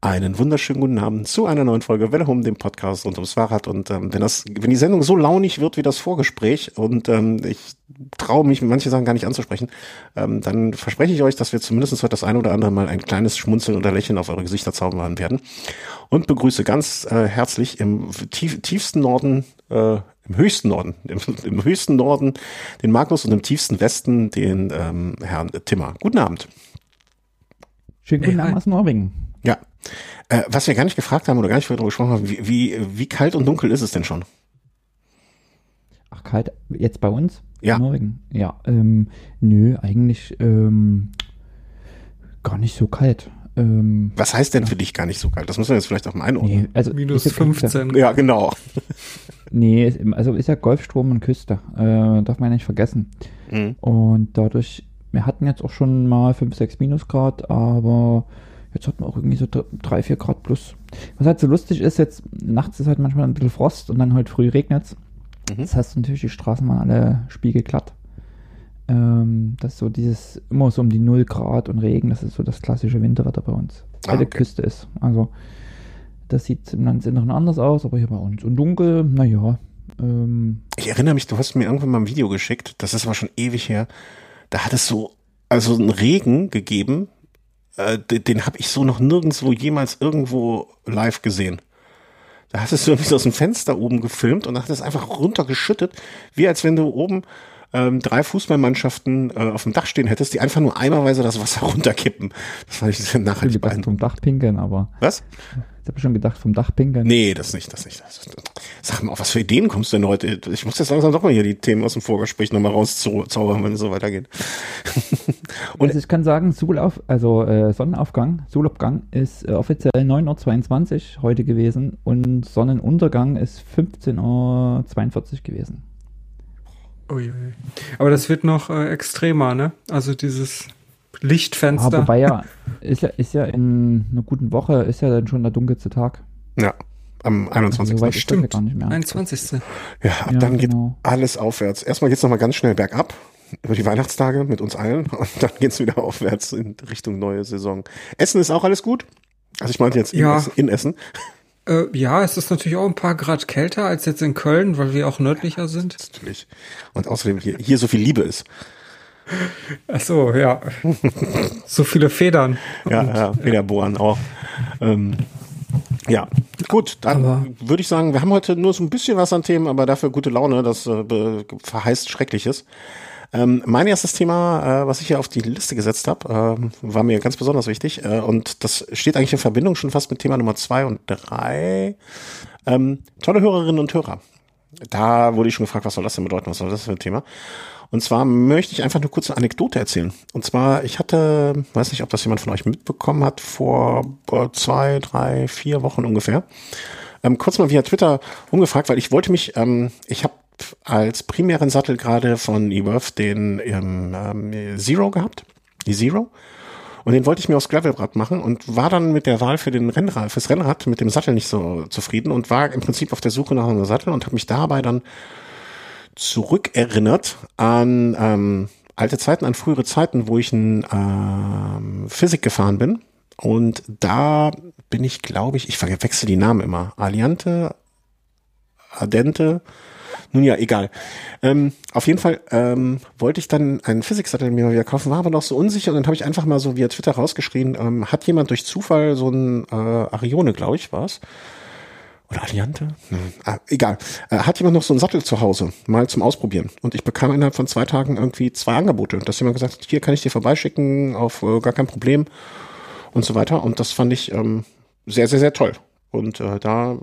Einen wunderschönen guten Abend zu einer neuen Folge Welle um dem Podcast rund ums Fahrrad. Und ähm, wenn das, wenn die Sendung so launig wird wie das Vorgespräch und ähm, ich traue mich manche Sachen gar nicht anzusprechen, ähm, dann verspreche ich euch, dass wir zumindest heute das ein oder andere Mal ein kleines Schmunzeln oder Lächeln auf eure Gesichter zaubern werden. Und begrüße ganz äh, herzlich im tief, tiefsten Norden, äh, im höchsten Norden, im, im höchsten Norden den Magnus und im tiefsten Westen den ähm, Herrn Timmer. Guten Abend. Schönen guten Abend aus Norwegen. Ja. Äh, was wir gar nicht gefragt haben oder gar nicht darüber gesprochen haben, wie, wie, wie kalt und dunkel ist es denn schon? Ach, kalt, jetzt bei uns? Ja. In Norwegen? Ja, ähm, nö, eigentlich ähm, gar nicht so kalt. Ähm, Was heißt denn für dich gar nicht so kalt? Das müssen wir jetzt vielleicht auch mal einordnen. nee, also Minus ist ja- 15. Ja, genau. Nee, also ist ja Golfstrom und Küste, äh, darf man ja nicht vergessen. Mhm. Und dadurch, wir hatten jetzt auch schon mal 5, 6 Minusgrad, aber jetzt hatten wir auch irgendwie so 3, 4 Grad plus. Was halt so lustig ist, jetzt nachts ist halt manchmal ein bisschen Frost und dann halt früh regnet's. Mhm. Das heißt natürlich, die Straßen waren alle spiegelglatt. Ähm, das ist so dieses, immer so um die 0 Grad und Regen, das ist so das klassische Winterwetter bei uns. Ah, die okay. Küste ist. Also, das sieht im Landesinneren anders aus, aber hier bei uns. Und dunkel, naja, ähm, Ich erinnere mich, du hast mir irgendwann mal ein Video geschickt, das ist aber schon ewig her. Da hat es so, also einen Regen gegeben, äh, den, den habe ich so noch nirgendwo jemals irgendwo live gesehen. Da hast du es irgendwie so aus dem Fenster oben gefilmt und hat es einfach runtergeschüttet, wie als wenn du oben ähm, drei Fußballmannschaften äh, auf dem Dach stehen hättest, die einfach nur eimerweise das Wasser runterkippen. Das fand ich ich nachhaltig gedacht beeindruckend. vom Dach pinkeln, aber Was? ich habe schon gedacht vom Dach pinkeln. Nee, das nicht, das nicht. Das, sag mal, auf was für Ideen kommst du denn heute? Ich muss jetzt langsam doch mal hier die Themen aus dem Vorgespräch nochmal rauszaubern, wenn es so weitergeht. Und- also ich kann sagen, Solauf, also äh, Sonnenaufgang, Solaufgang ist äh, offiziell 9.22 Uhr heute gewesen und Sonnenuntergang ist 15.42 Uhr gewesen. Uiui. Aber das wird noch äh, extremer, ne? Also dieses Ah, Lichtfenster. wobei ja ist, ja, ist ja in einer guten Woche, ist ja dann schon der dunkelste Tag. Ja, am 21. So weit ist das ja stimmt. gar nicht mehr. 21. ja, ab Ja, dann geht genau. alles aufwärts. Erstmal geht's noch nochmal ganz schnell bergab über die Weihnachtstage mit uns allen und dann geht's wieder aufwärts in Richtung neue Saison. Essen ist auch alles gut? Also ich meinte jetzt in, Ja. Essen, in Essen. Äh, ja, es ist natürlich auch ein paar Grad kälter als jetzt in Köln, weil wir auch nördlicher sind. Natürlich. Und außerdem hier, hier so viel Liebe ist. Ach so, ja. so viele Federn. Ja, ja Federbohren auch. Ähm, ja, gut, dann würde ich sagen, wir haben heute nur so ein bisschen was an Themen, aber dafür gute Laune, das äh, verheißt Schreckliches. Ähm, mein erstes Thema, äh, was ich hier auf die Liste gesetzt habe, ähm, war mir ganz besonders wichtig äh, und das steht eigentlich in Verbindung schon fast mit Thema Nummer zwei und drei. Ähm, tolle Hörerinnen und Hörer. Da wurde ich schon gefragt, was soll das denn bedeuten, was soll das für ein Thema? Und zwar möchte ich einfach eine kurze Anekdote erzählen. Und zwar, ich hatte, weiß nicht, ob das jemand von euch mitbekommen hat, vor äh, zwei, drei, vier Wochen ungefähr, ähm, kurz mal via Twitter umgefragt, weil ich wollte mich, ähm, ich habe als primären Sattel gerade von eWorth den ähm, ähm, Zero gehabt, die Zero. Und den wollte ich mir aufs Gravelrad machen und war dann mit der Wahl für den Rennrad, fürs Rennrad mit dem Sattel nicht so zufrieden und war im Prinzip auf der Suche nach einem Sattel und habe mich dabei dann zurückerinnert an ähm, alte Zeiten, an frühere Zeiten, wo ich in ähm, Physik gefahren bin. Und da bin ich, glaube ich, ich verwechsel die Namen immer. Aliante, Ardente, nun ja, egal. Ähm, auf jeden Fall ähm, wollte ich dann einen Physiksattel mir mal wieder kaufen, war aber noch so unsicher und dann habe ich einfach mal so via Twitter rausgeschrien, ähm, hat jemand durch Zufall so ein äh, Arione, glaube ich, war's oder Alliante? Hm, ah, egal. Äh, hat jemand noch so einen Sattel zu Hause, mal zum Ausprobieren? Und ich bekam innerhalb von zwei Tagen irgendwie zwei Angebote. Dass jemand gesagt hat, hier kann ich dir vorbeischicken, auf äh, gar kein Problem und so weiter. Und das fand ich ähm, sehr, sehr, sehr toll. Und äh, da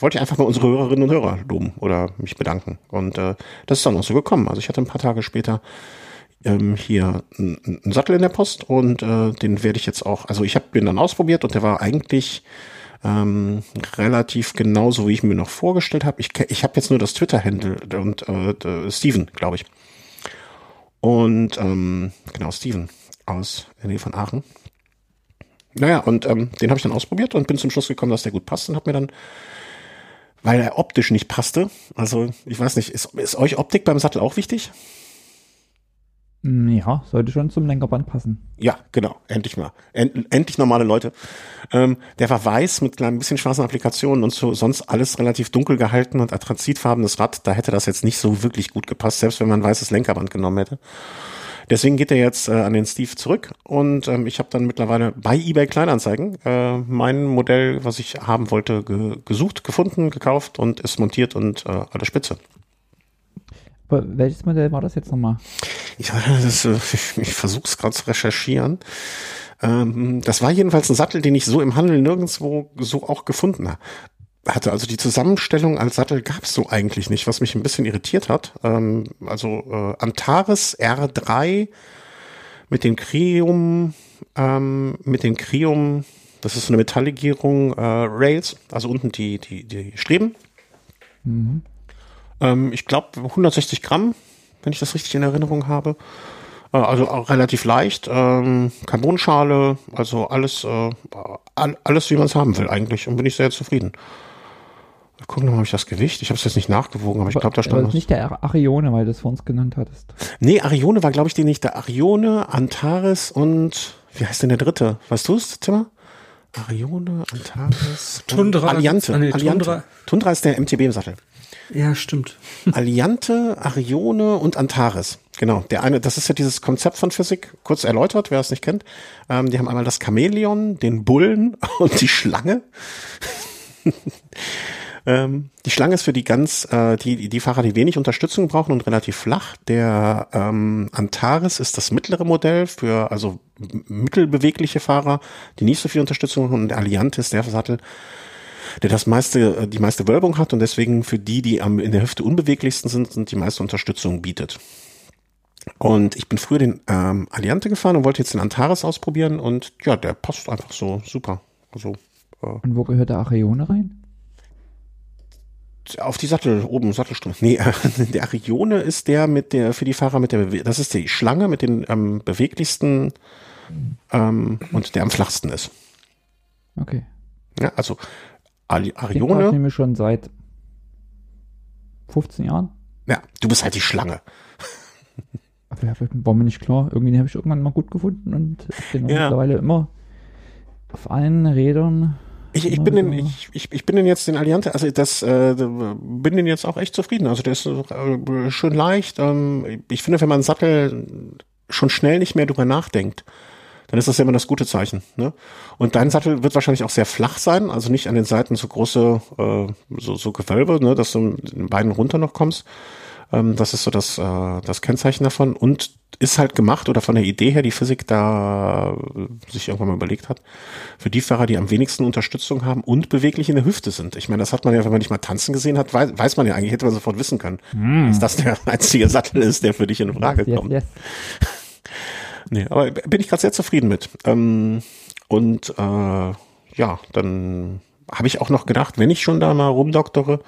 wollte ich einfach mal unsere Hörerinnen und Hörer loben oder mich bedanken. Und äh, das ist dann auch so gekommen. Also ich hatte ein paar Tage später ähm, hier einen einen Sattel in der Post und äh, den werde ich jetzt auch, also ich habe den dann ausprobiert und der war eigentlich ähm, relativ genauso, wie ich mir noch vorgestellt habe. Ich, ich habe jetzt nur das Twitter-Handle und äh, Steven, glaube ich. Und ähm, genau, Steven aus der Nähe von Aachen. Naja, und ähm, den habe ich dann ausprobiert und bin zum Schluss gekommen, dass der gut passt und habe mir dann, weil er optisch nicht passte, also ich weiß nicht, ist, ist euch Optik beim Sattel auch wichtig? Ja, sollte schon zum Lenkerband passen. Ja, genau, endlich mal. End, endlich normale Leute. Ähm, der war weiß mit ein bisschen schwarzen Applikationen und so sonst alles relativ dunkel gehalten und anthrazitfarbenes Rad. Da hätte das jetzt nicht so wirklich gut gepasst, selbst wenn man ein weißes Lenkerband genommen hätte. Deswegen geht er jetzt äh, an den Steve zurück und ähm, ich habe dann mittlerweile bei eBay Kleinanzeigen äh, mein Modell, was ich haben wollte, ge gesucht, gefunden, gekauft und ist montiert und äh, an der Spitze. Aber welches Modell war das jetzt nochmal? Das, äh, ich, ich versuche es gerade zu recherchieren. Ähm, das war jedenfalls ein Sattel, den ich so im Handel nirgendwo so auch gefunden ha- hatte. Also die Zusammenstellung als Sattel gab es so eigentlich nicht, was mich ein bisschen irritiert hat. Ähm, also äh, Antares R3 mit den Krium, ähm, mit den Krium, das ist so eine Metalllegierung, äh, Rails, also unten die, die, die Streben. Ähm, ich glaube 160 Gramm, wenn ich das richtig in Erinnerung habe. Äh, also auch relativ leicht. Ähm, Carbonschale, also alles, äh, all, alles wie man es haben will eigentlich. Und bin ich sehr zufrieden. Wir gucken nochmal, habe ich das Gewicht? Ich habe es jetzt nicht nachgewogen, aber ich glaube, da Aber stand das was. ist nicht der Ar- Arione, weil du es vor uns genannt hattest. Nee, Arione war, glaube ich, die nicht. Der Arione, Antares und wie heißt denn der dritte? Weißt du es, Zimmer? Arione, Antares, und Tundra Alliante. ah, nee, Alliante. Tundra. Tundra ist der MTB-Sattel. Ja, stimmt. Alliante, Arione und Antares. Genau, der eine, das ist ja dieses Konzept von Physik, kurz erläutert, wer es nicht kennt. Ähm, die haben einmal das Chamäleon, den Bullen und die Schlange. Ähm, die Schlange ist für die ganz, äh, die, die Fahrer, die wenig Unterstützung brauchen und relativ flach. Der ähm, Antares ist das mittlere Modell für also mittelbewegliche Fahrer, die nicht so viel Unterstützung haben. Und der Alliante ist der Sattel, der das meiste, äh, die meiste Wölbung hat und deswegen für die, die am, in der Hüfte unbeweglichsten sind, sind die meiste Unterstützung bietet. Und ich bin früher den ähm, Alliante gefahren und wollte jetzt den Antares ausprobieren und ja, der passt einfach so super. Also Und wo gehört der Arione rein? Auf die Sattel, oben Sattelstumpf. Nee, äh, der Arione ist der mit der, für die Fahrer mit der, das ist die Schlange mit den ähm, beweglichsten ähm, und der am flachsten ist. Okay. Ja, also Ali Den fahre ich Arione, nämlich schon seit 15 Jahren. ja, du bist halt die Schlange. Aber ja, war mir nicht klar. Irgendwie habe ich irgendwann mal gut gefunden und den Ja. mittlerweile immer auf allen Rädern. Ich, ich bin den, ich, ich, ich bin den jetzt den Alliante, also das äh, bin den jetzt auch echt zufrieden. Also der ist äh, schön leicht. Ähm, ich finde, wenn man Sattel schon schnell nicht mehr drüber nachdenkt, dann ist das ja immer das gute Zeichen. Ne? Und dein Sattel wird wahrscheinlich auch sehr flach sein, also nicht an den Seiten so große äh, so, so Gewölbe, ne, dass du in den beiden runter noch kommst. Ähm, das ist so das, äh, das Kennzeichen davon und ist halt gemacht oder von der Idee her, die Physik da äh, sich irgendwann mal überlegt hat, für die Fahrer, die am wenigsten Unterstützung haben und beweglich in der Hüfte sind. Ich meine, das hat man ja, wenn man nicht mal tanzen gesehen hat, weiß, weiß man ja eigentlich, hätte man sofort wissen können, dass das der einzige Sattel ist, der für dich in Frage Yes, kommt. yes. Nee, aber bin ich gerade sehr zufrieden mit. Ähm, und äh, ja, dann habe ich auch noch gedacht, wenn ich schon da mal rumdoktere,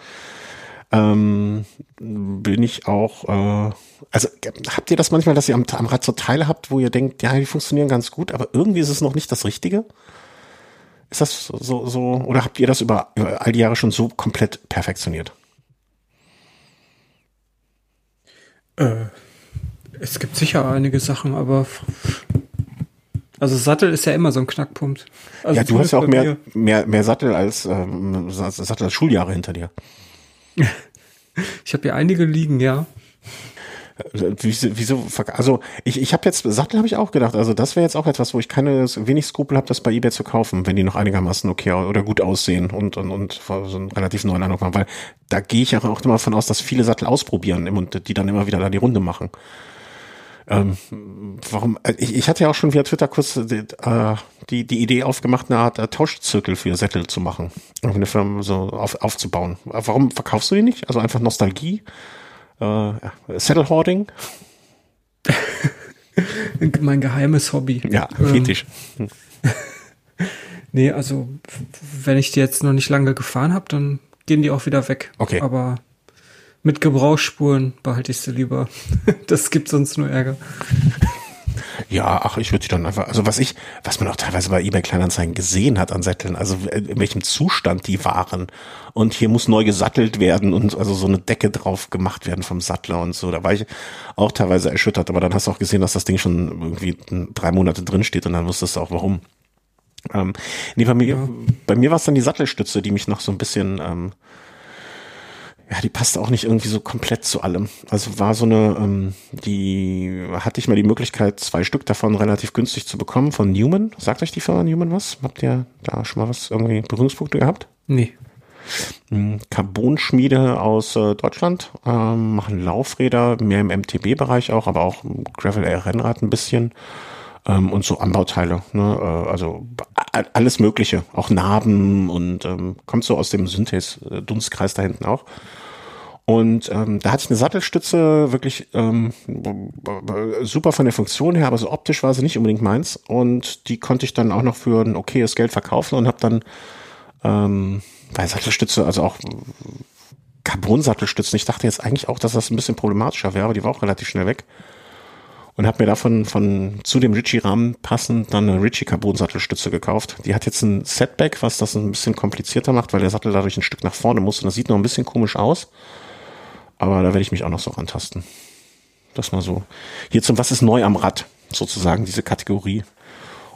ähm, bin ich auch, äh, also habt ihr das manchmal, dass ihr am, am Rad so Teile habt, wo ihr denkt, ja, die funktionieren ganz gut, aber irgendwie ist es noch nicht das Richtige? Ist das so, so, oder habt ihr das über, über all die Jahre schon so komplett perfektioniert? Äh, es gibt sicher einige Sachen, aber also Sattel ist ja immer so ein Knackpunkt. Also ja, du hast ja auch mehr, mehr, mehr Sattel als, ähm, Sattel als Schuljahre hinter dir. Ich habe hier einige liegen, ja. Wieso, wieso also ich, ich habe jetzt, Sattel habe ich auch gedacht, also das wäre jetzt auch etwas, wo ich keine, wenig Skrupel habe, das bei Ebay zu kaufen, wenn die noch einigermaßen okay oder gut aussehen und, und, und so einen relativ neuen Eindruck machen, weil da gehe ich ja auch immer von aus, dass viele Sattel ausprobieren und die dann immer wieder da die Runde machen. Ähm, warum, äh, ich, ich hatte ja auch schon via Twitter kurz äh, die, die Idee aufgemacht, eine Art äh, Tauschzirkel für Sättel zu machen, eine Firma so auf, aufzubauen. Warum verkaufst du die nicht? Also einfach Nostalgie? Äh, Saddle Hoarding? Mein geheimes Hobby. Ja, Ähm, Fetisch. Nee, also wenn ich die jetzt noch nicht lange gefahren habe, dann gehen die auch wieder weg. Okay. Aber mit Gebrauchsspuren behalte ich sie lieber. das gibt sonst nur Ärger. Ja, ach, ich würde die dann einfach, also was ich, was man auch teilweise bei eBay Kleinanzeigen gesehen hat an Sätteln, also in welchem Zustand die waren. Und hier muss neu gesattelt werden und also so eine Decke drauf gemacht werden vom Sattler und so. Da war ich auch teilweise erschüttert, aber dann hast du auch gesehen, dass das Ding schon irgendwie drei Monate drin steht und dann wusstest du auch warum. Ähm, nee, bei mir, ja. bei mir war es dann die Sattelstütze, die mich noch so ein bisschen ähm, ja, die passte auch nicht irgendwie so komplett zu allem. Also war so eine, ähm, die hatte ich mal die Möglichkeit, zwei Stück davon relativ günstig zu bekommen von Newman. Sagt euch die Firma Newman was? Habt ihr da schon mal was irgendwie Berührungspunkte gehabt? Nee. Hm, Carbon-Schmiede aus äh, Deutschland, ähm, machen Laufräder, mehr im MTB-Bereich auch, aber auch Gravel-Rennrad ein bisschen ähm, und so Anbauteile, ne? äh, also alles Mögliche, auch Narben und ähm, kommt so aus dem Synthes-Dunstkreis da hinten auch. Und ähm, da hatte ich eine Sattelstütze, wirklich ähm, super von der Funktion her, aber so optisch war sie nicht unbedingt meins. Und die konnte ich dann auch noch für ein okayes Geld verkaufen und habe dann ähm, bei Sattelstütze, also auch Carbon-Sattelstützen, ich dachte jetzt eigentlich auch, dass das ein bisschen problematischer wäre, aber die war auch relativ schnell weg und habe mir davon von zu dem Ritchie-Rahmen passend dann eine Ritchie-Carbon-Sattelstütze gekauft. Die hat jetzt ein Setback, was das ein bisschen komplizierter macht, weil der Sattel dadurch ein Stück nach vorne muss und das sieht noch ein bisschen komisch aus. Aber da werde ich mich auch noch so rantasten. Das mal so. Hier zum Was ist neu am Rad, sozusagen, diese Kategorie.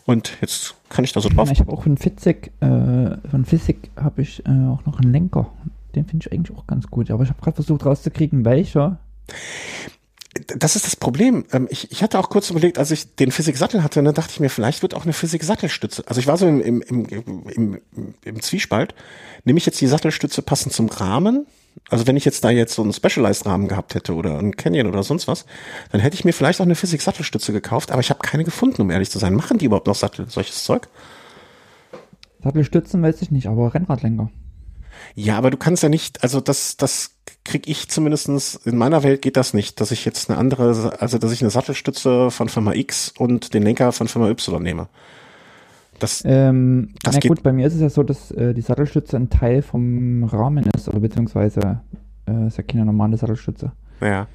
Und jetzt kann ich da so drauf. Ich habe auch von Fitzek, äh, von Physik habe ich äh, auch noch einen Lenker. Den finde ich eigentlich auch ganz gut. Aber ich habe gerade versucht rauszukriegen, welcher das ist das Problem. Ähm, ich, ich hatte auch kurz überlegt, als ich den Physik-Sattel hatte, ne, dachte ich mir, vielleicht wird auch eine Physik-Sattelstütze. Also ich war so im, im, im, im, im Zwiespalt. Nehme ich jetzt die Sattelstütze passend zum Rahmen? Also wenn ich jetzt da jetzt so einen Specialized-Rahmen gehabt hätte oder einen Canyon oder sonst was, dann hätte ich mir vielleicht auch eine Physik-Sattelstütze gekauft, aber ich habe keine gefunden, um ehrlich zu sein. Machen die überhaupt noch Sattel, solches Zeug? Sattelstützen weiß ich nicht, aber Rennradlenker. Ja, aber du kannst ja nicht, also das, das krieg ich zumindestens in meiner Welt geht das nicht, dass ich jetzt eine andere, also dass ich eine Sattelstütze von Firma X und den Lenker von Firma Y nehme. Das, ähm, das na gut, bei mir ist es ja so, dass äh, die Sattelstütze ein Teil vom Rahmen ist, oder beziehungsweise äh, ist ja keine normale Sattelstütze. Ja.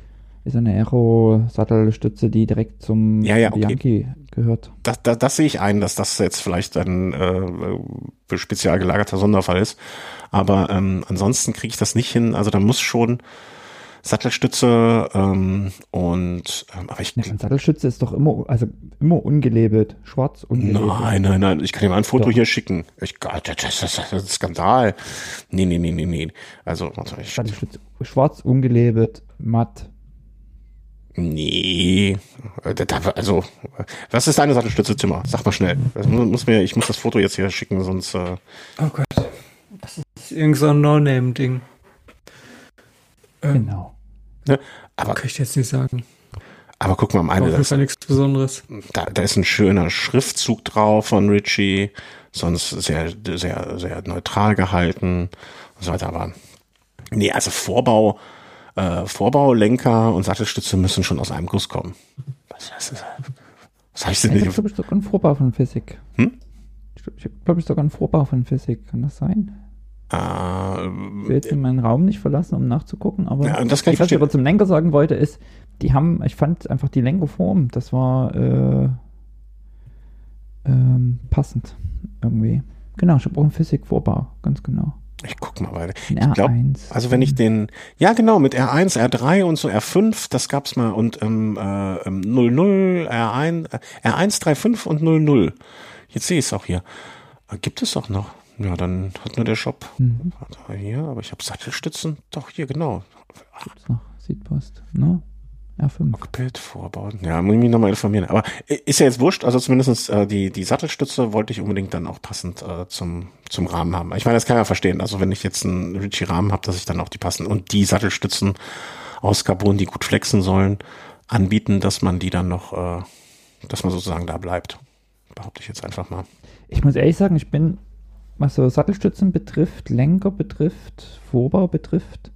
Ist eine Aero-Sattelstütze, die direkt zum ja, ja, okay. Bianchi gehört. Das, das, das sehe ich ein, dass das jetzt vielleicht ein äh, spezial gelagerter Sonderfall ist. Aber ähm, ansonsten kriege ich das nicht hin. Also da muss schon Sattelstütze ähm, und ähm, aber ich. Ja, Sattelstütze ist doch immer, also immer ungelabelt, schwarz ungelabelt. Nein, nein, nein. Ich kann dir mal ein Foto doch. hier schicken. Ich Gott, das, das, das ist ein Skandal. Nee, nee, nee, nee, nee. Also, warte, ich, Sattelstütze, schwarz ungelabelt, matt. Nee, also was ist deine Sattelstütze, Zimmer? Sag mal schnell. Das muss mir, ich muss das Foto jetzt hier schicken, sonst. Äh oh Gott. Das ist irgend so ein No-Name-Ding. Ähm, genau. Ne? Aber kann ich jetzt nicht sagen. Aber guck mal am Ende. Das ist ja nichts Besonderes. Da, da ist ein schöner Schriftzug drauf von Richie, sonst sehr, sehr, sehr neutral gehalten und so weiter. Aber nee, also Vorbau, äh, Vorbau, Lenker und Sattelstütze müssen schon aus einem Guss kommen. Was, was, was denn nicht? Ich glaube, ich sogar ein Vorbau von Physik. Hm? Ich glaube, ich sogar ein Vorbau von Physik. Kann das sein? Äh, ich will jetzt in meinen Raum nicht verlassen, um nachzugucken, aber ja, ich was ich aber zum Lenker sagen wollte, ist, die haben, ich fand einfach die Lenkerform, das war äh, ähm, passend irgendwie. Genau, ich habe auch einen Physik-Vorbau, ganz genau. Ich guck mal weiter. Ich glaube, also wenn ich den, ja genau, mit R1, R3 und so R5, das gab's mal und ähm, äh, 00, R1, R1, 35 und 00. Jetzt sehe ich es auch hier. Äh, gibt es auch noch? Ja, dann hat nur der Shop. Mhm. Hier, aber ich habe Sattelstützen. Doch, hier, genau. Gibt's noch Seedpost, ne? R5. Cockpit, Vorbauen. Ja, muss ich mich nochmal informieren. Aber ist ja jetzt wurscht. Also zumindestens äh, die, die Sattelstütze wollte ich unbedingt dann auch passend äh, zum, zum Rahmen haben. Ich meine, das kann ja verstehen. Also wenn ich jetzt einen Ritchie-Rahmen habe, dass ich dann auch die passen und die Sattelstützen aus Carbon, die gut flexen sollen, anbieten, dass man die dann noch, äh, dass man sozusagen da bleibt. Behaupte ich jetzt einfach mal. Ich muss ehrlich sagen, ich bin was so Sattelstützen betrifft, Lenker betrifft, Vorbau betrifft,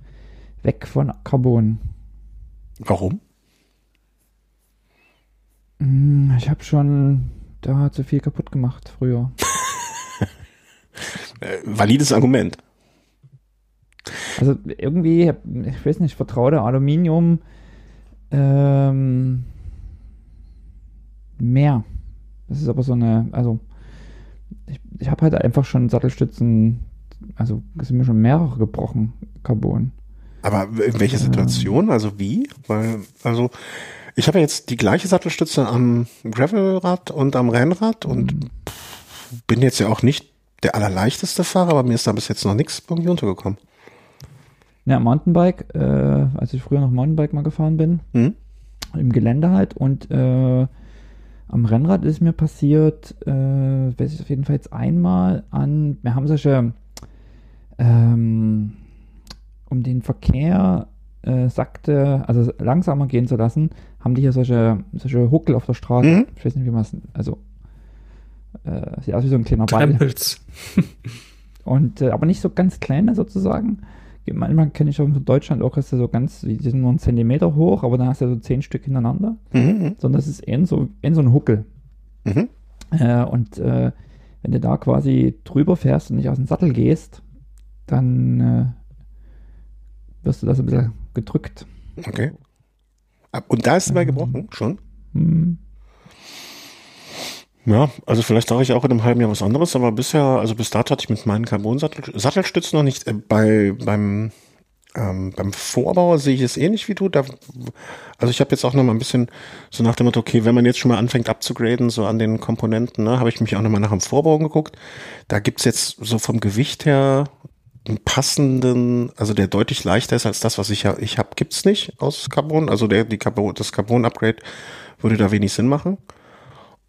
weg von Carbon. Warum? Hm, ich habe schon da zu viel kaputt gemacht früher. Äh, valides Argument. Also irgendwie, ich weiß nicht, vertraute Aluminium ähm, mehr. Das ist aber so eine, also ich, ich habe halt einfach schon Sattelstützen, also es sind mir schon mehrere gebrochen, Carbon. Aber in welcher Situation? Also wie? Weil, also ich habe ja jetzt die gleiche Sattelstütze am Gravelrad und am Rennrad und Mhm. bin jetzt ja auch nicht der allerleichteste Fahrer, aber mir ist da bis jetzt noch nichts irgendwie untergekommen. Ja, Mountainbike, äh, als ich früher noch Mountainbike mal gefahren bin, Mhm. im Gelände halt und äh, am Rennrad ist mir passiert, äh, weiß ich auf jeden Fall jetzt einmal an, wir haben solche, ähm, um den Verkehr äh, sagte, also langsamer gehen zu lassen, haben die hier solche, solche Huckel auf der Straße. Mhm. Ich weiß nicht, wie man es, also äh, sieht aus wie so ein kleiner Ball. Krempels. Und aber nicht so ganz kleine sozusagen. Manchmal kenne ich auch in Deutschland auch, so ganz, die sind nur einen Zentimeter hoch, aber dann hast du so zehn Stück hintereinander. Mhm. Sondern das ist eher so, eher so ein Huckel. Mhm. Äh, und äh, wenn du da quasi drüber fährst und nicht aus dem Sattel gehst, dann äh, wirst du da so ein bisschen gedrückt. Okay. Und da ist dabei gebrochen, schon? Hm. Ja, also vielleicht sage ich auch in einem halben Jahr was anderes, aber bisher, also bis dato hatte ich mit meinen Carbon-Sattelstützen noch nicht. Äh, bei, beim, ähm, beim Vorbau sehe ich es ähnlich wie du. Da, also ich habe jetzt auch noch mal ein bisschen so nach dem Motto, okay, wenn man jetzt schon mal anfängt abzugraden, so an den Komponenten, ne, habe ich mich auch noch mal nach dem Vorbau geguckt. Da gibt's jetzt so vom Gewicht her einen passenden, also der deutlich leichter ist als das, was ich ja, ich habe, gibt's nicht aus Carbon. Also der, die Carbon, das Carbon-Upgrade würde da wenig Sinn machen.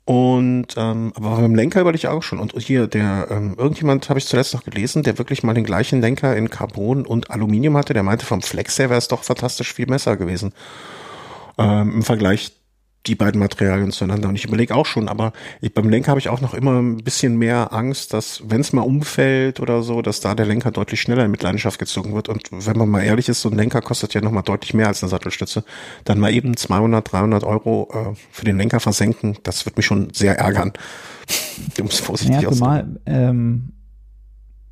Und ähm, aber beim Lenker überlege ich auch schon. Und hier, der, ähm, irgendjemand habe ich zuletzt noch gelesen, der wirklich mal den gleichen Lenker in Carbon und Aluminium hatte, der meinte, vom Flex her wäre es doch fantastisch viel besser gewesen. Ähm, Im Vergleich die beiden Materialien zueinander. Und ich überlege auch schon, aber ich, beim Lenker habe ich auch noch immer ein bisschen mehr Angst, dass, wenn es mal umfällt oder so, dass da der Lenker deutlich schneller in Mitleidenschaft gezogen wird. Und wenn man mal ehrlich ist, so ein Lenker kostet ja nochmal deutlich mehr als eine Sattelstütze. Dann mal eben 200, 300 Euro äh, für den Lenker versenken, das wird mich schon sehr ärgern. um es vorsichtig Ja, auszudrücken. zumal, ähm,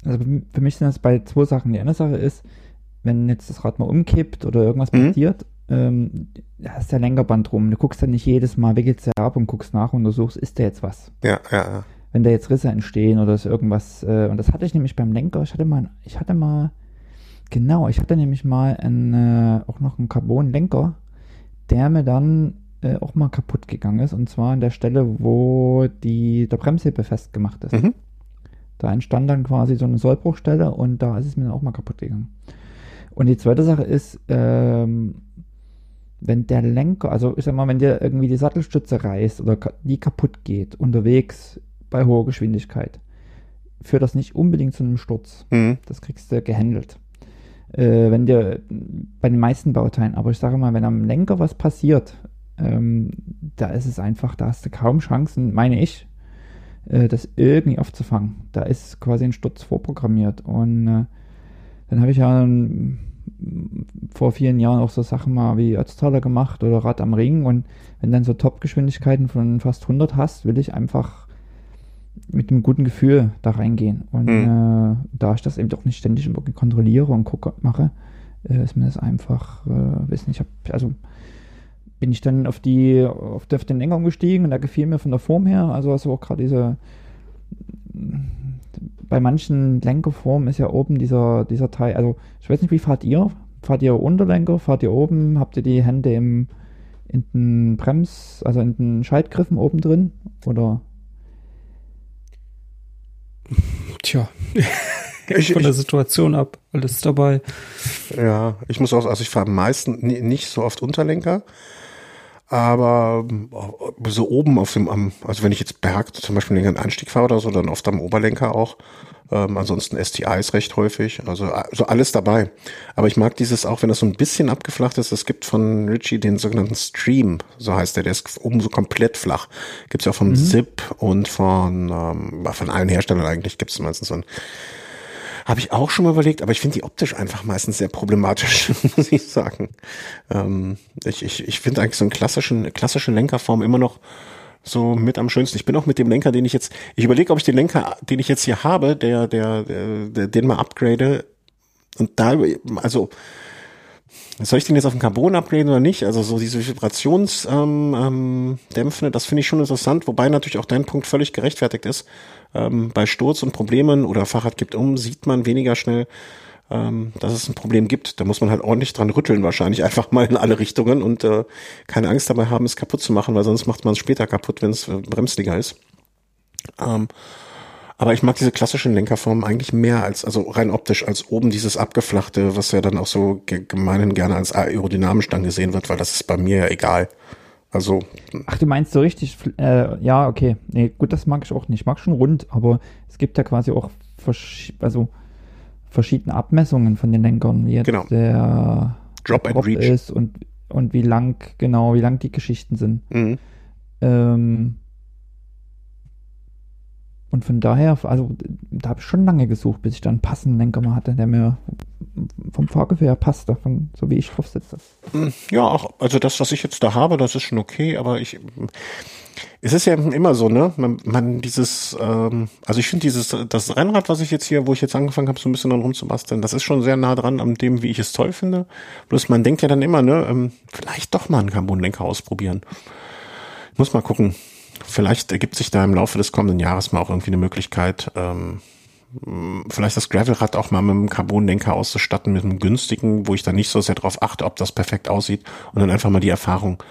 also für mich sind das bei zwei Sachen. Die eine Sache ist, wenn jetzt das Rad mal umkippt oder irgendwas Mhm. passiert, ähm, da hast der Lenkerband rum. Du guckst dann nicht jedes Mal, wickelst du ab und guckst nach und untersuchst, ist da jetzt was? Ja, ja, ja. Wenn da jetzt Risse entstehen oder ist irgendwas, äh, und das hatte ich nämlich beim Lenker, ich hatte mal, ich hatte mal, genau, ich hatte nämlich mal einen, äh, auch noch einen Carbon-Lenker, der mir dann äh, auch mal kaputt gegangen ist, und zwar an der Stelle, wo die, der Bremshebel festgemacht ist. Mhm. Da entstand dann quasi so eine Sollbruchstelle und da ist es mir dann auch mal kaputt gegangen. Und die zweite Sache ist, ähm, wenn der Lenker, also ich sag mal, wenn dir irgendwie die Sattelstütze reißt oder die kaputt geht unterwegs bei hoher Geschwindigkeit, führt das nicht unbedingt zu einem Sturz. Mhm. Das kriegst du gehandelt. Äh, wenn dir bei den meisten Bauteilen, aber ich sage mal, wenn am Lenker was passiert, ähm, da ist es einfach, da hast du kaum Chancen, meine ich, äh, das irgendwie aufzufangen. Da ist quasi ein Sturz vorprogrammiert. Und äh, dann habe ich ja ähm, vor vielen Jahren auch so Sachen mal wie Ötztaler gemacht oder Rad am Ring. Und wenn dann so Top-Geschwindigkeiten von fast 100 hast, will ich einfach mit einem guten Gefühl da reingehen. Und äh, da ich das eben doch nicht ständig kontrolliere und gucke, mache, äh, ist mir das einfach, äh, weiß nicht, hab, also bin ich dann auf die, auf, auf den Lenker umgestiegen und da gefiel mir von der Form her, also also auch gerade diese, bei manchen Lenkerformen ist ja oben dieser, dieser Teil, also ich weiß nicht, wie fahrt ihr? Fahrt ihr Unterlenker? Fahrt ihr oben? Habt ihr die Hände im, in den Brems, also in den Schaltgriffen oben drin? Oder? Tja, Ich, von der ich, Situation ab. Alles dabei. ja, ich muss auch, also ich fahre am meisten ni- nicht so oft Unterlenker, aber ähm, so oben auf dem, am, also wenn ich jetzt berg zum Beispiel einen Anstieg fahre oder so, dann oft am Oberlenker auch. Ähm, ansonsten STIs recht häufig, also also alles dabei. Aber ich mag dieses auch, wenn das so ein bisschen abgeflacht ist. Es gibt von Richie den sogenannten Stream, so heißt der, der ist oben so komplett flach. Gibt's ja auch vom Zip und von ähm, von allen Herstellern eigentlich gibt's meistens so ein habe ich auch schon mal überlegt, aber ich finde die optisch einfach meistens sehr problematisch, muss ich sagen. Ähm, ich ich, ich finde eigentlich so einen klassischen, klassische Lenkerform immer noch so mit am schönsten. Ich bin auch mit dem Lenker, den ich jetzt, ich überlege, ob ich den Lenker, den ich jetzt hier habe, der, der, der den mal upgrade und da, also soll ich den jetzt auf den Carbon upgraden oder nicht? Also so diese Vibrationsdämpfende, ähm, ähm, das finde ich schon interessant, wobei natürlich auch dein Punkt völlig gerechtfertigt ist. Ähm, bei Sturz und Problemen oder Fahrrad gibt um, sieht man weniger schnell, ähm, dass es ein Problem gibt. Da muss man halt ordentlich dran rütteln, wahrscheinlich einfach mal in alle Richtungen und äh, keine Angst dabei haben, es kaputt zu machen, weil sonst macht man es später kaputt, wenn es äh, bremsliger ist. Ähm, aber ich mag diese klassischen Lenkerformen eigentlich mehr als, also rein optisch, als oben dieses abgeflachte, was ja dann auch so gemeinhin gerne als aerodynamisch dann gesehen wird, weil das ist bei mir ja egal. Also. Ach, du meinst so richtig, äh, ja, okay. Nee, gut, das mag ich auch nicht. Ich mag schon rund, aber es gibt ja quasi auch versch also verschiedene Abmessungen von den Lenkern, wie jetzt genau. der Drop and Reach ist und, und wie lang, genau, wie lang die Geschichten sind. Mhm. Ähm, und von daher, also da habe ich schon lange gesucht, bis ich dann einen passenden Lenker mal hatte, der mir vom Fahrgefühl her passt, davon, so wie ich drauf sitze. Hm, ja, auch, also das, was ich jetzt da habe, das ist schon okay, aber ich, es ist ja immer so, ne? Man, man dieses, ähm, also ich finde dieses, das Rennrad, was ich jetzt hier, wo ich jetzt angefangen habe, so ein bisschen dran rumzubasteln, das ist schon sehr nah dran an dem, wie ich es toll finde. Bloß man denkt ja dann immer, ne, ähm, vielleicht doch mal einen Carbonlenker ausprobieren. Ich muss mal gucken vielleicht ergibt sich da im Laufe des kommenden Jahres mal auch irgendwie eine Möglichkeit, ähm, vielleicht das Gravelrad auch mal mit einem Carbon-Lenker auszustatten, mit einem günstigen, wo ich dann nicht so sehr darauf achte, ob das perfekt aussieht und dann einfach mal die Erfahrung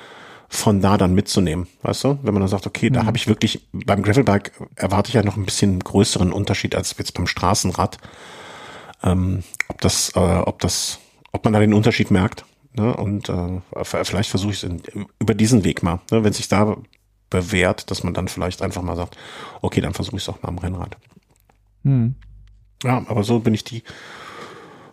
von da dann mitzunehmen, weißt du? Wenn man dann sagt, okay, mhm. da habe ich wirklich, beim Gravelbike erwarte ich ja noch ein bisschen größeren Unterschied als jetzt beim Straßenrad. Ähm, ob das, äh, ob das, ob man da den Unterschied merkt. Ne? Und äh, vielleicht versuche ich es über diesen Weg mal. Ne? Wenn sich da bewährt, dass man dann vielleicht einfach mal sagt, okay, dann versuche ich es auch mal am Rennrad. Hm. Ja, aber so bin ich die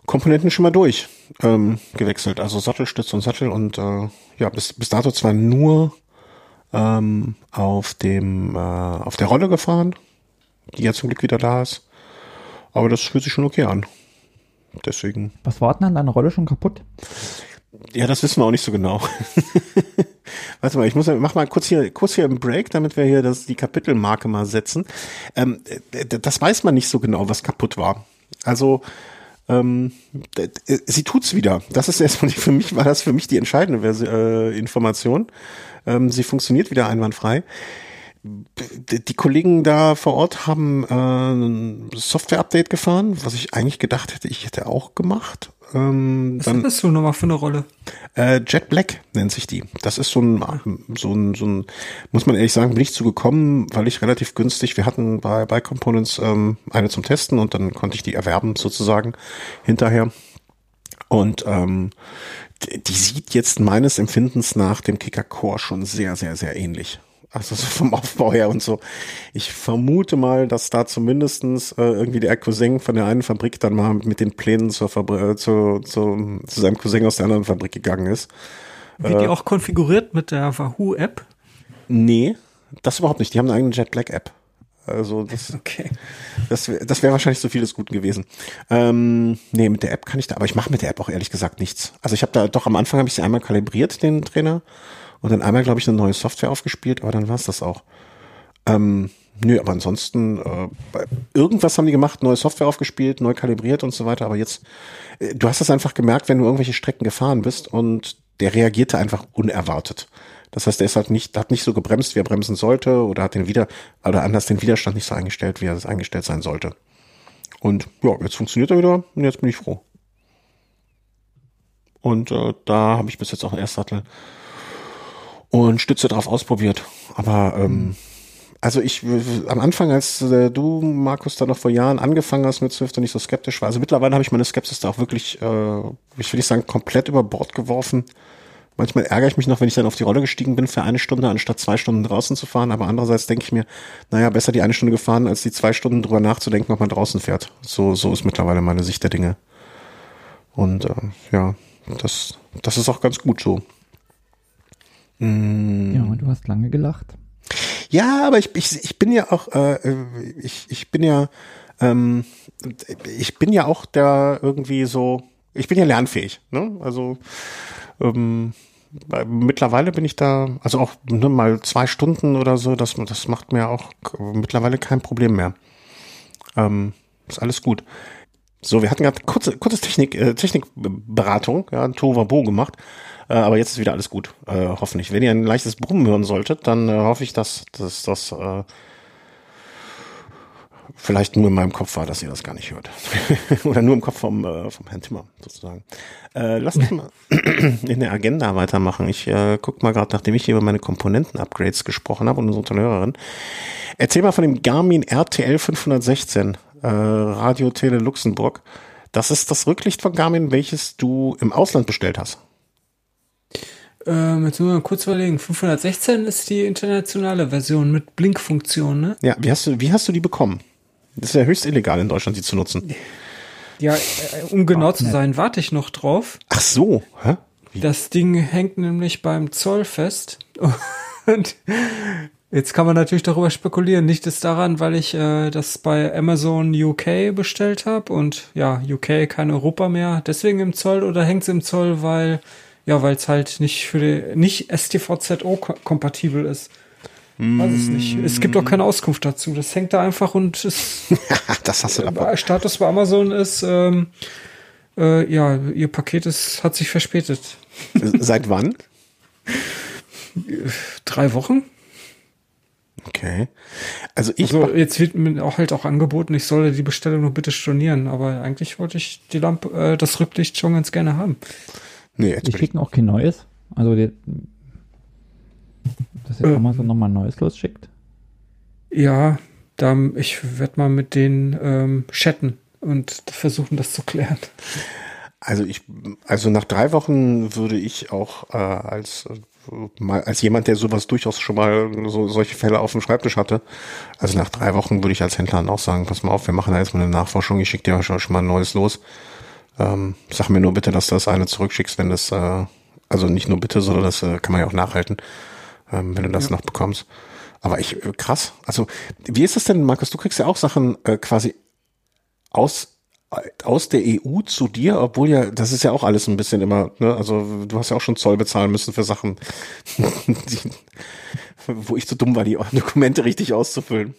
Komponenten schon mal durch ähm, gewechselt. Also Sattelstütze und Sattel und äh, ja, bis, bis dato zwar nur ähm, auf dem äh, auf der Rolle gefahren, die ja zum Glück wieder da ist. Aber das fühlt sich schon okay an. Deswegen. Was war denn an deiner Rolle schon kaputt? Ja, das wissen wir auch nicht so genau. Warte mal, ich muss mach mal kurz hier kurz hier einen Break, damit wir hier das die Kapitelmarke mal setzen. Ähm, das weiß man nicht so genau, was kaputt war. Also ähm, sie tut's wieder. Das ist erstmal für mich war das für mich die entscheidende Versi äh, Information. Ähm, sie funktioniert wieder einwandfrei. Die Kollegen da vor Ort haben äh, ein Software-Update gefahren, was ich eigentlich gedacht hätte, ich hätte auch gemacht. Ähm, Was dann, hast du nochmal für eine Rolle? Äh, Jet Black nennt sich die. Das ist so ein, so ein, so ein, muss man ehrlich sagen, bin ich zugekommen, weil ich relativ günstig, wir hatten bei, bei Components ähm, eine zum Testen und dann konnte ich die erwerben sozusagen hinterher. Und ähm, die, die sieht jetzt meines Empfindens nach dem Kicker Core schon sehr, sehr, sehr ähnlich. Also so vom Aufbau her und so. Ich vermute mal, dass da zumindestens äh, irgendwie der Cousin von der einen Fabrik dann mal mit den Plänen zur Fabri äh, zu, zu, zu seinem Cousin aus der anderen Fabrik gegangen ist. Wird äh, die auch konfiguriert mit der Wahoo-App? Nee, das überhaupt nicht. Die haben eine eigene Jet Black App. Also das, okay. das, das wäre wahrscheinlich so vieles Guten gewesen. Ähm, nee, mit der App kann ich da, aber ich mache mit der App auch ehrlich gesagt nichts. Also ich habe da doch am Anfang habe ich sie einmal kalibriert, den Trainer und dann einmal, glaube ich, eine neue Software aufgespielt, aber dann war es das auch. Ähm, nö, aber ansonsten, äh, irgendwas haben die gemacht, neue Software aufgespielt, neu kalibriert und so weiter, aber jetzt, äh, du hast das einfach gemerkt, wenn du irgendwelche Strecken gefahren bist und der reagierte einfach unerwartet. Das heißt, er ist halt nicht, hat nicht so gebremst, wie er bremsen sollte, oder hat den wieder, oder anders den Widerstand nicht so eingestellt, wie er es eingestellt sein sollte. Und ja, jetzt funktioniert er wieder und jetzt bin ich froh. Und äh, da habe ich bis jetzt auch einen Erstsattel und Stütze drauf ausprobiert. Aber ähm, also ich am Anfang, als äh, du, Markus, da noch vor Jahren angefangen hast mit Swift und nicht so skeptisch war, also mittlerweile habe ich meine Skepsis da auch wirklich, äh, ich will nicht sagen, komplett über Bord geworfen. Manchmal ärgere ich mich noch, wenn ich dann auf die Rolle gestiegen bin für eine Stunde, anstatt zwei Stunden draußen zu fahren. Aber andererseits denke ich mir, naja, besser die eine Stunde gefahren, als die zwei Stunden drüber nachzudenken, ob man draußen fährt. So, so ist mittlerweile meine Sicht der Dinge. Und äh, ja, das, das ist auch ganz gut so. Mm. Ja, du hast lange gelacht. Ja, aber ich, ich, ich bin ja auch, äh, ich, ich bin ja, ähm, ich bin ja auch da irgendwie so, ich bin ja lernfähig, ne? Also ähm, mittlerweile bin ich da, also auch nur mal zwei Stunden oder so, das, das macht mir auch mittlerweile kein Problem mehr. Ähm, ist alles gut. So, wir hatten gerade kurze, kurzes Technik, äh, Technikberatung, ja, Bo gemacht, äh, aber jetzt ist wieder alles gut, äh, hoffentlich. Wenn ihr ein leichtes Brummen hören solltet, dann äh, hoffe ich, dass, dass das äh, vielleicht nur in meinem Kopf war, dass ihr das gar nicht hört. Oder nur im Kopf vom, äh, vom Herrn Timmer, sozusagen. Äh, lasst uns mal in der Agenda weitermachen. Ich äh, guck mal gerade, nachdem ich hier über meine Komponenten-Upgrades gesprochen habe und unsere Hörerin. Erzähl mal von dem Garmin RTL 516, äh, Radio Tele Luxemburg. Das ist das Rücklicht von Garmin, welches du im Ausland bestellt hast. Ähm, jetzt müssen wir kurz überlegen. 516 ist die internationale Version mit Blinkfunktion, ne? Ja, wie hast du, wie hast du die bekommen? Das ist ja höchst illegal in Deutschland, die zu nutzen. Ja, äh, um genau zu sein, warte ich noch drauf. Ach so, hä? Wie? Das Ding hängt nämlich beim Zoll fest. Und jetzt kann man natürlich darüber spekulieren. Nicht ist daran, weil ich äh, das bei Amazon UK bestellt habe und ja, UK kein Europa mehr, deswegen im Zoll oder hängt es im Zoll, weil ja, weil es halt nicht für die, nicht STVZO kompatibel ist. Weiß es nicht. Es gibt auch keine Auskunft dazu. Das hängt da einfach und ist. das hast du aber. Status bei Amazon ist, ähm, äh, ja, ihr Paket ist, hat sich verspätet. Seit wann? Drei Wochen. Okay. Also ich. Also jetzt wird mir auch halt auch angeboten, ich solle die Bestellung noch bitte stornieren, aber eigentlich wollte ich die Lampe, äh, das Rücklicht schon ganz gerne haben. Nee, jetzt die schicken auch kein neues. Also die, dass jetzt äh, Amazon nochmal ein neues losschickt? Ja, da, ich werde mal mit denen ähm, chatten und versuchen, das zu klären. Also ich, also nach drei Wochen würde ich auch äh, als äh, mal als jemand, der sowas durchaus schon mal so solche Fälle auf dem Schreibtisch hatte, also nach drei Wochen würde ich als Händler dann auch sagen, pass mal auf, wir machen da jetzt mal eine Nachforschung, ich schicke dir schon, schon mal ein neues los. Ähm, sag mir nur bitte, dass du das eine zurückschickst, wenn das, äh, also nicht nur bitte, sondern das äh, kann man ja auch nachhalten ähm, wenn du das ja. noch bekommst. Aber ich, äh, krass. Also, wie ist das denn, Markus? Du kriegst ja auch Sachen äh, quasi aus, aus der EU zu dir, obwohl ja, das ist ja auch alles ein bisschen immer, ne? Also, du hast ja auch schon Zoll bezahlen müssen für Sachen, die, wo ich zu so dumm war, die Dokumente richtig auszufüllen.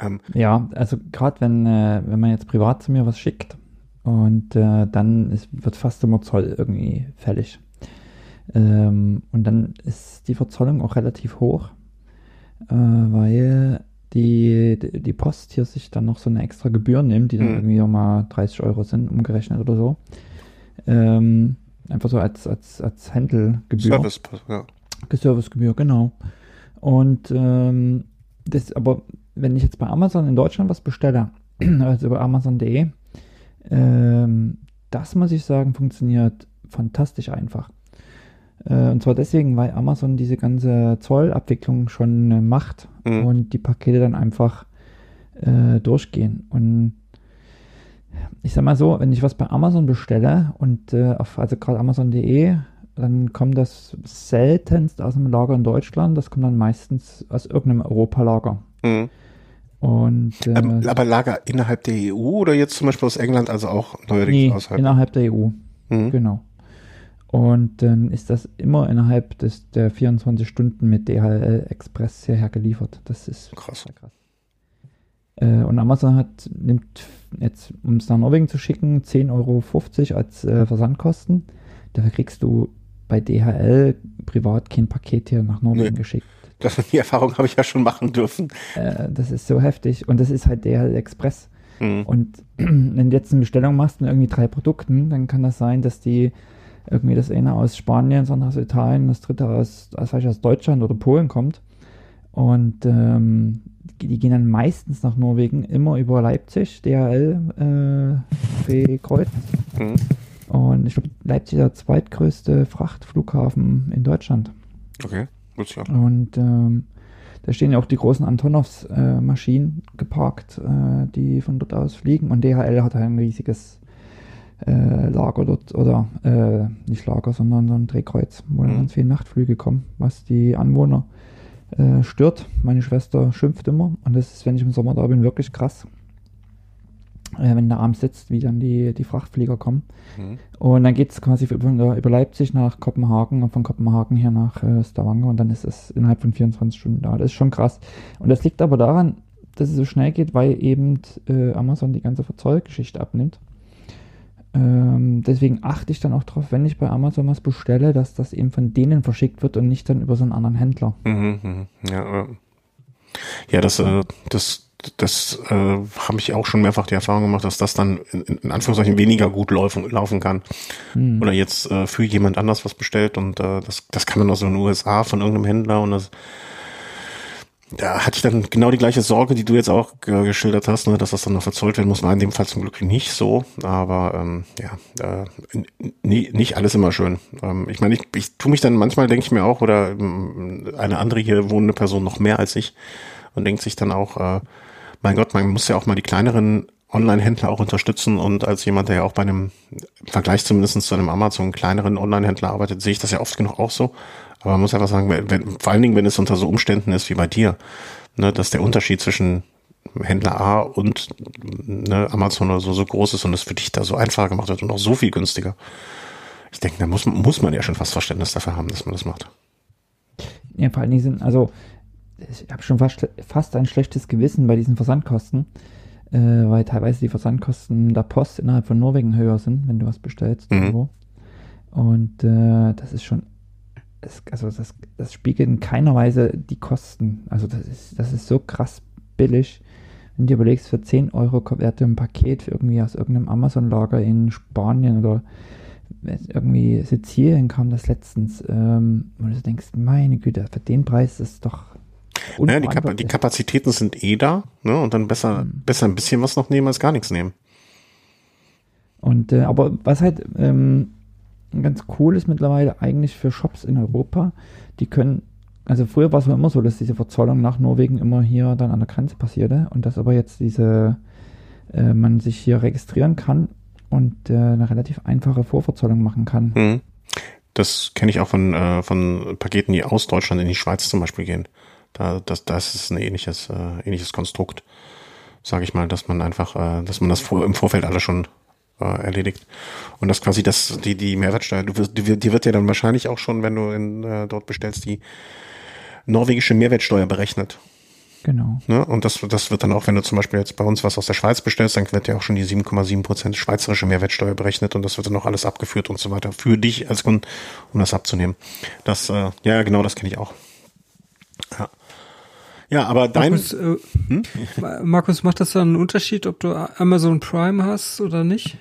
Ähm, ja, also gerade wenn, äh, wenn man jetzt privat zu mir was schickt und äh, dann ist, wird fast immer Zoll irgendwie fällig. Ähm, und dann ist die Verzollung auch relativ hoch, äh, weil die, die Post hier sich dann noch so eine extra Gebühr nimmt, die dann mhm. irgendwie mal 30 Euro sind, umgerechnet oder so. Ähm, einfach so als, als, als Händelgebühr. Service, ja. Servicegebühr, genau. Und ähm, das, aber wenn ich jetzt bei Amazon in Deutschland was bestelle, also über Amazon.de, ähm, das muss ich sagen, funktioniert fantastisch einfach. Äh, und zwar deswegen, weil Amazon diese ganze Zollabwicklung schon äh, macht mhm. und die Pakete dann einfach äh, durchgehen. Und ich sag mal so, wenn ich was bei Amazon bestelle und äh, auf, also gerade Amazon.de, dann kommt das seltenst aus einem Lager in Deutschland, das kommt dann meistens aus irgendeinem Europalager. Mhm. Und, äh, ähm, aber Lager innerhalb der EU oder jetzt zum Beispiel aus England, also auch neuerdings nee, außerhalb? Innerhalb der EU. Mhm. Genau. Und dann ist das immer innerhalb des, der 24 Stunden mit DHL Express hierher geliefert. Das ist krass. krass. Äh, und Amazon hat, nimmt jetzt, um es nach Norwegen zu schicken, 10,50 Euro als äh, Versandkosten. Dafür kriegst du bei DHL privat kein Paket hier nach Norwegen nee. geschickt. Das, die Erfahrung habe ich ja schon machen dürfen. Äh, das ist so heftig. Und das ist halt DHL Express. Mhm. Und wenn du jetzt eine Bestellung machst mit irgendwie drei Produkten, dann kann das sein, dass die irgendwie das eine aus Spanien, das andere aus Italien, das dritte aus, aus, aus Deutschland oder Polen kommt. Und ähm, die gehen dann meistens nach Norwegen, immer über Leipzig, DHL, äh, Kreuz. Mhm. Und ich glaube, Leipzig ist der zweitgrößte Frachtflughafen in Deutschland. Okay. Und ähm, da stehen ja auch die großen Antonovs-Maschinen äh, geparkt, äh, die von dort aus fliegen. Und DHL hat ein riesiges äh, Lager dort, oder äh, nicht Lager, sondern so ein Drehkreuz, wo mhm. ganz viele Nachtflüge kommen, was die Anwohner äh, stört. Meine Schwester schimpft immer und das ist, wenn ich im Sommer da bin, wirklich krass. Äh, wenn der abends sitzt, wie dann die, die Frachtflieger kommen. Mhm. Und dann geht es quasi über, über, Leipzig nach Kopenhagen und von Kopenhagen hier nach äh, Stavanger und dann ist es innerhalb von 24 Stunden da. Das ist schon krass. Und das liegt aber daran, dass es so schnell geht, weil eben äh, Amazon die ganze Verzollgeschichte abnimmt. Ähm, deswegen achte ich dann auch darauf, wenn ich bei Amazon was bestelle, dass das eben von denen verschickt wird und nicht dann über so einen anderen Händler. Mhm, mhm. ja, äh, ja, das, äh, das, das äh, habe ich auch schon mehrfach die Erfahrung gemacht, dass das dann in, in Anführungszeichen weniger gut laufen, laufen kann. Hm. Oder jetzt äh, für jemand anders was bestellt und äh, das, das kann man aus den USA von irgendeinem Händler und das da hatte ich dann genau die gleiche Sorge, die du jetzt auch äh, geschildert hast, ne, dass das dann noch verzollt werden muss. War in dem Fall zum Glück nicht so, aber ähm, ja, äh, nicht alles immer schön. Ähm, ich meine, ich, ich tue mich dann manchmal, denke ich mir auch, oder ähm, eine andere hier wohnende Person noch mehr als ich und denkt sich dann auch, äh, mein Gott, man muss ja auch mal die kleineren Online-Händler auch unterstützen und als jemand, der ja auch bei einem, im Vergleich zumindest zu einem Amazon kleineren Online-Händler arbeitet, sehe ich das ja oft genug auch so. Aber man muss einfach sagen, wenn, vor allen Dingen, wenn es unter so Umständen ist wie bei dir, ne, dass der Unterschied zwischen Händler A und ne, Amazon oder so so groß ist und es für dich da so einfacher gemacht wird und auch so viel günstiger. Ich denke, da muss, muss man ja schon fast Verständnis dafür haben, dass man das macht. Ja, vor allen Dingen sind, also ich habe schon fast, fast ein schlechtes Gewissen bei diesen Versandkosten, äh, weil teilweise die Versandkosten der Post innerhalb von Norwegen höher sind, wenn du was bestellst Mhm. irgendwo. Und äh, das ist schon, das, also das, das spiegelt in keiner Weise die Kosten. Also das ist, das ist so krass billig. Wenn du überlegst, für 10 Euro kommt ein Paket für irgendwie aus irgendeinem Amazon-Lager in Spanien oder irgendwie Sizilien kam das letztens, ähm, wo du denkst, meine Güte, für den Preis ist doch Naja, die, Kap die. Kapazitäten sind eh da, ne? Und dann besser, Mhm. besser ein bisschen was noch nehmen als gar nichts nehmen. Und äh, aber was halt ähm, ganz cool ist mittlerweile eigentlich für Shops in Europa, die können, also früher war es immer so, dass diese Verzollung nach Norwegen immer hier dann an der Grenze passierte und dass aber jetzt diese äh, man sich hier registrieren kann und äh, eine relativ einfache Vorverzollung machen kann. Mhm. Das kenne ich auch von, äh, von Paketen, die aus Deutschland in die Schweiz zum Beispiel gehen. Da, das, das ist ein ähnliches, äh, ähnliches Konstrukt, sage ich mal, dass man einfach, äh, dass man das vor, im Vorfeld alles schon äh, erledigt. Und das quasi das, die, die Mehrwertsteuer, du wirst, die, die wird ja dann wahrscheinlich auch schon, wenn du in, äh, dort bestellst, die norwegische Mehrwertsteuer berechnet. Genau. Ne? Und das, das wird dann auch, wenn du zum Beispiel jetzt bei uns was aus der Schweiz bestellst, dann wird ja auch schon die 7,7 Prozent schweizerische Mehrwertsteuer berechnet und das wird dann auch alles abgeführt und so weiter für dich als Kunden, um das abzunehmen. Das, äh, ja, genau, das kenne ich auch. Ja. Ja, aber dein, Markus, äh, Ma- Markus, macht das dann einen Unterschied, ob du Amazon Prime hast oder nicht?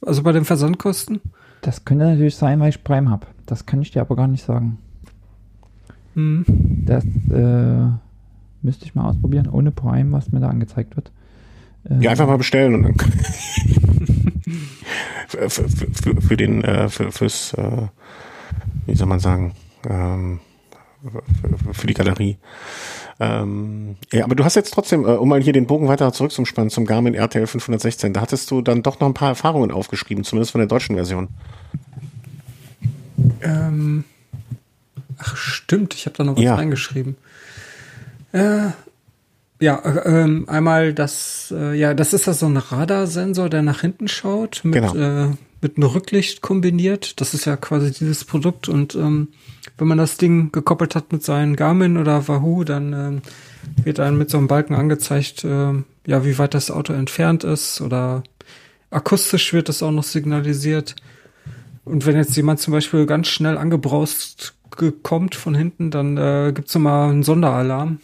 Also bei den Versandkosten? Das könnte natürlich sein, weil ich Prime habe. Das kann ich dir aber gar nicht sagen. Hm. Das äh, müsste ich mal ausprobieren, ohne Prime, was mir da angezeigt wird. Äh, ja, einfach mal bestellen und dann für, für, für, für den, äh, für, fürs, äh, wie soll man sagen, ähm, für, die Galerie. Ähm, ja, aber du hast jetzt trotzdem, äh, um mal hier den Bogen weiter zurückzuspannen zum Garmin RTL 516, da hattest du dann doch noch ein paar Erfahrungen aufgeschrieben, zumindest von der deutschen Version. Ähm, ach, stimmt, ich habe da noch was Ja. reingeschrieben. Äh, ja, äh, ähm, einmal das, äh, ja, das ist ja so ein Radarsensor, der nach hinten schaut, mit, Genau. äh, mit einem Rücklicht kombiniert. Das ist ja quasi dieses Produkt und ähm, wenn man das Ding gekoppelt hat mit seinen Garmin oder Wahoo, dann ähm, wird einem mit so einem Balken angezeigt, ähm, ja, wie weit das Auto entfernt ist oder akustisch wird das auch noch signalisiert. Und wenn jetzt jemand zum Beispiel ganz schnell angebraust ge- kommt von hinten, dann äh, gibt's nochmal einen Sonderalarm.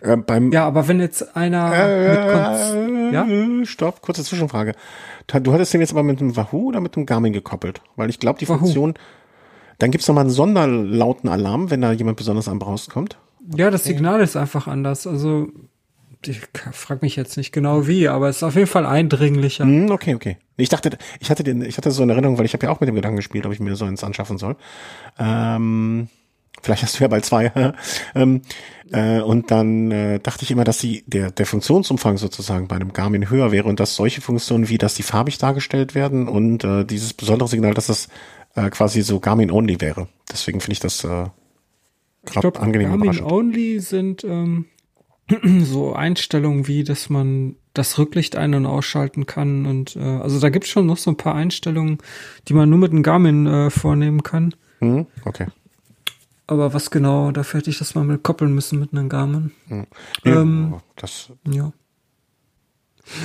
Äh, beim Ja, aber wenn jetzt einer Konz ja? äh, Stopp, kurze Zwischenfrage. Du hattest den jetzt aber mit dem Wahoo oder mit dem Garmin gekoppelt? Weil ich glaube, die Wahoo. Funktion, dann gibt's noch mal einen sonderlauten Alarm, wenn da jemand besonders am Braust kommt. Ja, das Signal ist einfach anders. Also ich frage mich jetzt nicht genau wie, aber es ist auf jeden Fall eindringlicher. Hm, okay, okay. Ich dachte, ich hatte den, ich hatte so eine Erinnerung, weil ich habe ja auch mit dem Gedanken gespielt, ob ich mir so eins anschaffen soll. Ähm, vielleicht hast du ja bald zwei. ähm, äh, und dann äh, dachte ich immer, dass die, der, der Funktionsumfang sozusagen bei einem Garmin höher wäre und dass solche Funktionen wie, dass die farbig dargestellt werden und äh, dieses besondere Signal, dass das äh, quasi so Garmin-only wäre. Deswegen finde ich das äh, Ich glaube, angenehm Garmin überraschend. Only sind ähm, so Einstellungen wie, dass man das Rücklicht ein- und ausschalten kann. Und äh, also da gibt's schon noch so ein paar Einstellungen, die man nur mit einem Garmin äh, vornehmen kann. Hm, okay. Aber was genau, dafür hätte ich das mal mit koppeln müssen mit einem Garmin. Nee, Ähm, das, Ja.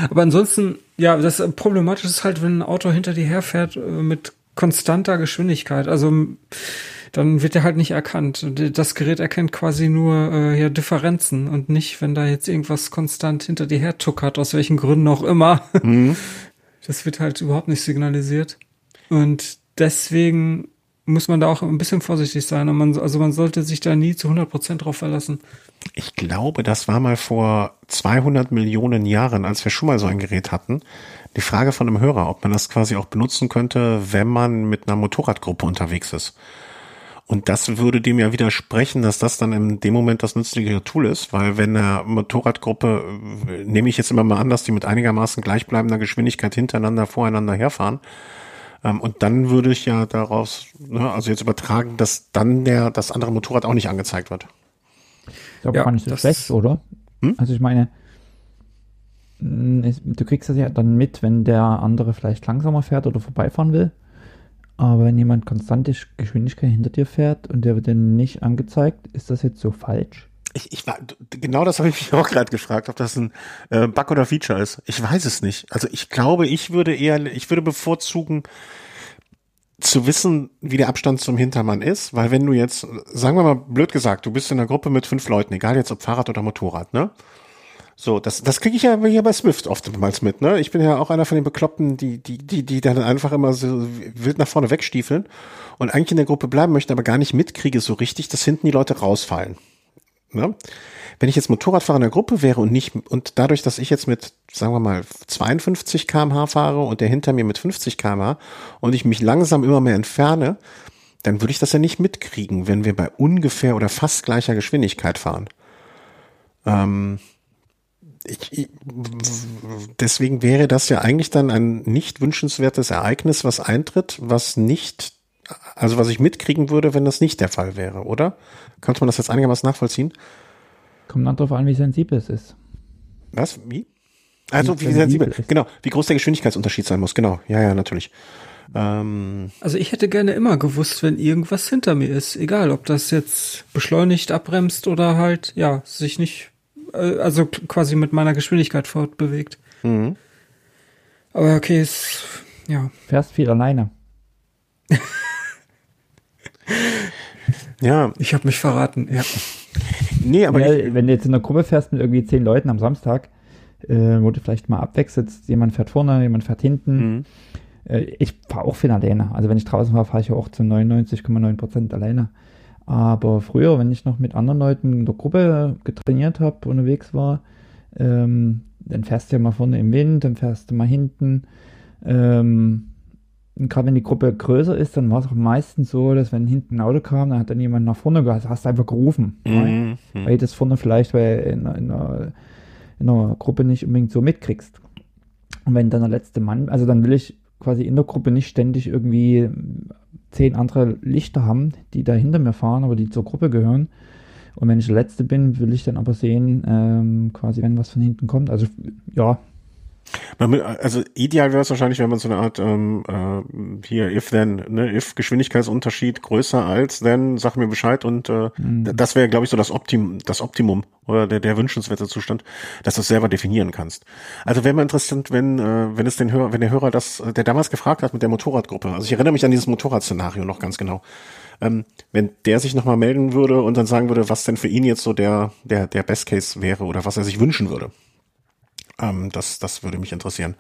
Aber ansonsten, ja, das Problematische ist halt, wenn ein Auto hinter dir herfährt äh, mit konstanter Geschwindigkeit. Also dann wird er halt nicht erkannt. Das Gerät erkennt quasi nur äh, ja, Differenzen und nicht, wenn da jetzt irgendwas konstant hinter dir her tuckert, aus welchen Gründen auch immer. Das wird halt überhaupt nicht signalisiert. Und deswegen muss man da auch ein bisschen vorsichtig sein. Und man, also man sollte sich da nie zu 100% drauf verlassen. Ich glaube, das war mal vor 200 Millionen Jahren, als wir schon mal so ein Gerät hatten. Die Frage von einem Hörer, ob man das quasi auch benutzen könnte, wenn man mit einer Motorradgruppe unterwegs ist. Und das würde dem ja widersprechen, dass das dann in dem Moment das nützlichere Tool ist, weil wenn eine Motorradgruppe, äh, nehme ich jetzt immer mal an, dass die mit einigermaßen gleichbleibender Geschwindigkeit hintereinander, voreinander herfahren, ähm, und dann würde ich ja daraus, ne, also jetzt übertragen, dass dann der, das andere Motorrad auch nicht angezeigt wird. Ich glaube Ja, gar nicht so das- schlecht, oder? Hm? Also ich meine, es- du kriegst das ja dann mit, wenn der andere vielleicht langsamer fährt oder vorbeifahren will. Aber wenn jemand konstante Geschwindigkeit hinter dir fährt und der wird dann nicht angezeigt, ist das jetzt so falsch? Ich, ich war, genau das habe ich mich auch gerade gefragt, ob das ein äh, Bug oder Feature ist. Ich weiß es nicht. Also ich glaube, ich würde eher, ich würde bevorzugen, zu wissen, wie der Abstand zum Hintermann ist, weil wenn du jetzt, sagen wir mal blöd gesagt, du bist in einer Gruppe mit fünf Leuten, egal jetzt ob Fahrrad oder Motorrad, ne? So, das, das kriege ich ja hier bei Swift oftmals mit, ne? Ich bin ja auch einer von den Bekloppten, die, die, die, die dann einfach immer so wild nach vorne wegstiefeln und eigentlich in der Gruppe bleiben möchten, aber gar nicht mitkriege so richtig, dass hinten die Leute rausfallen. Ne? Wenn ich jetzt Motorradfahrer in der Gruppe wäre und nicht, und dadurch, dass ich jetzt mit, sagen wir mal, 52 kmh fahre und der hinter mir mit 50 kmh und ich mich langsam immer mehr entferne, dann würde ich das ja nicht mitkriegen, wenn wir bei ungefähr oder fast gleicher Geschwindigkeit fahren. Ähm, ich, ich, deswegen wäre das ja eigentlich dann ein nicht wünschenswertes Ereignis, was eintritt, was nicht, also was ich mitkriegen würde, wenn das nicht der Fall wäre, oder? Könnte man das jetzt einigermaßen nachvollziehen? Kommt dann darauf an, wie sensibel es ist. Was? Wie? Also Wie wie sensibel. sensibel. Genau, wie groß der Geschwindigkeitsunterschied sein muss. Genau, ja, ja, natürlich. Ähm, Also ich hätte gerne immer gewusst, wenn irgendwas hinter mir ist. Egal, ob das jetzt beschleunigt abbremst oder halt, ja, sich nicht, äh, also quasi mit meiner Geschwindigkeit fortbewegt. mhm. Aber okay, ist, ja. Fährst viel alleine. Ja, Ich habe mich verraten, ja. nee, aber ja, ich, wenn du jetzt in einer Gruppe fährst mit irgendwie zehn Leuten am Samstag, äh, wo du vielleicht mal abwechselst, jemand fährt vorne, jemand fährt hinten. Mhm. Äh, ich fahre auch viel alleine. Also wenn ich draußen fahre, fahre ich ja auch zu 99,9 Prozent alleine. Aber früher, wenn ich noch mit anderen Leuten in der Gruppe getrainiert habe, unterwegs war, ähm, dann fährst du ja mal vorne im Wind, dann fährst du mal hinten. Ähm, und gerade wenn die Gruppe größer ist, dann war es auch meistens so, dass wenn hinten ein Auto kam, dann hat dann jemand nach vorne gehört, hast du einfach gerufen. Mhm. Weil das vorne vielleicht weil in, in, einer, in einer Gruppe nicht unbedingt so mitkriegst. Und wenn dann der letzte Mann, also dann will ich quasi in der Gruppe nicht ständig irgendwie zehn andere Lichter haben, die da hinter mir fahren, aber die zur Gruppe gehören. Und wenn ich der Letzte bin, will ich dann aber sehen, ähm, quasi, wenn was von hinten kommt. Also ja, Also ideal wäre es wahrscheinlich, wenn man so eine Art ähm, äh, hier if then, ne, if Geschwindigkeitsunterschied größer als then, sag mir Bescheid und äh, Mhm. das wäre, glaube ich, so das Optimum, das Optimum oder der, der wünschenswerte Zustand, dass du es selber definieren kannst. Also wäre mal interessant, wenn äh, wenn es den Hörer, wenn der Hörer das, der damals gefragt hat mit der Motorradgruppe. Also ich erinnere mich an dieses Motorradszenario noch ganz genau. Ähm, wenn der sich nochmal melden würde und dann sagen würde, was denn für ihn jetzt so der der der Best Case wäre oder was er sich wünschen würde. Ähm, das, das würde mich interessieren.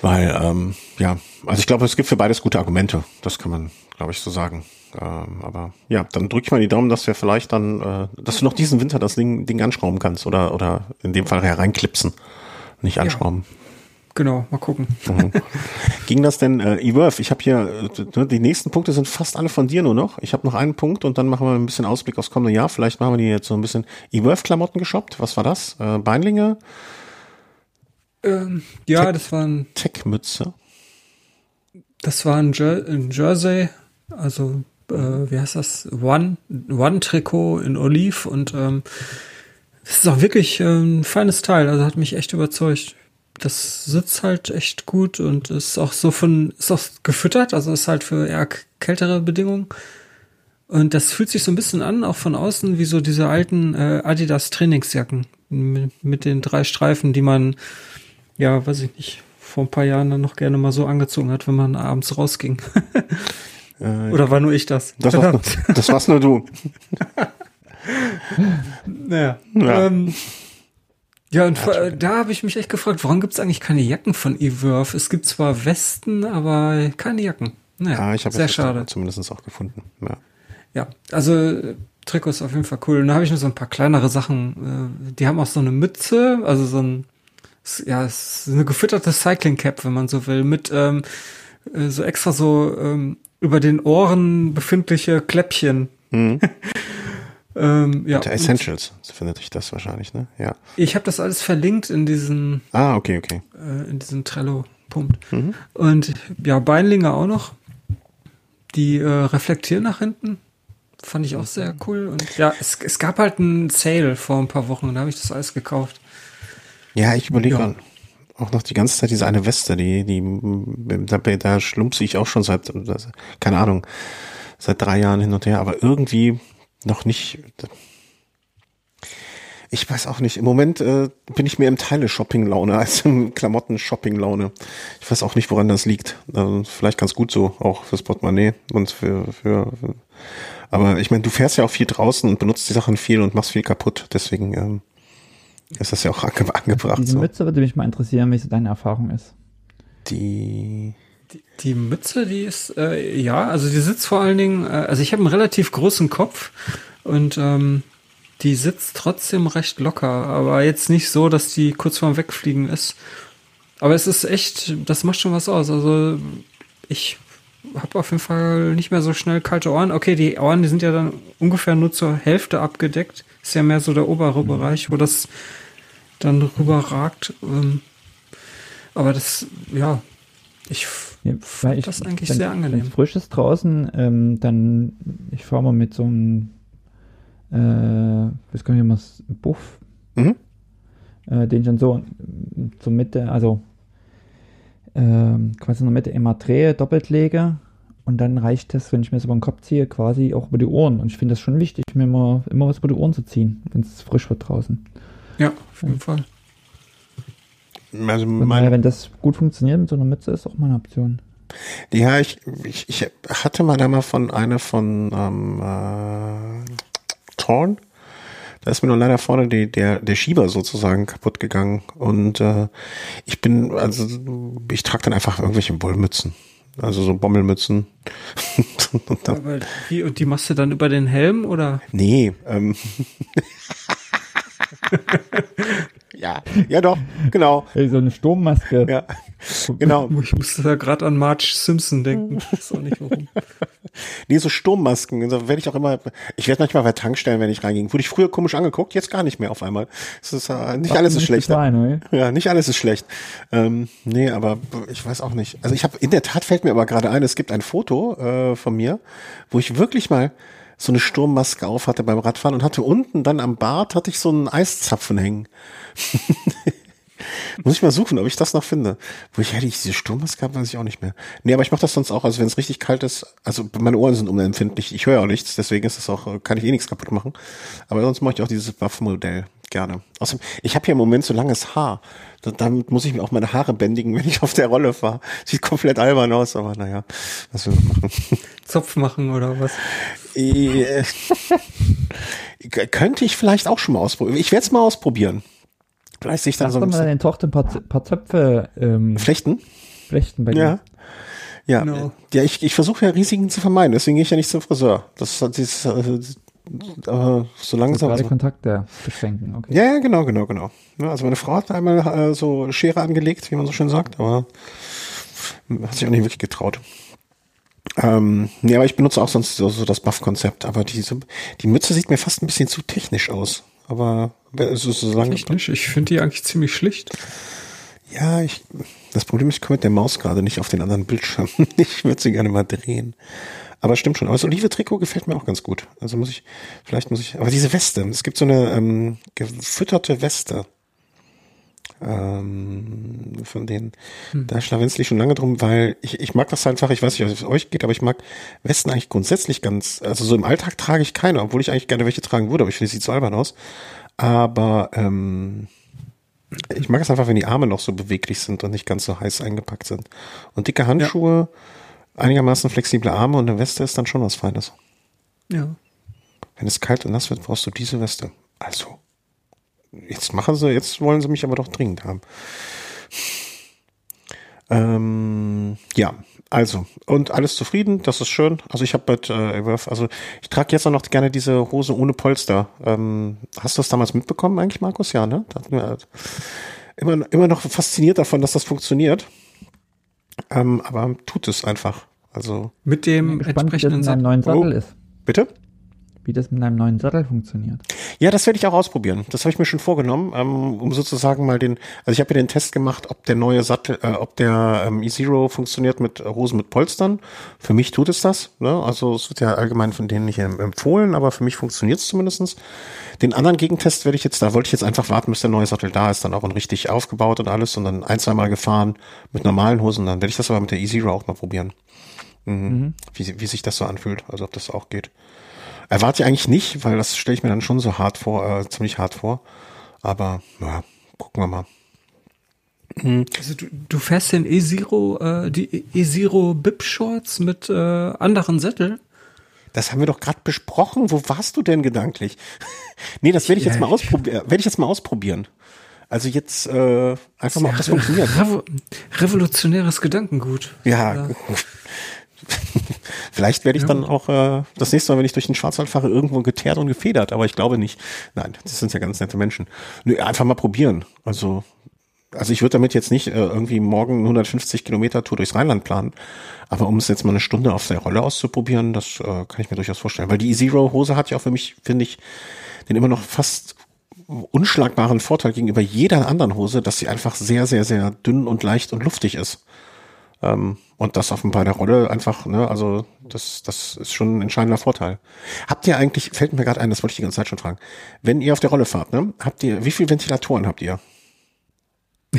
Weil, ähm, ja, also ich glaube, es gibt für beides gute Argumente. Das kann man, glaube ich, so sagen. Ähm, aber ja, dann drück ich mal die Daumen, dass wir vielleicht dann, äh, dass du noch diesen Winter das Ding, Ding anschrauben kannst oder, oder in dem Fall hereinklipsen. Nicht anschrauben. Genau, mal gucken. Mhm. Ging das denn, äh, Eworth, ich habe hier, äh, die nächsten Punkte sind fast alle von dir nur noch. Ich habe noch einen Punkt und dann machen wir ein bisschen Ausblick aufs kommende Jahr. Vielleicht machen wir die jetzt so ein bisschen Eworth-Klamotten geshoppt. Was war das? Äh, Beinlinge, Ähm, ja, das war ein, Tech-Mütze. das war ein, Jer ein Jersey, also äh, wie heißt das? One, One Trikot in Oliv und ähm, das ist auch wirklich ähm, ein feines Teil, also hat mich echt überzeugt. Das sitzt halt echt gut und ist auch so von, ist auch gefüttert, also ist halt für eher kältere Bedingungen. Und das fühlt sich so ein bisschen an, auch von außen, wie so diese alten äh, Adidas Trainingsjacken mit, mit den drei Streifen, die man, ja, weiß ich nicht, vor ein paar Jahren dann noch gerne mal so angezogen hat, wenn man abends rausging. Äh, Oder war nur ich das? das, war's, das war's nur du. Naja. Ja. Ähm, ja, und vor- da habe ich mich echt gefragt, warum gibt es eigentlich keine Jacken von eWorth? Es gibt zwar Westen, aber keine Jacken. Naja, Ja, ich habe sehr schade. zumindest auch gefunden. Ja. Ja, also Trikot ist auf jeden Fall cool. Und da habe ich noch so ein paar kleinere Sachen. Äh, die haben auch so eine Mütze, also so ein, ja, eine gefütterte Cycling Cap, wenn man so will, mit ähm, äh, so extra so ähm, über den Ohren befindliche Kläppchen. Mhm. Ähm, ja, und Essentials so findet sich das wahrscheinlich, ne? Ja. ich habe das alles verlinkt in diesen Ah, okay, okay. äh, in diesen Trello-Punkt. Mhm. Und ja, Beinlinge auch noch. Die äh, reflektieren nach hinten. Fand ich auch sehr cool. Und ja, es, es gab halt einen Sale vor ein paar Wochen und da habe ich das alles gekauft. Ja, ich überlege Ja. auch noch die ganze Zeit diese eine Weste, die, die, da, da schlumpse ich auch schon seit, keine Ahnung, seit drei Jahren hin und her, aber irgendwie noch nicht. Ich weiß auch nicht. Im Moment äh, bin ich mehr im Teile-Shopping-Laune als im Klamotten-Shopping-Laune. Ich weiß auch nicht, woran das liegt. Also vielleicht ganz gut so, auch fürs Portemonnaie und für, für, für aber ich meine, du fährst ja auch viel draußen und benutzt die Sachen viel und machst viel kaputt. Deswegen ähm, ist das ja auch ange angebracht. Diese So. Mütze würde mich mal interessieren, wie so deine Erfahrung ist. Die Die, die Mütze, die ist, äh, ja, also die sitzt vor allen Dingen, äh, also ich habe einen relativ großen Kopf und ähm, die sitzt trotzdem recht locker, aber jetzt nicht so, dass die kurz vorm Wegfliegen ist. Aber es ist echt, das macht schon was aus. Also ich habe auf jeden Fall nicht mehr so schnell kalte Ohren. Okay, die Ohren, die sind ja dann ungefähr nur zur Hälfte abgedeckt. Ist ja mehr so der obere Bereich, wo das dann rüberragt. Ähm, aber das, ja, ich Ja, weil ich, das eigentlich wenn- sehr Wenn angenehm. es frisch ist draußen, ähm, dann, ich fahre mal mit so einem, äh, was kann ich mal, Buff, Mhm. äh, den ich dann so zur Mitte, also ähm, quasi in der Mitte immer drehe, doppelt lege und dann reicht das, wenn ich mir so über den Kopf ziehe, quasi auch über die Ohren. Und ich finde das schon wichtig, mir immer, immer was über die Ohren zu ziehen, wenn es frisch wird draußen. Ja, auf jeden Fall. Also meine, wenn das gut funktioniert mit so einer Mütze, ist auch mal eine Option. ja, ich, ich, ich hatte mal da mal von einer von ähm, äh, Torn. Da ist mir nur leider vorne die, der, der Schieber sozusagen kaputt gegangen. Und äh, ich bin, also ich trage dann einfach irgendwelche Wollmützen. Also so Bommelmützen. und dann, Aber wie, und die machst du dann über den Helm oder? nee, ähm. ja, ja doch, genau. So eine Sturmmaske. Ja, genau. Ich musste da gerade an Marge Simpson denken. Ich weiß auch nicht warum. Nee, so Sturmmasken. Also werde ich auch immer, ich werde manchmal bei Tankstellen, wenn ich reinging. Wurde ich früher komisch angeguckt, jetzt gar nicht mehr auf einmal. Es ist, äh, nicht alles ist schlecht. Ja, nicht alles ist schlecht. Ähm, nee, aber ich weiß auch nicht. Also ich habe, in der Tat fällt mir aber gerade ein, es gibt ein Foto äh, von mir, wo ich wirklich mal so eine Sturmmaske auf hatte beim Radfahren und hatte unten dann am Bart hatte ich so einen Eiszapfen hängen. Muss ich mal suchen, ob ich das noch finde. Wo ich hätte ich diese Sturmmaske habe, weiß ich auch nicht mehr. Nee, aber ich mache das sonst auch, also wenn es richtig kalt ist, also meine Ohren sind unempfindlich, ich höre auch nichts, deswegen ist es auch, kann ich eh nichts kaputt machen. Aber sonst mache ich auch dieses Buff-Modell gerne. Außerdem, ich habe hier im Moment so langes Haar. Da- Damit muss ich mir auch meine Haare bändigen, wenn ich auf der Rolle fahre. Sieht komplett albern aus, aber naja, was will man machen? Zopf machen oder was? Äh, könnte ich vielleicht auch schon mal ausprobieren. Ich werde es mal ausprobieren. Vielleicht sich dann Lass so ein mal bisschen deine Tochter ein paar, paar Zöpfe ähm, flechten. flechten bei dir. Ja. Ja, Genau. ja ich, ich versuche ja Risiken zu vermeiden, deswegen gehe ich ja nicht zum Friseur. Das hat dieses, äh, aber so langsam. Gerade So. Kontakte beschränken, okay. Ja, ja, genau, genau, genau. Ja, also meine Frau hat einmal äh, so Schere angelegt, wie man so schön sagt, aber hat sich auch nicht wirklich getraut. Ähm, nee, aber ich benutze auch sonst so, so das Buff-Konzept, aber diese, die Mütze sieht mir fast ein bisschen zu technisch aus. Aber es ist so lange. Technisch. Ich finde die eigentlich ziemlich schlicht. Ja, ich, das Problem ist, ich komme mit der Maus gerade nicht auf den anderen Bildschirm. Ich würde sie gerne mal drehen. Aber stimmt schon. Aber das Olive-Trikot gefällt mir auch ganz gut. Also muss ich, vielleicht muss ich, aber diese Weste, es gibt so eine ähm, gefütterte Weste. Ähm, von denen. Da schlawenzle ich schon lange drum, weil ich, ich mag das einfach, ich weiß nicht, wie es euch geht, aber ich mag Westen eigentlich grundsätzlich ganz, also so im Alltag trage ich keine, obwohl ich eigentlich gerne welche tragen würde, aber ich finde, es sieht so albern aus. Aber ähm, ich mag es einfach, wenn die Arme noch so beweglich sind und nicht ganz so heiß eingepackt sind. Und dicke Handschuhe, einigermaßen flexible Arme und eine Weste ist dann schon was Feines. Ja. Wenn es kalt und nass wird, brauchst du diese Weste. Also, jetzt machen sie, jetzt wollen sie mich aber doch dringend haben. Ähm, ja, also, und alles zufrieden, das ist schön. Also ich habe mit äh, also ich trage jetzt auch noch gerne diese Hose ohne Polster. Ähm, hast du das damals mitbekommen eigentlich, Markus? Ja, ne? Da hatten wir halt immer, immer noch fasziniert davon, dass das funktioniert. Ähm, aber tut es einfach. Also, Mit dem Gespannt, entsprechenden Sattel. neuen Sattel Oh. ist. bitte? Wie das mit einem neuen Sattel funktioniert. Ja, das werde ich auch ausprobieren. Das habe ich mir schon vorgenommen, ähm, um sozusagen mal den, also ich habe ja den Test gemacht, ob der neue Sattel, äh, ob der ähm, E-Zero funktioniert mit Hosen mit Polstern. Für mich tut es das. Ne? Also es wird ja allgemein von denen nicht empfohlen, aber für mich funktioniert es zumindestens. Den anderen Gegentest werde ich jetzt, da wollte ich jetzt einfach warten, bis der neue Sattel da ist, dann auch und richtig aufgebaut und alles und dann ein, zwei Mal gefahren mit normalen Hosen. Dann werde ich das aber mit der E-Zero auch mal probieren. Mhm. Wie, wie sich das so anfühlt, also ob das auch geht. Erwarte ich eigentlich nicht, weil das stelle ich mir dann schon so hart vor, äh, ziemlich hart vor. Aber ja, gucken wir mal. Also du, du fährst den E-Zero, äh, die E-Zero Bib Shorts mit äh, anderen Sätteln? Das haben wir doch gerade besprochen. Wo warst du denn gedanklich? nee, das werde ich jetzt mal ausprobieren. Werde ich jetzt mal ausprobieren. Also jetzt äh, einfach mal, ob das funktioniert. Revo revolutionäres Gedankengut. Ja. Vielleicht werde ich dann auch äh, das nächste Mal, wenn ich durch den Schwarzwald fahre, irgendwo geteert und gefedert, aber ich glaube nicht. Nein, das sind ja ganz nette Menschen. Nö, einfach mal probieren. Also, also ich würde damit jetzt nicht äh, irgendwie morgen 150 Kilometer Tour durchs Rheinland planen, aber um es jetzt mal eine Stunde auf der Rolle auszuprobieren, das äh, kann ich mir durchaus vorstellen. Weil die E-Zero-Hose hat ja auch für mich, finde ich, den immer noch fast unschlagbaren Vorteil gegenüber jeder anderen Hose, dass sie einfach sehr, sehr, sehr dünn und leicht und luftig ist. Ähm, und das auf bei der Rolle einfach, ne, also das, das ist schon ein entscheidender Vorteil. Habt ihr eigentlich, fällt mir gerade ein, das wollte ich die ganze Zeit schon fragen, wenn ihr auf der Rolle fahrt, ne, habt ihr, wie viele Ventilatoren habt ihr?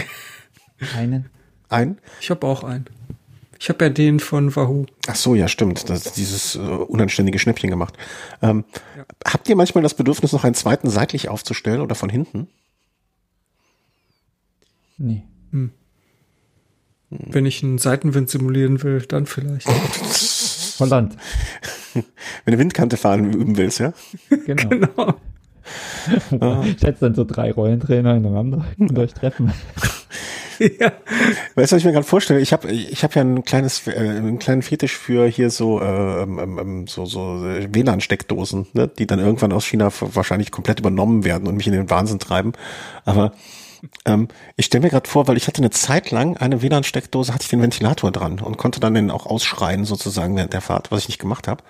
Einen. Ein? Ich habe auch einen. Ich habe ja den von Wahoo. Ach so, ja, stimmt. Das dieses äh, unanständige Schnäppchen gemacht. Ähm, Habt ihr manchmal das Bedürfnis, noch einen zweiten seitlich aufzustellen oder von hinten? Nee. Wenn ich einen Seitenwind simulieren will, dann vielleicht. Holland. Wenn du Windkante fahren üben willst, ja? Genau. genau. Ich setze dann so drei Rollentrainer ineinander und euch treffen. ja. Weißt du, was ich mir gerade vorstelle? Ich habe ich hab ja ein kleines, äh, einen kleinen Fetisch für hier so, äh, ähm, ähm, so, so äh, WLAN-Steckdosen, ne? die dann irgendwann aus China wahrscheinlich komplett übernommen werden und mich in den Wahnsinn treiben. Aber ähm, ich stelle mir gerade vor, weil ich hatte eine Zeit lang eine WLAN-Steckdose, hatte ich den Ventilator dran und konnte dann den auch ausschreien sozusagen während der Fahrt, was ich nicht gemacht habe.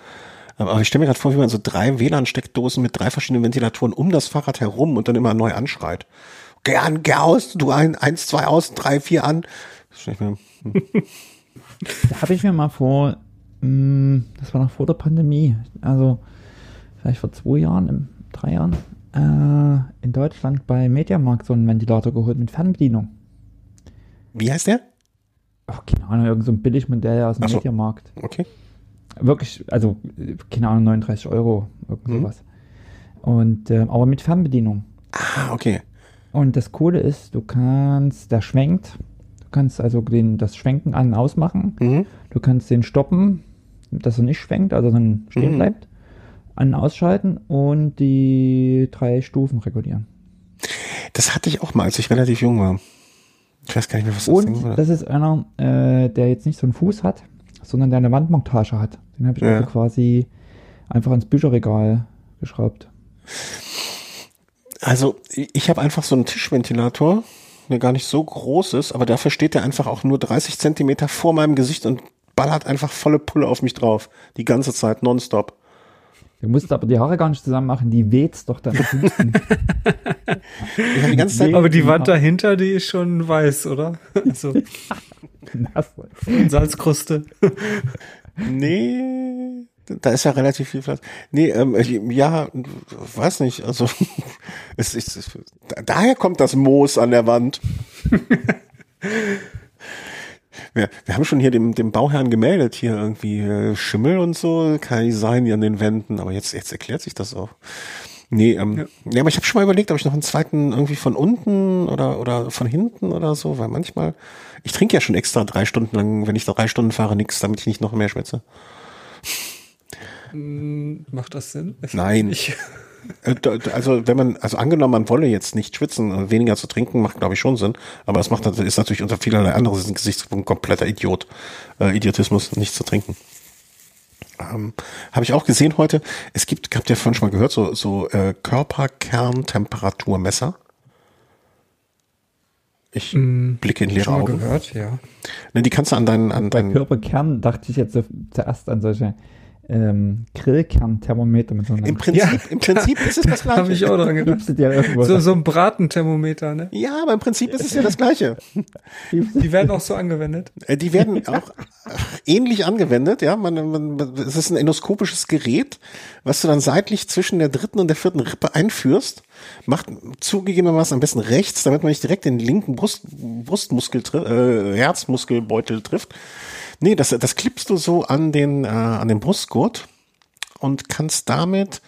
Aber ich stelle mir gerade vor, wie man so drei WLAN-Steckdosen mit drei verschiedenen Ventilatoren um das Fahrrad herum und dann immer neu anschreit. Geh an, geh aus, du ein, eins, zwei aus, drei, vier an. Da habe ich mir mal vor, mh, das war noch vor der Pandemie, also vielleicht vor zwei Jahren, drei Jahren, äh, in Deutschland bei Mediamarkt so einen Ventilator geholt mit Fernbedienung. wie heißt der? Oh, keine Ahnung, irgend so ein Billigmodell aus dem Ach so. Mediamarkt. Okay. Wirklich, also, keine Ahnung, 39 Euro, irgend Mhm. sowas. Und, äh, aber mit Fernbedienung. Ah, okay. Und das Coole ist, du kannst, der schwenkt, du kannst also den, das Schwenken an- und ausmachen. Mhm. Du kannst den stoppen, dass er nicht schwenkt, also dann stehen Mhm. bleibt. An- und ausschalten und die drei Stufen regulieren. Das hatte ich auch mal, als ich relativ jung war. Ich weiß gar nicht mehr, was das Ding Und war. das ist einer, äh, der jetzt nicht so einen Fuß hat, sondern der eine Wandmontage hat. Den habe ich Ja. also quasi einfach ins Bücherregal geschraubt. Also, ich habe einfach so einen Tischventilator, der gar nicht so groß ist, aber dafür steht der einfach auch nur 30 Zentimeter vor meinem Gesicht und ballert einfach volle Pulle auf mich drauf. Die ganze Zeit, nonstop. Du musst aber die Haare gar nicht zusammen machen, die weht's doch dann. die ganze Zeit, Aber die. Wand dahinter, die ist schon weiß, oder? Also. Salzkruste. nee, da ist ja relativ viel Platz. Nee, ähm, ja, weiß nicht, also, es ist, es, daher kommt das Moos an der Wand. Wir, wir haben schon hier dem, dem Bauherrn gemeldet, hier irgendwie äh, Schimmel und so, kann nicht sein hier an den Wänden, aber jetzt, jetzt erklärt sich das auch. Nee, ähm, ja. nee, aber ich habe schon mal überlegt, ob ich noch einen zweiten irgendwie von unten oder, oder von hinten oder so, weil manchmal, ich trinke ja schon extra drei Stunden lang, wenn ich da drei Stunden fahre, nichts, damit ich nicht noch mehr schwitze. Hm, macht das Sinn? Nein. Ich also wenn man, also angenommen, man wolle jetzt nicht schwitzen, und weniger zu trinken, macht glaube ich schon Sinn. Aber es macht ist natürlich unter vielerlei anderen Gesichtspunkten kompletter Idiot, äh, Idiotismus, nicht zu trinken. Ähm, Habe ich auch gesehen heute. Es gibt, habt ihr vorhin schon mal gehört, so, so äh, Körperkerntemperaturmesser. Ich mm, blicke in leere Augen. gehört, ja. Ne, die kannst du an deinen, an deinen. Körperkern dachte ich jetzt zuerst an solche ähm, Grillkernthermometer mit so einem. Im Prinzip, ja, im Prinzip ist es das gleiche. Habe ich auch dran gedacht. so, so ein Bratenthermometer, ne? Ja, aber im Prinzip ist es ja das gleiche. Die werden auch so angewendet. Äh, die werden auch ähnlich angewendet, ja. Man, man, es ist ein endoskopisches Gerät, was du dann seitlich zwischen der dritten und der vierten Rippe einführst. Macht zugegebenermaßen am besten rechts, damit man nicht direkt den linken Brust, Brustmuskel, äh, Herzmuskelbeutel trifft Nee, das, das klippst du so an den, äh, an den Brustgurt und kannst damit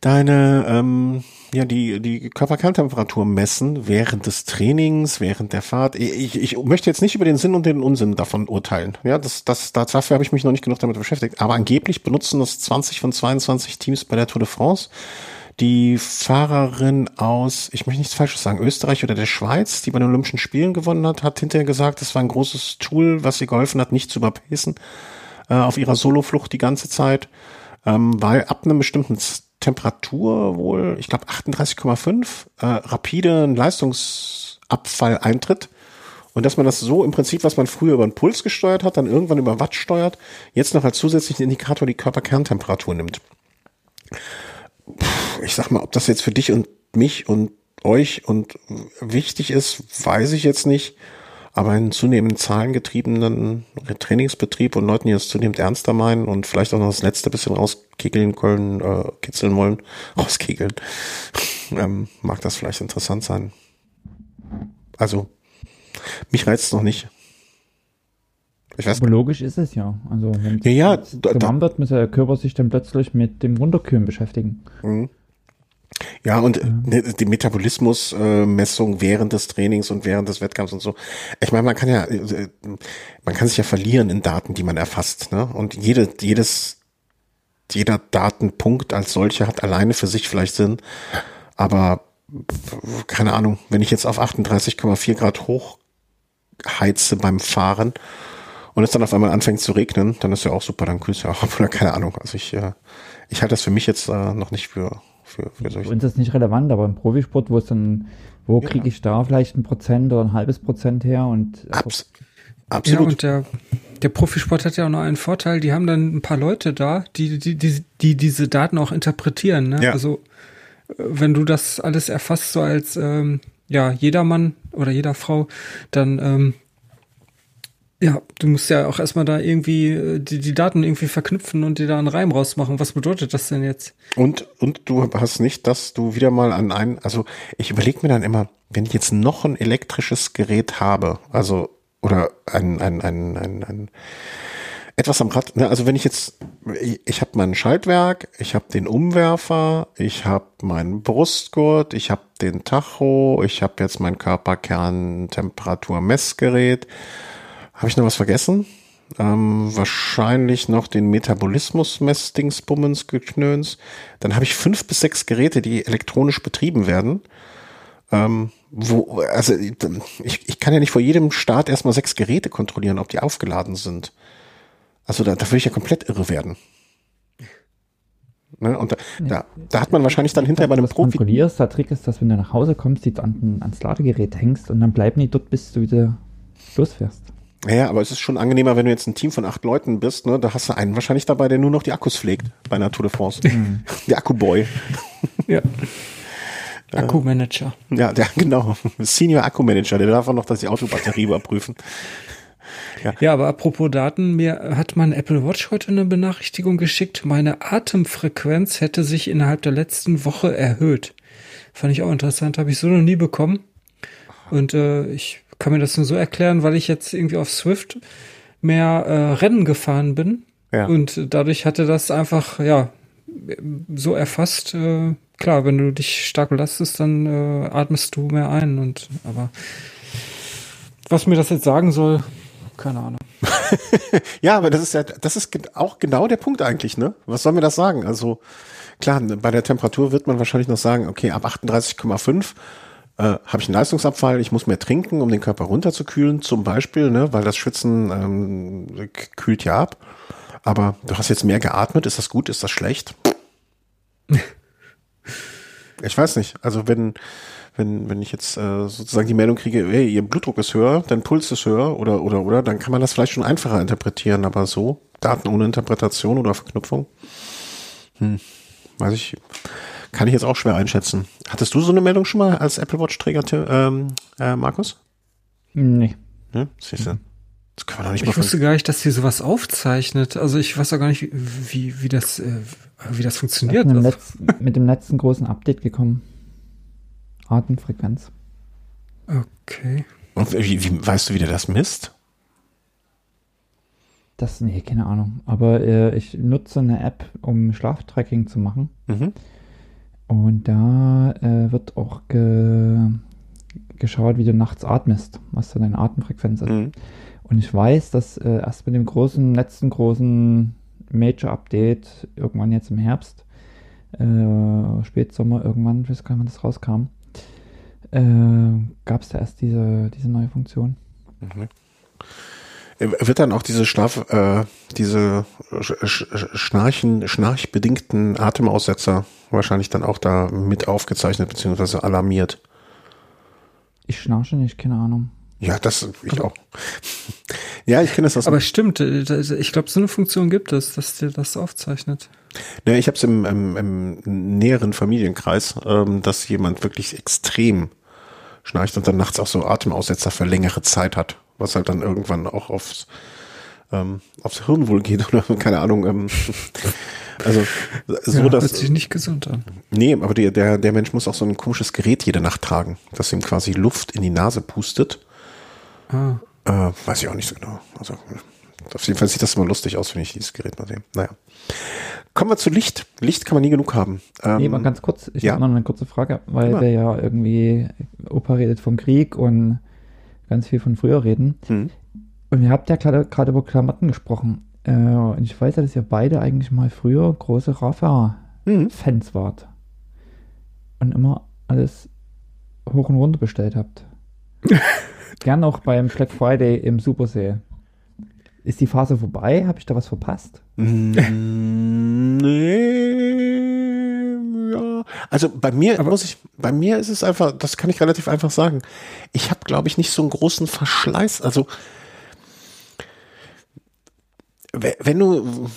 deine, ähm, ja, die, die Körperkerntemperatur messen während des Trainings, während der Fahrt. Ich, ich möchte jetzt nicht über den Sinn und den Unsinn davon urteilen. Ja, das, das, dafür habe ich mich noch nicht genug damit beschäftigt. Aber angeblich benutzen das 20 von 22 Teams bei der Tour de France die Fahrerin aus, ich möchte nichts Falsches sagen, Österreich oder der Schweiz, die bei den Olympischen Spielen gewonnen hat, hat hinterher gesagt, es war ein großes Tool, was ihr geholfen hat, nicht zu überpacen äh, auf ihrer Soloflucht die ganze Zeit, ähm, weil ab einem bestimmten Temperatur wohl, ich glaube 38,5, äh, rapide Leistungsabfall eintritt. Und dass man das so im Prinzip, was man früher über den Puls gesteuert hat, dann irgendwann über Watt steuert, jetzt noch als zusätzlichen Indikator die Körperkerntemperatur nimmt ich sag mal, ob das jetzt für dich und mich und euch und wichtig ist, weiß ich jetzt nicht. Aber in zunehmend zahlengetriebenen Trainingsbetrieb und Leuten, die das zunehmend ernster meinen und vielleicht auch noch das letzte bisschen rauskickeln können, äh, kitzeln wollen, rauskegeln, ähm, mag das vielleicht interessant sein. Also, mich reizt es noch nicht. Ich weiß, logisch ist es ja. Also wenn ja, ja, da, wird, muss der Körper sich dann plötzlich mit dem Runterkühlen beschäftigen. Mhm. Ja, und ja. Ne, die Metabolismusmessung während des Trainings und während des Wettkampfs und so. Ich meine, man kann ja, äh, man kann sich ja verlieren in Daten, die man erfasst. Ne? Und jede, jedes, jeder Datenpunkt als solcher hat alleine für sich vielleicht Sinn. Aber keine Ahnung, wenn ich jetzt auf 38,4 Grad hoch heize beim Fahren und es dann auf einmal anfängt zu regnen, dann ist ja auch super, dann kühlst du ja auch, oder keine Ahnung. Also ich, äh, ich halte das für mich jetzt äh, noch nicht für, für, für solche. Für uns ist nicht relevant, aber im Profisport, wo es dann, wo ja. kriege ich da vielleicht ein Prozent oder ein halbes Prozent her und Abs absolut. Ja, und der, der Profisport hat ja auch noch einen Vorteil, die haben dann ein paar Leute da, die, die, die, die diese Daten auch interpretieren. Ne? Ja. Also wenn du das alles erfasst, so als ähm, ja, jeder Mann oder jeder Frau, dann ähm, ja, du musst ja auch erstmal da irgendwie äh, die, die Daten irgendwie verknüpfen und dir da einen Reim rausmachen. Was bedeutet das denn jetzt? Und, und du hast nicht, dass du wieder mal an einen, also ich überlege mir dann immer, wenn ich jetzt noch ein elektrisches Gerät habe, also, oder ein, ein, ein, ein, ein etwas am Rad, ne? also wenn ich jetzt, ich, ich habe mein Schaltwerk, ich habe den Umwerfer, ich habe meinen Brustgurt, ich habe den Tacho, ich habe jetzt mein Körperkerntemperaturmessgerät, habe ich noch was vergessen? Ähm, wahrscheinlich noch den Metabolismus-Messdingsbummens geknöns. Dann habe ich fünf bis sechs Geräte, die elektronisch betrieben werden. Ähm, wo, also ich, ich kann ja nicht vor jedem Start erstmal sechs Geräte kontrollieren, ob die aufgeladen sind. Also da, da würde ich ja komplett irre werden. Ne? Und da, da, da, hat man wahrscheinlich dann hinterher bei einem Profi. kontrollierst, der Trick ist, dass wenn du nach Hause kommst, die an, ans Ladegerät hängst und dann bleiben die dort, bis du wieder losfährst. Ja, aber es ist schon angenehmer, wenn du jetzt ein Team von acht Leuten bist, ne? Da hast du einen wahrscheinlich dabei, der nur noch die Akkus pflegt bei einer Tour de France. Mhm. Der Akkuboy. Ja. Akkumanager. Ja, der, genau. Senior Akkumanager, der darf auch noch dass die Autobatterie überprüfen. Ja. ja, aber apropos Daten, mir hat mein Apple Watch heute eine Benachrichtigung geschickt, meine Atemfrequenz hätte sich innerhalb der letzten Woche erhöht. Fand ich auch interessant, habe ich so noch nie bekommen. Und äh, ich kann mir das nur so erklären, weil ich jetzt irgendwie auf Swift mehr äh, Rennen gefahren bin. Ja. Und dadurch hatte das einfach, ja, so erfasst, äh, klar, wenn du dich stark belastest, dann äh, atmest du mehr ein. Und aber was mir das jetzt sagen soll, keine Ahnung. Ja, aber das ist ja, das ist auch genau der Punkt eigentlich, ne? Was soll mir das sagen? Also klar, bei der Temperatur wird man wahrscheinlich noch sagen, okay, ab 38,5 äh, habe ich einen Leistungsabfall, ich muss mehr trinken, um den Körper runterzukühlen, zum Beispiel, ne? Weil das Schwitzen ähm, kühlt ja ab. Aber du hast jetzt mehr geatmet, ist das gut, ist das schlecht? Ich weiß nicht. Also wenn, wenn, wenn ich jetzt äh, sozusagen die Meldung kriege, hey, ihr Blutdruck ist höher, dein Puls ist höher oder oder oder, dann kann man das vielleicht schon einfacher interpretieren, aber so, Daten ohne Interpretation oder Verknüpfung, hm, weiß ich, kann ich jetzt auch schwer einschätzen. Hattest du so eine Meldung schon mal als Apple Watch-Träger, ähm, äh, Markus? Nee. Ne? Siehst du? Das kann man doch nicht mal Ich wusste gar nicht, dass sie sowas aufzeichnet. Also ich weiß auch gar nicht, wie, wie, das, äh, wie das funktioniert. Mit dem, Also, letzten, mit dem letzten großen Update gekommen. Atemfrequenz. okay. Und wie, wie, weißt du, wie der das misst? Das, nee, keine Ahnung. Aber äh, ich nutze eine App, um Schlaftracking zu machen. Mhm. Und da äh, wird auch ge geschaut, wie du nachts atmest, was da deine Atemfrequenz ist. Mhm. Und ich weiß, dass äh, erst mit dem großen, letzten großen Major-Update, irgendwann jetzt im Herbst, äh, Spätsommer, irgendwann, ich weiß gar nicht, wann das rauskam, äh, gab es da erst diese, diese neue Funktion. Äh, Wird dann auch diese Schlaf, äh, diese Sch Sch Schnarchen, schnarchbedingten Atemaussetzer wahrscheinlich dann auch da mit aufgezeichnet bzw. alarmiert? Ich schnarche nicht, keine Ahnung. Ja, das ich auch. ja, ich kenne das aus. Aber stimmt, äh, ich glaube, so eine Funktion gibt es, dass dir das aufzeichnet. Ja, ich habe es im, im, im näheren Familienkreis, ähm, dass jemand wirklich extrem schnarcht und dann nachts auch so Atemaussetzer für längere Zeit hat, was halt dann irgendwann auch aufs, ähm, aufs Hirn wohl geht oder keine Ahnung. Ähm, also so, ja, dass hört sich nicht gesund an. Nee, aber der, der, der Mensch muss auch so ein komisches Gerät jede Nacht tragen, das ihm quasi Luft in die Nase pustet. Ah. Äh, weiß ich auch nicht so genau. Also, auf jeden Fall sieht das immer lustig aus, wenn ich dieses Gerät mal sehe. Naja. Kommen wir zu Licht. Licht kann man nie genug haben. Ähm, Nee, mal ganz kurz, ich ja. habe noch eine kurze Frage, weil Ja. wir ja irgendwie, Opa redet vom Krieg und ganz viel von früher reden. hm. Und ihr habt ja gerade über Klamotten gesprochen. Äh, und ich weiß ja, dass ihr beide eigentlich mal früher große Rafa-Fans Mhm. wart. Und immer alles hoch und runter bestellt habt. Gern auch beim Black Friday im Supersee. Ist die Phase vorbei? Habe ich da was verpasst? Mm, Nee. Also bei mir Aber- muss ich, bei mir ist es einfach, das kann ich relativ einfach sagen. Ich habe, glaube ich, nicht so einen großen Verschleiß. Also we- wenn du,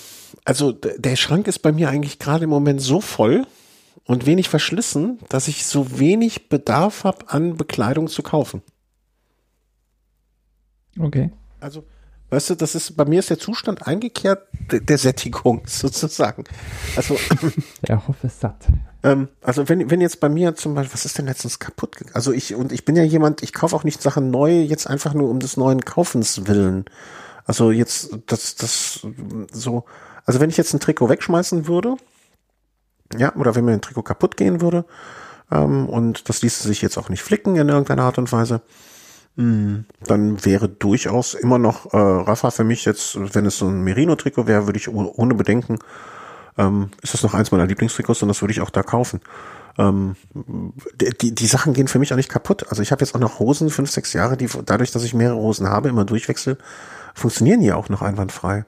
also der Schrank ist bei mir eigentlich gerade im Moment so voll und wenig verschlissen, dass ich so wenig Bedarf habe, an Bekleidung zu kaufen. Okay. Also, weißt du, das ist, bei mir ist der Zustand eingekehrt der, der Sättigung sozusagen. Also, Der ist satt. Ähm, also wenn, wenn jetzt bei mir zum Beispiel, was ist denn letztens kaputt gegangen? Also ich, und ich bin ja jemand, ich kaufe auch nicht Sachen neu, jetzt einfach nur um des neuen Kaufens willen. Also jetzt, das, das, so, also wenn ich jetzt ein Trikot wegschmeißen würde, ja, oder wenn mir ein Trikot kaputt gehen würde, ähm, und das ließe sich jetzt auch nicht flicken in irgendeiner Art und Weise, mh, dann wäre durchaus immer noch äh, Rafa für mich jetzt, wenn es so ein Merino-Trikot wäre, würde ich oh- ohne Bedenken ähm, ist das noch eins meiner Lieblingstrikots und das würde ich auch da kaufen. Ähm, die, die, Sachen gehen für mich auch nicht kaputt. Also ich habe jetzt auch noch Hosen, fünf, sechs Jahre, die dadurch, dass ich mehrere Hosen habe, immer durchwechsel, funktionieren die auch noch einwandfrei.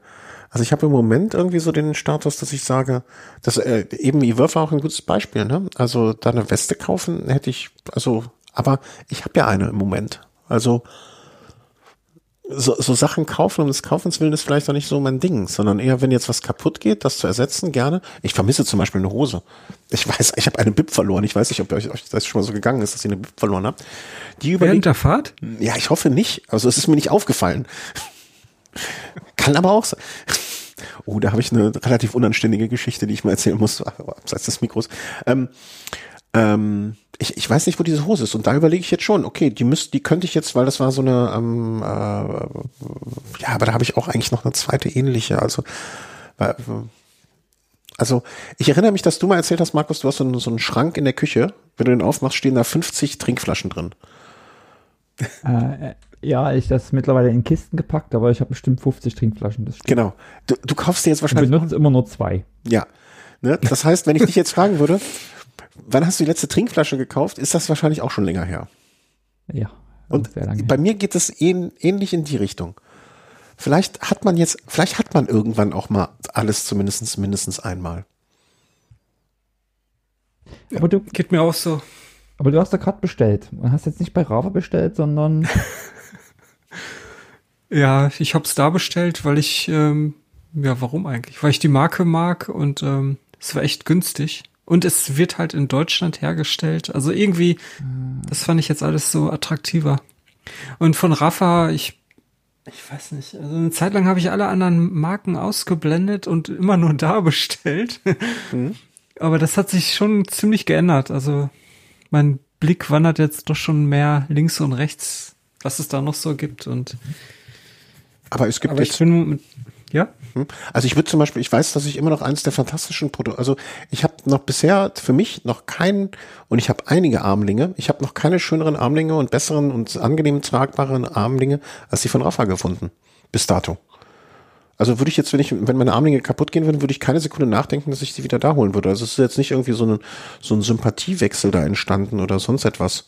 Also ich habe im Moment irgendwie so den Status, dass ich sage, dass äh, eben Iwurf war auch ein gutes Beispiel. Ne? Also da eine Weste kaufen hätte ich, also, aber ich habe ja eine im Moment. Also so, so Sachen kaufen um des Kaufens willen ist vielleicht auch nicht so mein Ding, sondern eher, wenn jetzt was kaputt geht, das zu ersetzen, gerne. Ich vermisse zum Beispiel eine Hose. Ich weiß, ich habe eine Bib verloren. Ich weiß nicht, ob euch, euch das schon mal so gegangen ist, dass ihr eine Bib verloren habt. Die Während überlegt, der Fahrt? ja, ich hoffe nicht. Also es ist mir nicht aufgefallen. Kann aber auch sein. Oh, da habe ich eine relativ unanständige Geschichte, die ich mal erzählen muss, abseits des Mikros. Ähm, Ähm, ich, ich weiß nicht, wo diese Hose ist. Und da überlege ich jetzt schon, okay, die müsste, die könnte ich jetzt, weil das war so eine, ähm, äh, ja, aber da habe ich auch eigentlich noch eine zweite ähnliche. Also, äh, also ich erinnere mich, dass du mal erzählt hast, Markus, du hast so einen, so einen Schrank in der Küche. Wenn du den aufmachst, stehen da 50 Trinkflaschen drin. Äh, ja, ich das mittlerweile in Kisten gepackt, aber ich habe bestimmt 50 Trinkflaschen. Das stimmt. Genau. Du, du kaufst dir jetzt Ich wahrscheinlich. benutze immer nur zwei. Ja. Ne? Das heißt, wenn ich dich jetzt fragen würde, wann hast du die letzte Trinkflasche gekauft, ist das wahrscheinlich auch schon länger her. Ja. Und sehr lange. bei mir geht es ähn, ähnlich in die Richtung. Vielleicht hat man jetzt, vielleicht hat man irgendwann auch mal alles zumindest mindestens einmal. aber, du, Geht mir auch so. aber du hast da gerade bestellt. Und hast jetzt nicht bei Rava bestellt, sondern Ja, ich hab's da bestellt, weil ich, ähm, ja, warum eigentlich? Weil ich die Marke mag und ähm, es war echt günstig. Und es wird halt in Deutschland hergestellt. Also irgendwie, das fand ich jetzt alles so attraktiver. Und von Rafa, ich, ich weiß nicht, also eine Zeit lang habe ich alle anderen Marken ausgeblendet und immer nur da bestellt. Aber das hat sich schon ziemlich geändert. Also mein Blick wandert jetzt doch schon mehr links und rechts, was es da noch so gibt. Und Aber es gibt aber ich jetzt, bin mit, ja? Also ich würde zum Beispiel, ich weiß, dass ich immer noch eines der fantastischen Produkte, also ich habe noch bisher für mich noch keinen, und ich habe einige Armlinge, ich habe noch keine schöneren Armlinge und besseren und angenehm tragbaren Armlinge als die von Rafa gefunden. Bis dato. Also würde ich jetzt, wenn ich, wenn meine Armlinge kaputt gehen würden, würde ich keine Sekunde nachdenken, dass ich sie wieder da holen würde. Also es ist jetzt nicht irgendwie so ein, so ein Sympathiewechsel da entstanden oder sonst etwas.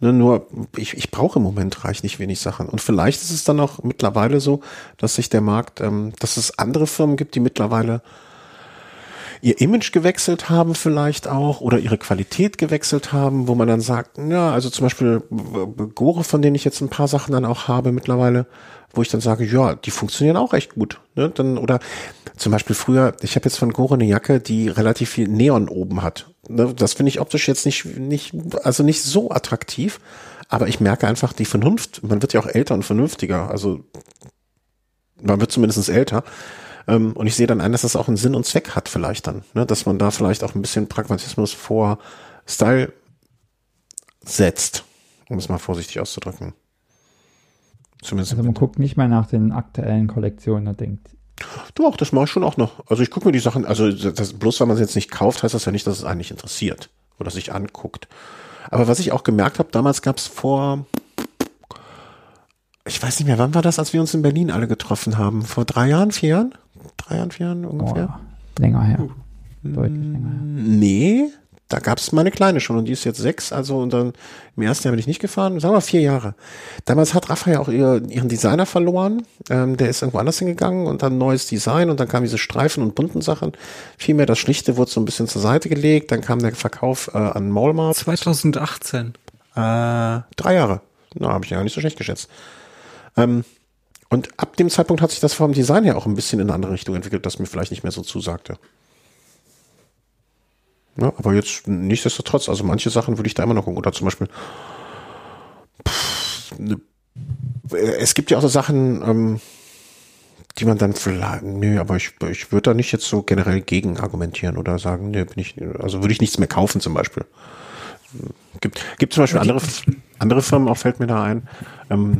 Ne, nur, ich, ich brauche im Moment reichlich wenig Sachen. Und vielleicht ist es dann auch mittlerweile so, dass sich der Markt, ähm, dass es andere Firmen gibt, die mittlerweile ihr Image gewechselt haben vielleicht auch oder ihre Qualität gewechselt haben, wo man dann sagt, ja, also zum Beispiel Gore, von denen ich jetzt ein paar Sachen dann auch habe mittlerweile, wo ich dann sage, ja, die funktionieren auch echt gut. Ne? Dann, oder zum Beispiel früher, ich habe jetzt von Gore eine Jacke, die relativ viel Neon oben hat. Ne? Das finde ich optisch jetzt nicht, nicht, also nicht so attraktiv, aber ich merke einfach die Vernunft. Man wird ja auch älter und vernünftiger. Also man wird zumindest älter. Ähm, und ich sehe dann ein, dass das auch einen Sinn und Zweck hat vielleicht dann, ne? dass man da vielleicht auch ein bisschen Pragmatismus vor Style setzt, um es mal vorsichtig auszudrücken. Zumindest. also man guckt nicht mehr nach den aktuellen Kollektionen und denkt, Doch, das mache ich schon auch noch. Also ich gucke mir die Sachen, also das, bloß weil man es jetzt nicht kauft, heißt das ja nicht, dass es einen nicht interessiert oder sich anguckt. Aber was ich auch gemerkt habe, damals gab es vor, ich weiß nicht mehr, wann war das, als wir uns in Berlin alle getroffen haben? Vor drei Jahren, vier Jahren? Drei Jahren, vier Jahren ungefähr? boah, länger her. Deutlich länger her. Nee, da gab es meine Kleine schon und die ist jetzt sechs, also und dann im ersten Jahr bin ich nicht gefahren, sagen wir vier Jahre. Damals hat Rafa ja auch ihr, ihren Designer verloren, ähm, der ist irgendwo anders hingegangen und dann neues Design und dann kamen diese Streifen und bunten Sachen. Vielmehr das Schlichte wurde so ein bisschen zur Seite gelegt, dann kam der Verkauf äh, an Mallmart. 2018. Äh, drei Jahre. Na, habe ich ja nicht so schlecht geschätzt. Ähm, und ab dem Zeitpunkt hat sich das vom Design her auch ein bisschen in eine andere Richtung entwickelt, das mir vielleicht nicht mehr so zusagte. Ja, aber jetzt nichtsdestotrotz, also manche Sachen würde ich da immer noch gucken. Oder zum Beispiel, pff, ne, äh, es gibt ja auch so Sachen, ähm, die man dann vielleicht, nö, aber ich, ich würde da nicht jetzt so generell gegen argumentieren oder sagen, nö, bin ich, also würde ich nichts mehr kaufen zum Beispiel. Gibt, gibt zum Beispiel andere, andere Firmen, auch fällt mir da ein, ähm,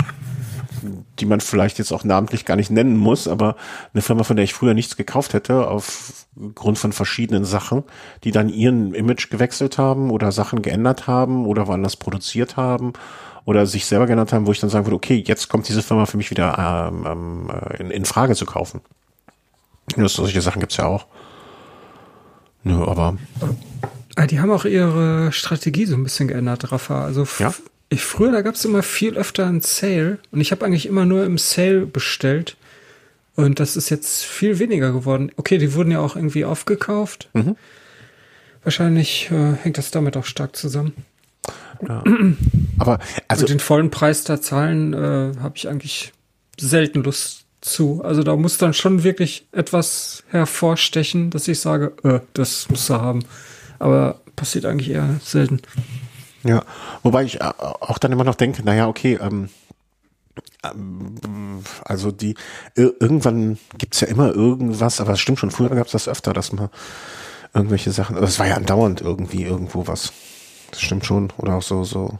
die man vielleicht jetzt auch namentlich gar nicht nennen muss, aber eine Firma, von der ich früher nichts gekauft hätte, aufgrund von verschiedenen Sachen, die dann ihren Image gewechselt haben oder Sachen geändert haben oder woanders produziert haben oder sich selber geändert haben, wo ich dann sagen würde, okay, jetzt kommt diese Firma für mich wieder ähm, ähm, in, in Frage zu kaufen. Ja, solche Sachen gibt's ja auch. Nö, aber Ah, die haben auch ihre Strategie so ein bisschen geändert, Rafa. Also Ja? Ich früher, da gab es immer viel öfter einen Sale und ich habe eigentlich immer nur im Sale bestellt. Und das ist jetzt viel weniger geworden. Okay, die wurden ja auch irgendwie aufgekauft. Mhm. Wahrscheinlich äh, hängt das damit auch stark zusammen. aber also und den vollen Preis da zahlen äh, habe ich eigentlich selten Lust zu. Also da muss dann schon wirklich etwas hervorstechen, dass ich sage, äh, das musst du haben. Aber passiert eigentlich eher selten. Ja, wobei ich äh, auch dann immer noch denke, naja, okay, ähm, ähm, also die, ir- irgendwann gibt's ja immer irgendwas, aber es stimmt schon, früher gab's das öfter, dass man irgendwelche Sachen, aber es war ja andauernd irgendwie irgendwo was. Das stimmt schon. Oder auch so, so.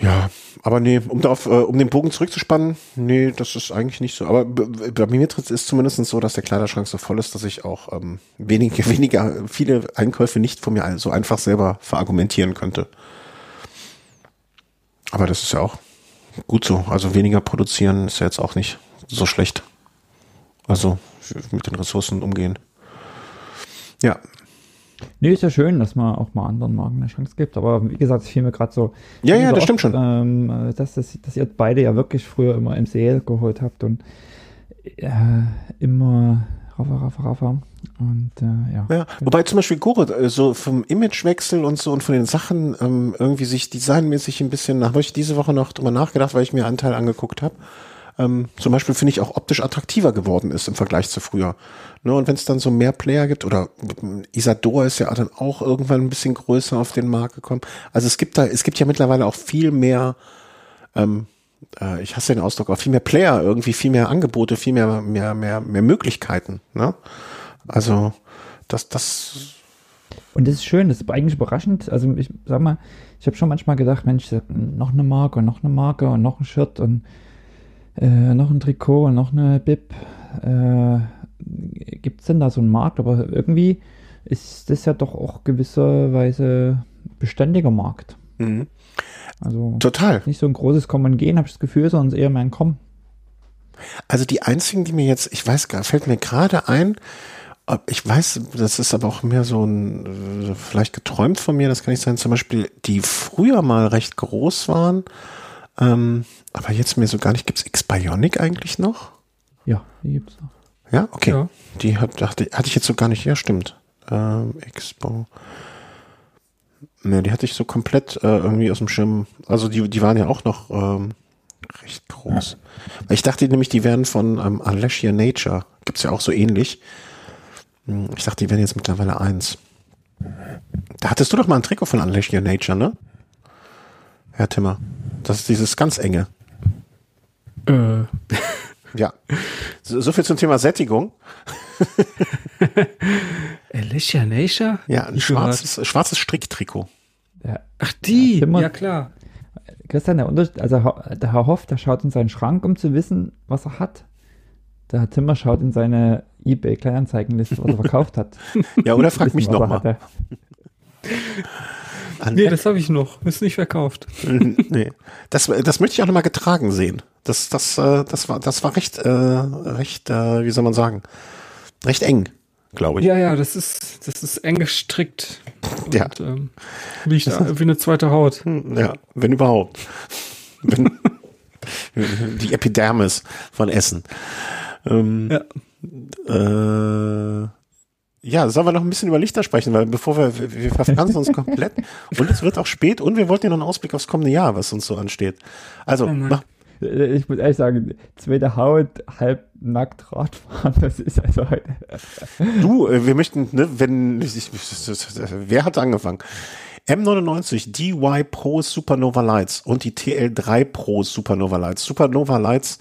Ja, aber nee, um darauf, äh, um den Bogen zurückzuspannen, nee, das ist eigentlich nicht so. Aber bei mir ist es zumindest so, dass der Kleiderschrank so voll ist, dass ich auch ähm, weniger, weniger, viele Einkäufe nicht von mir so einfach selber verargumentieren könnte. Aber das ist ja auch gut so. Also weniger produzieren ist ja jetzt auch nicht so schlecht. Also mit den Ressourcen umgehen. Ja, Nee, ist ja schön, dass man auch mal anderen Marken eine Chance gibt. Aber wie gesagt, es fiel mir gerade so. Ja, ja, so das stimmt schon. Ähm, dass, dass, dass ihr beide ja wirklich früher immer im Sale geholt habt und äh, immer Raffa, Raffa, Raffa. Und äh, ja. Ja, wobei zum Beispiel Gore, äh, so vom Imagewechsel und so und von den Sachen ähm, irgendwie sich designmäßig ein bisschen, da habe ich diese Woche noch drüber nachgedacht, weil ich mir einen Teil angeguckt habe. Ähm, zum Beispiel finde ich auch optisch attraktiver geworden ist im Vergleich zu früher. Ne, und wenn es dann so mehr Player gibt, oder Isadora ist ja dann auch irgendwann ein bisschen größer auf den Markt gekommen. Also es gibt da, es gibt ja mittlerweile auch viel mehr, ähm, äh, ich hasse den Ausdruck, auch viel mehr Player, irgendwie viel mehr Angebote, viel mehr, mehr, mehr, mehr Möglichkeiten. Ne? Also das, das Und das ist schön, das ist eigentlich überraschend. Also ich sag mal, ich habe schon manchmal gedacht, Mensch, noch eine Marke und noch eine Marke und noch ein Shirt und äh, noch ein Trikot und noch eine Bib. Äh, Gibt es denn da so einen Markt? Aber irgendwie ist das ja doch auch gewisserweise beständiger Markt. Mhm. Also Total. nicht so ein großes Kommen und Gehen, habe ich das Gefühl, sondern eher mehr ein Kommen. Also die einzigen, die mir jetzt, ich weiß gar, fällt mir gerade ein, ich weiß, das ist aber auch mehr so ein, äh, vielleicht geträumt von mir, das kann nicht sein, zum Beispiel, die früher mal recht groß waren, ähm, aber jetzt mir so gar nicht, gibt's X-Bionic eigentlich noch? Ja, die gibt's noch. Ja, okay. Ja. Die hat, dachte, hatte ich jetzt so gar nicht, ja, stimmt. Ähm, Expo. Ne, die hatte ich so komplett äh, irgendwie aus dem Schirm. Also die, die waren ja auch noch ähm, recht groß. Weil Ich dachte nämlich, die wären von ähm, Alessia Nature. Gibt's ja auch so ähnlich. Hm, Ich dachte, die wären jetzt mittlerweile eins. Da hattest du doch mal ein Trikot von Alessia Nature, ne? Herr Timmer. Das ist dieses ganz enge. Äh, Ja. So, so viel zum Thema Sättigung. Alicia Nature? Ja, ein schwarzes, schwarzes Stricktrikot. Der, Ach, die. Ja, Ja, klar. Christian, der Unterschied, also Herr- der Herr Hoff, der schaut in seinen Schrank, um zu wissen, was er hat. Der Herr Timmer schaut in seine eBay-Kleinanzeigenliste, was er verkauft hat. Ja, oder frag Wissen, mich was nochmal. Hatte. Nee, das habe ich noch. Ist nicht verkauft. nee. Das, das möchte ich auch nochmal getragen sehen. Das, das, äh, das war, das war recht, äh, recht, äh, wie soll man sagen, recht eng, glaube ich. Ja, ja, das ist, das ist eng gestrickt. Und, Ja. Ähm, liegt da wie eine zweite Haut. Hm, Ja, wenn überhaupt. wenn, die Epidermis von Essen. Ähm, Ja. Äh, ja, sollen wir noch ein bisschen über Lichter sprechen, weil bevor wir, wir, wir verfransen uns komplett und es wird auch spät und wir wollten ja noch einen Ausblick aufs kommende Jahr, was uns so ansteht. Also, Oh mach, Äh, Ich muss ehrlich sagen, zweite Haut, halb nackt Radfahren, das ist also heute. du, äh, wir möchten, ne, wenn, ich, wer hat angefangen? M99 DY Pro Supernova Lights und die TL3 Pro Supernova Lights. Supernova Lights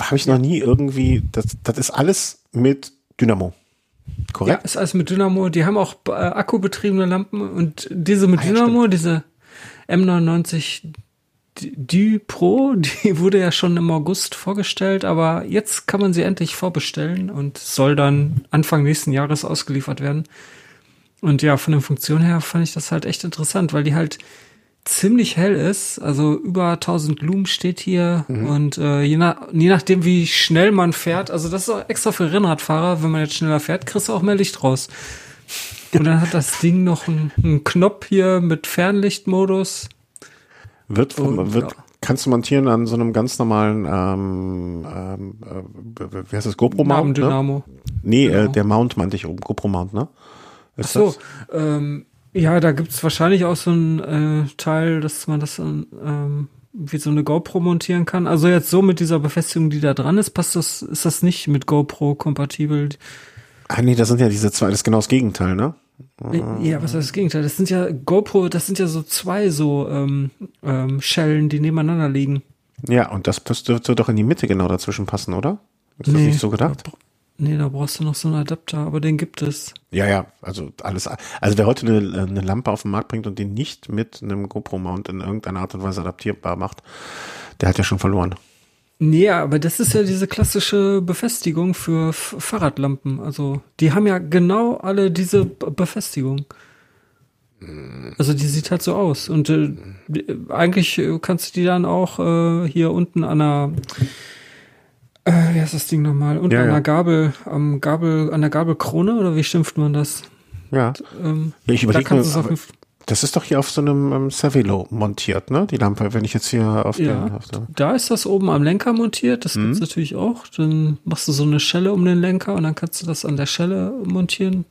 habe ich noch nie irgendwie, das, das ist alles mit Dynamo. Ja, Korrekt? ist alles mit Dynamo. Die haben auch äh, akkubetriebene Lampen und diese mit Ah, ja, Dynamo, diese M99 D- Du Pro, die wurde ja schon im August vorgestellt, aber jetzt kann man sie endlich vorbestellen und soll dann Anfang nächsten Jahres ausgeliefert werden. Und ja, von der Funktion her fand ich das halt echt interessant, weil die halt ziemlich hell ist. Also über 1000 Lumen steht hier und äh, je, nach, je nachdem, wie schnell man fährt, also das ist auch extra für Rennradfahrer, wenn man jetzt schneller fährt, kriegst du auch mehr Licht raus. Und dann hat das Ding noch einen, einen Knopf hier mit Fernlichtmodus. Wird, vom, Und, wird ja. kannst du montieren an so einem ganz normalen, ähm, ähm, äh, wie heißt das, GoPro-Mount? Ne? Dynamo. Nee, äh, Genau. der Mount meinte ich oben, GoPro-Mount, ne? Ach Ist so, das? ähm, ja, da gibt's wahrscheinlich auch so ein äh, Teil, dass man das ähm, wie so eine GoPro montieren kann. Also jetzt so mit dieser Befestigung, die da dran ist, passt das, ist das nicht mit GoPro kompatibel. Ah, nee, das sind ja diese zwei, das ist genau das Gegenteil, ne? Ja, was ist das Gegenteil? Das sind ja GoPro, das sind ja so zwei so ähm, ähm, Schellen, die nebeneinander liegen. Ja, und das das dürfte doch in die Mitte genau dazwischen passen, oder? Ist das Nee. nicht so gedacht? Nee, da brauchst du noch so einen Adapter, aber den gibt es. Ja, ja, also alles. Also wer heute eine, eine Lampe auf den Markt bringt und die nicht mit einem GoPro-Mount in irgendeiner Art und Weise adaptierbar macht, der hat ja schon verloren. Nee, aber das ist ja diese klassische Befestigung für F Fahrradlampen. Also die haben ja genau alle diese B Befestigung. Also die sieht halt so aus. Und äh, eigentlich kannst du die dann auch äh, hier unten an der äh, wie heißt das Ding nochmal? Unten Ja, an ja. der Gabel, am Gabel, an der Gabelkrone oder wie schimpft man das? Ja. Ähm, Ich da überlege mir, jeden das ist doch hier auf so einem ähm, Cervelo montiert, ne? Die Lampe, wenn ich jetzt hier auf Ja, der, auf der da ist das oben am Lenker montiert, das Mhm. gibt's natürlich auch. Dann machst du so eine Schelle um den Lenker und dann kannst du das an der Schelle montieren.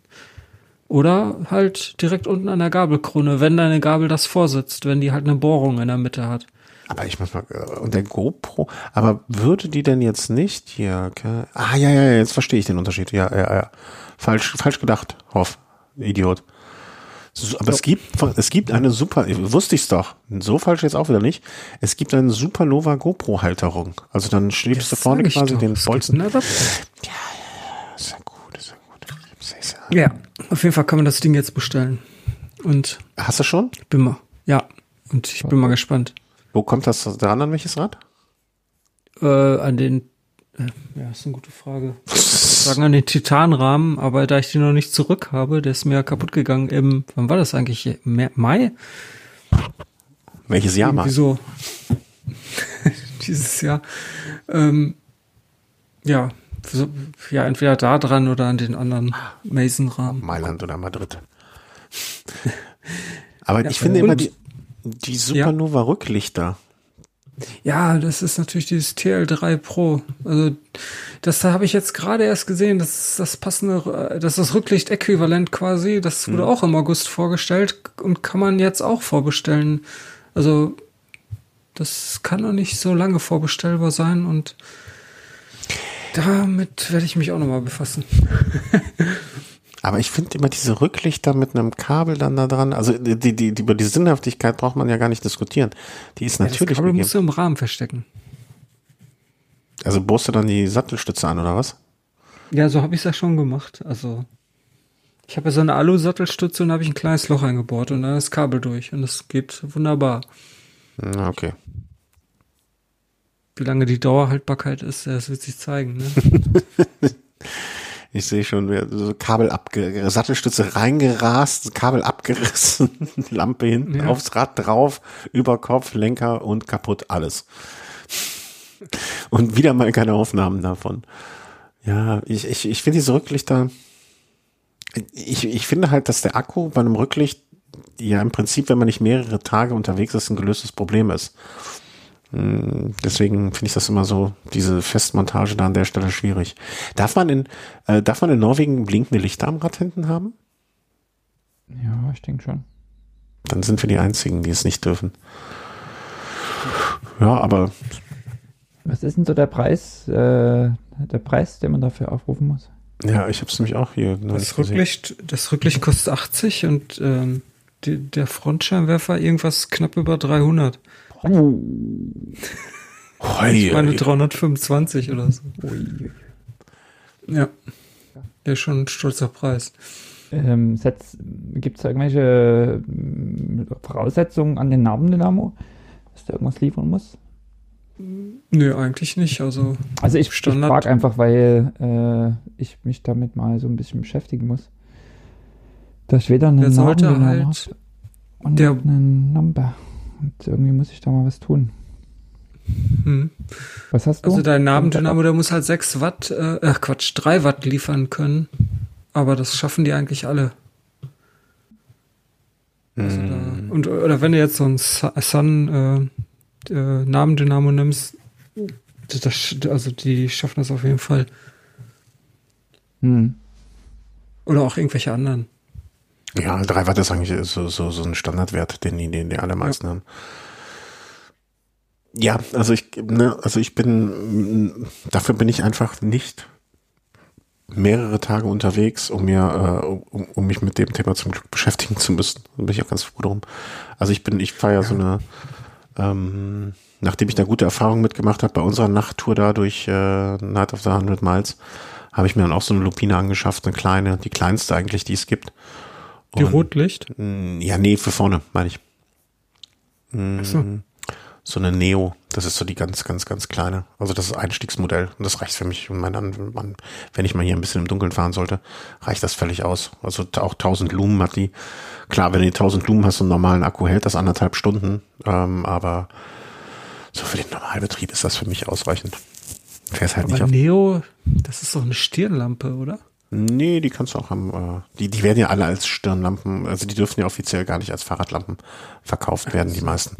Oder halt direkt unten an der Gabelkrone, wenn deine Gabel das vorsitzt, wenn die halt eine Bohrung in der Mitte hat. Aber ich muss mal, äh, und der GoPro, aber würde die denn jetzt nicht hier, okay? ah, ja, ja, ja, jetzt verstehe ich den Unterschied, ja, ja, ja. Falsch, falsch gedacht, Hoff, Idiot. So, aber es gibt, es gibt eine super, wusste ich's doch, so falsch jetzt auch wieder nicht. Es gibt eine Supernova GoPro Halterung. Also dann schiebst du vorne quasi doch. den Bolzen. einen Adapter. Ist ja gut, ist ja gut. Ja, auf jeden Fall kann man das Ding jetzt bestellen. Und Hast du schon? bin mal, ja, und ich bin mal gespannt. Wo kommt das dran an welches Rad? Äh, an den, äh, ja, ist eine gute Frage. sagen an den Titanrahmen, aber da ich den noch nicht zurück habe, der ist mir kaputt gegangen im, wann war das eigentlich? Mai? Welches Jahr mal? so. Dieses Jahr. Ähm, ja, ja, entweder da dran oder an den anderen Mason-Rahmen. Mailand oder Madrid. Aber Ja, ich finde immer die, die Supernova Rücklichter. Ja, das ist natürlich dieses TL3 Pro. Also das habe ich jetzt gerade erst gesehen. Das ist das passende, das ist das Rücklicht-Äquivalent quasi. Das wurde auch im August vorgestellt und kann man jetzt auch vorbestellen. Also das kann noch nicht so lange vorbestellbar sein und damit werde ich mich auch nochmal befassen. Aber ich finde immer diese Rücklichter mit einem Kabel dann da dran, also die, die, die, über die Sinnhaftigkeit braucht man ja gar nicht diskutieren. Die ist natürlich das Kabel gegeben. musst du im Rahmen verstecken. Also bohrst du dann die Sattelstütze an oder was? Ja, so habe ich es ja schon gemacht. Also ich habe ja so eine Alu-Sattelstütze und habe ich ein kleines Loch eingebohrt und dann ist das Kabel durch und das geht wunderbar. Na, okay. Wie lange die Dauerhaltbarkeit ist, das wird sich zeigen. Ne? Ich sehe schon, so Kabel abge Sattelstütze reingerast, Kabel abgerissen, Lampe hinten Ja. aufs Rad drauf, über Kopf, Lenker und kaputt alles. Und wieder mal keine Aufnahmen davon. Ja, ich, ich, ich finde diese Rücklichter, ich, ich finde halt, dass der Akku bei einem Rücklicht ja im Prinzip, wenn man nicht mehrere Tage unterwegs ist, ein gelöstes Problem ist. Hm, Deswegen finde ich das immer so, diese Festmontage da an der Stelle schwierig. Darf man in, äh, darf man in Norwegen blinkende Lichter am Rad hinten haben? Ja, ich denke schon. Dann sind wir die einzigen, die es nicht dürfen. Ja, aber Was ist denn so der Preis, äh, der Preis, den man dafür aufrufen muss? ja, ich habe es nämlich auch hier Das Rücklicht, das Rücklicht kostet 80 und ähm, die, der Frontscheinwerfer irgendwas knapp über 300. Ich meine hoi. 325 oder so. Ja. Ja, schon ein stolzer Preis. Ähm, Gibt es da irgendwelche ähm, Voraussetzungen an den Nabendynamo, dass der irgendwas liefern muss? Nö, eigentlich nicht. Also, Also ich, ich Standard. frage einfach, weil äh, ich mich damit mal so ein bisschen beschäftigen muss. Dass ich weder einen Der sollte Nabendynamo halt- und der- einen Number. Und irgendwie muss ich da mal was tun. hm. Was hast du? also dein Nabendynamo, der muss halt 6 Watt, äh, ach Quatsch, 3 Watt liefern können. Aber das schaffen die eigentlich alle. Also da, und, oder wenn du jetzt so einen Su- Sun äh, äh, Nabendynamo nimmst, das, also die schaffen das auf jeden Fall. Hm. Oder auch irgendwelche anderen. Ja, drei Watt ist eigentlich so, so, so ein Standardwert, den die, den die allermeisten haben. Ja, also ich, ne, also ich bin, dafür bin ich einfach nicht mehrere Tage unterwegs, um mir, äh, um, um mich mit dem Thema zum Glück beschäftigen zu müssen. Da bin ich auch ganz froh drum. Also ich bin, ich fahre ja so eine, ähm, nachdem ich da gute Erfahrungen mitgemacht habe bei unserer Nachttour da durch äh, Night of the 100 Miles, habe ich mir dann auch so eine Lupine angeschafft, eine kleine, die kleinste eigentlich, die es gibt. Die Rotlicht? Mm, Ja, nee, für vorne, meine ich. Ach so. So eine Neo, das ist so die ganz, ganz, ganz kleine. Also das ist Einstiegsmodell und das reicht für mich. Und mein, An- wenn ich mal hier ein bisschen im Dunkeln fahren sollte, reicht das völlig aus. Also auch 1000 Lumen hat die. Klar, wenn du die 1000 Lumen hast, so einen normalen Akku hält das anderthalb Stunden. Ähm, aber so für den Normalbetrieb ist das für mich ausreichend. Fährst halt nicht Aber auf. Neo, das ist doch eine Stirnlampe, oder? Nee, die kannst du auch am, äh, die, die werden ja alle als Stirnlampen, also die dürfen ja offiziell gar nicht als Fahrradlampen verkauft werden, die meisten.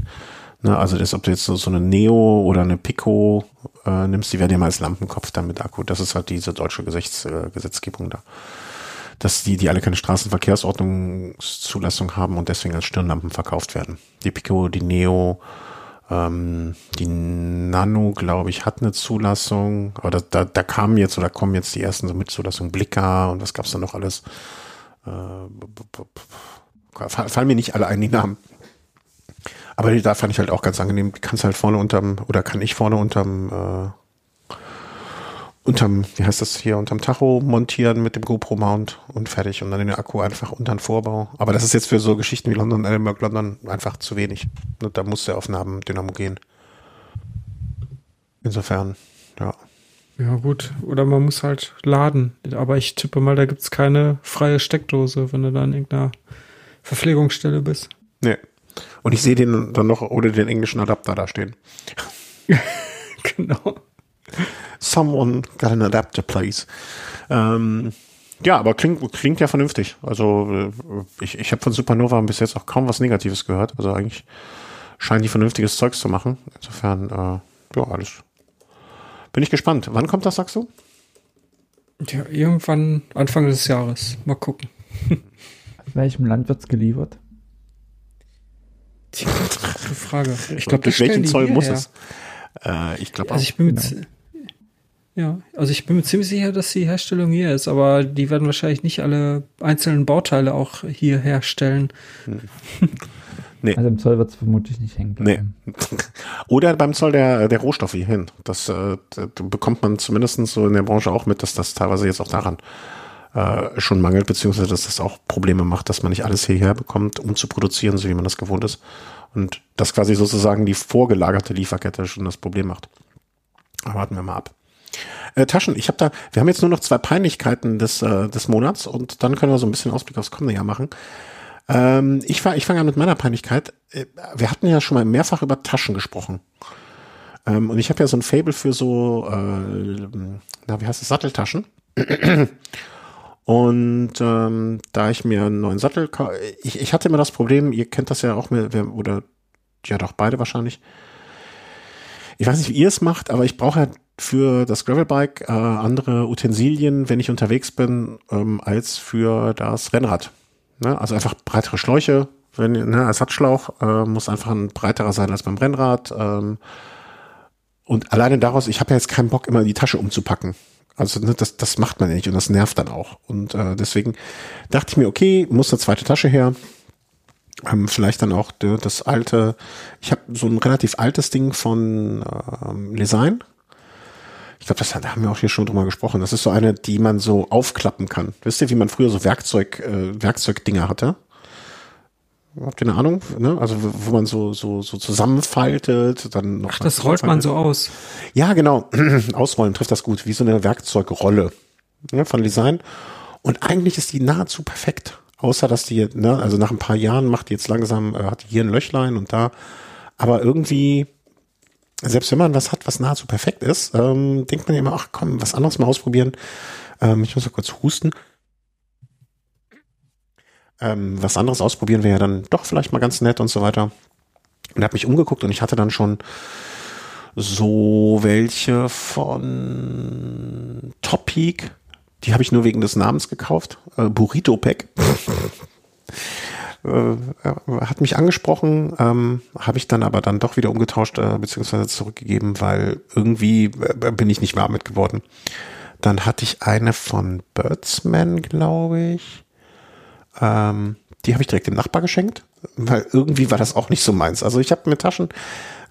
Ne, also das, ob du jetzt so, so eine Neo oder eine Pico äh, nimmst, die werden ja mal als Lampenkopf dann mit Akku. Das ist halt diese deutsche Gesechts, äh, Gesetzgebung da. Dass die, die alle keine Straßenverkehrsordnungszulassung haben und deswegen als Stirnlampen verkauft werden. Die Pico, die Neo, ähm, die Nano, glaube ich, hat eine Zulassung, aber da, da, da kamen jetzt oder kommen jetzt die ersten so mit Zulassung Blicker und was gab's da noch alles? Äh, fallen mir nicht alle ein, die Namen. Aber da fand ich halt auch ganz angenehm. Die kannst halt vorne unterm, oder kann ich vorne unterm, äh, unterm, wie heißt das hier, unterm Tacho montieren mit dem GoPro-Mount und fertig. Und dann den Akku einfach unter den Vorbau. Aber das ist jetzt für so Geschichten wie London, Edinburgh, London einfach zu wenig. Und da muss der auf einen Dynamo gehen. Insofern, ja. Ja, gut. Oder man muss halt laden. Aber ich tippe mal, da gibt's keine freie Steckdose, wenn du da an irgendeiner Verpflegungsstelle bist. Nee. Und ich sehe den dann noch ohne den englischen Adapter da stehen. genau. Someone got an adapter, please. Ähm, ja, aber klingt, klingt ja vernünftig. Also äh, ich, ich habe von Supernova bis jetzt auch kaum was Negatives gehört. Also eigentlich scheinen die vernünftiges Zeugs zu machen. Insofern, äh, ja, alles. Bin ich gespannt. Wann kommt das, sagst du? Ja, irgendwann Anfang des Jahres. Mal gucken. Aus welchem Land wird's geliefert? Tja, gute Frage. Ich glaube, durch welchen Zoll muss es? Äh, ich glaube auch. Also ich bin mir Genau. Ja, also ich bin mir ziemlich sicher, dass die Herstellung hier ist, aber die werden wahrscheinlich nicht alle einzelnen Bauteile auch hier herstellen. Nee. Also im Zoll wird's vermutlich nicht hängen Nee. Oder beim Zoll der, der Rohstoffe hierhin. Das äh, da bekommt man zumindest so in der Branche auch mit, dass das teilweise jetzt auch daran äh, schon mangelt, beziehungsweise dass das auch Probleme macht, dass man nicht alles hierher bekommt, um zu produzieren, so wie man das gewohnt ist. Und das quasi sozusagen die vorgelagerte Lieferkette schon das Problem macht. Aber warten wir mal ab. Äh, Taschen, ich habe da, wir haben jetzt nur noch zwei Peinlichkeiten des, äh, des Monats und dann können wir so ein bisschen Ausblick aufs kommende Jahr machen. Ähm, ich fange ich fang an mit meiner Peinlichkeit. Äh, Wir hatten ja schon mal mehrfach über Taschen gesprochen. Ähm, und ich habe ja so ein Fable für so, äh, na, wie heißt es, Satteltaschen. Und ähm, da ich mir einen neuen Sattel, ich, ich hatte immer das Problem, ihr kennt das ja auch, wer- oder ja doch beide wahrscheinlich. Ich weiß nicht, wie ihr es macht, aber ich brauche ja für das Gravelbike äh, andere Utensilien, wenn ich unterwegs bin, ähm, als für das Rennrad. Ne? Also einfach breitere Schläuche, wenn ne, Ersatzschlauch äh, muss einfach ein breiterer sein als beim Rennrad. Ähm, und alleine daraus, ich habe ja jetzt keinen Bock, immer die Tasche umzupacken. Also ne, das, das macht man ja nicht und das nervt dann auch. Und äh, deswegen dachte ich mir, okay, muss eine zweite Tasche her. Ähm, vielleicht dann auch de, das alte, ich habe so ein relativ altes Ding von ähm, Lesign. Ich glaube, das haben wir auch hier schon drüber gesprochen. Das ist so eine, die man so aufklappen kann. Wisst ihr, wie man früher so Werkzeug, äh, Werkzeugdinger hatte? Habt ihr eine Ahnung? Ne? Also wo wo man so so so zusammenfaltet, dann noch Ach, das rollt man so aus. ja, genau. Ausrollen trifft das gut, wie so eine Werkzeugrolle ne, von Design. Und eigentlich ist die nahezu perfekt. Außer, dass die, ne, also nach ein paar Jahren macht die jetzt langsam, äh, hat die hier ein Löchlein und da. Aber irgendwie, selbst wenn man was hat, was nahezu perfekt ist, ähm, denkt man immer, ach komm, was anderes mal ausprobieren. Ähm, ich muss mal kurz husten. Ähm, was anderes ausprobieren wäre ja dann doch vielleicht mal ganz nett und so weiter. Und habe mich umgeguckt und ich hatte dann schon so welche von Top Peak. Die habe ich nur wegen des Namens gekauft. Äh, Burrito Pack. äh, hat mich angesprochen, ähm, habe ich dann aber dann doch wieder umgetauscht äh, beziehungsweise zurückgegeben, weil irgendwie äh, bin ich nicht warm mit geworden. Dann hatte ich eine von Birdsman, glaube ich. Ähm, die habe ich direkt dem Nachbar geschenkt, weil irgendwie war das auch nicht so meins. Also ich habe mit Taschen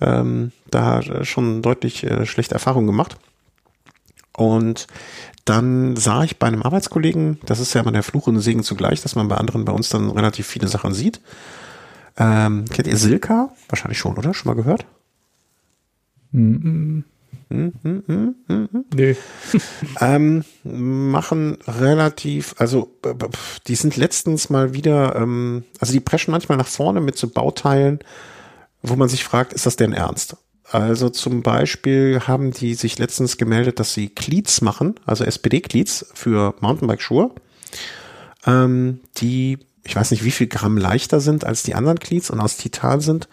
ähm, da schon deutlich äh, schlechte Erfahrungen gemacht. Und dann sah ich bei einem Arbeitskollegen, das ist ja immer der Fluch und Segen zugleich, dass man bei anderen bei uns dann relativ viele Sachen sieht. Ähm, kennt ihr Silka? Wahrscheinlich schon, oder? Schon mal gehört? Hm, hm, hm, nee. ähm, machen relativ, also die sind letztens mal wieder, ähm, also die preschen manchmal nach vorne mit so Bauteilen, wo man sich fragt, ist das denn ernst? Also zum Beispiel haben die sich letztens gemeldet, dass sie Cleats machen, also SPD-Cleats für Mountainbike-Schuhe, ähm, die, ich weiß nicht, wie viel Gramm leichter sind als die anderen Cleats und aus Titan sind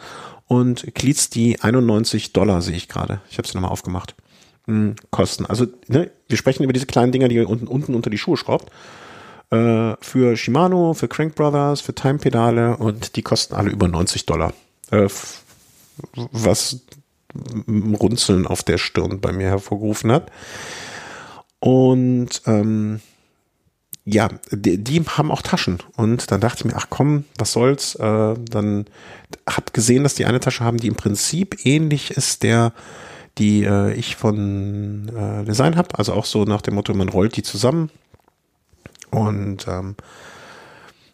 und Cleats, die 91 Dollar sehe ich gerade. Ich habe sie nochmal aufgemacht. Hm, kosten. Also ne, wir sprechen über diese kleinen Dinger, die ihr unten, unten unter die Schuhe schraubt. Äh, für Shimano, für Crank Brothers, für Time Pedale und die kosten alle über 90 Dollar. Äh, was Runzeln auf der Stirn bei mir hervorgerufen hat. Und ähm, ja, die, die, haben auch Taschen. Und dann dachte ich mir, ach komm, was soll's. Äh, dann hab gesehen, dass die eine Tasche haben, die im Prinzip ähnlich ist der, die äh, ich von äh, Design habe. Also auch so nach dem Motto, man rollt die zusammen. Und ähm,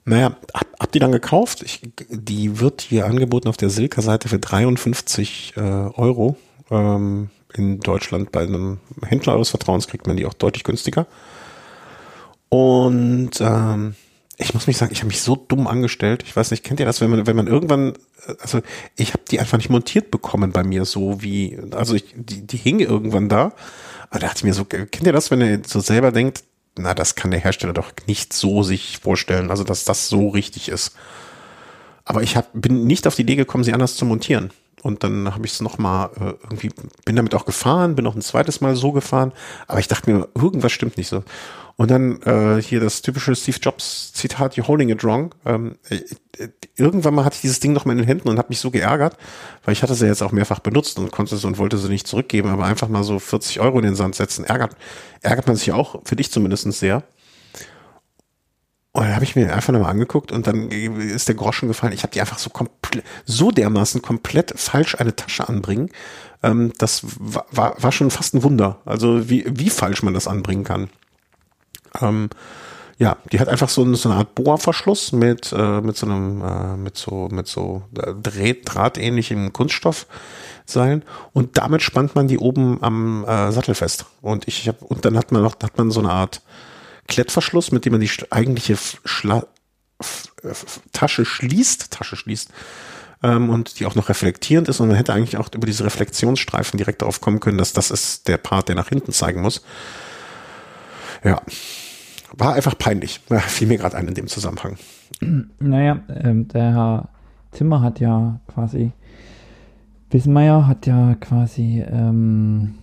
naja, hab, hab die dann gekauft. Ich, die wird hier angeboten auf der Silka-Seite für 53 äh, Euro. Ähm, in Deutschland bei einem Händler eures Vertrauens kriegt man die auch deutlich günstiger. Und ähm, ich muss mich sagen, ich habe mich so dumm angestellt. Ich weiß nicht, kennt ihr das, wenn man, wenn man irgendwann, also ich habe die einfach nicht montiert bekommen bei mir, so wie, also ich, die, die hing irgendwann da. Aber da dachte ich mir so, kennt ihr das, wenn ihr so selber denkt, na, das kann der Hersteller doch nicht so sich vorstellen, also dass das so richtig ist. Aber ich hab, bin nicht auf die Idee gekommen, sie anders zu montieren. Und dann habe ich es nochmal äh, irgendwie, bin damit auch gefahren, bin auch ein zweites Mal so gefahren, aber ich dachte mir, irgendwas stimmt nicht so. Und dann äh, hier das typische Steve Jobs Zitat, you're holding it wrong. Ähm, äh, irgendwann mal hatte ich dieses Ding noch mal in den Händen und habe mich so geärgert, weil ich hatte sie jetzt auch mehrfach benutzt und konnte sie und wollte sie nicht zurückgeben, aber einfach mal so 40 Euro in den Sand setzen, ärgert, ärgert man sich auch, für dich zumindest sehr. Und dann habe ich mir einfach nochmal angeguckt und dann ist der Groschen gefallen. Ich habe die einfach so komplett, so dermaßen komplett falsch eine Tasche anbringen. Ähm, das war, war, war schon fast ein Wunder. Also wie, wie falsch man das anbringen kann. Ähm, ja, die hat einfach so, so eine Art Bohrverschluss mit, äh, mit so einem, äh, mit so, mit so äh, Draht, drahtähnlichem Kunststoffseilen und damit spannt man die oben am äh, Sattel fest. Und ich habe, und dann hat man noch, hat man so eine Art Klettverschluss, mit dem man die eigentliche Schla Tasche schließt, Tasche schließt, ähm, und die auch noch reflektierend ist und man hätte eigentlich auch über diese Reflexionsstreifen direkt darauf kommen können, dass das ist der Part, der nach hinten zeigen muss. Ja. War einfach peinlich. Fiel mir gerade ein in dem Zusammenhang. Naja, ähm, der Herr Zimmer hat ja quasi, Wismeier hat ja quasi ähm,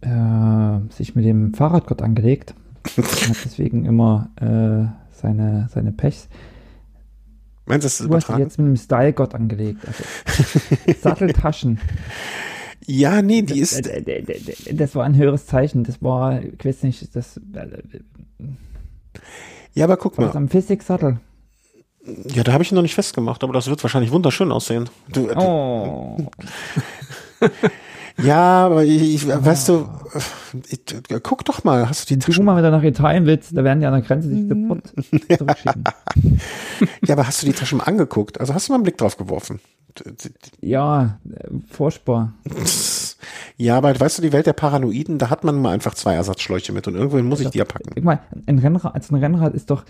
äh, sich mit dem Fahrradgott angelegt. hat deswegen immer äh, seine, seine Pechs. Meinst du, das du hast dich jetzt mit dem Style-Gott angelegt. Also, Satteltaschen. Ja, nee, die das, ist. Das war ein höheres Zeichen. Das war, ich weiß nicht, das. Ja, aber guck mal. Das am Physik-Sattel. Ja, da habe ich ihn noch nicht festgemacht, aber das wird wahrscheinlich wunderschön aussehen. Du, oh. ja, aber ich, ich weißt du, ich, guck doch mal, hast du die Taschen? Guck mal, wenn du nach Italien willst, da werden die an der Grenze dich sofort zurückschicken. ja, aber hast du die Taschen mal angeguckt? Also hast du mal einen Blick drauf geworfen? Ja, furchtbar. Ja, aber weißt du, die Welt der Paranoiden, da hat man mal einfach zwei Ersatzschläuche mit und irgendwann muss ich die ja packen. Ich meine, ein Rennrad, also ein Rennrad ist doch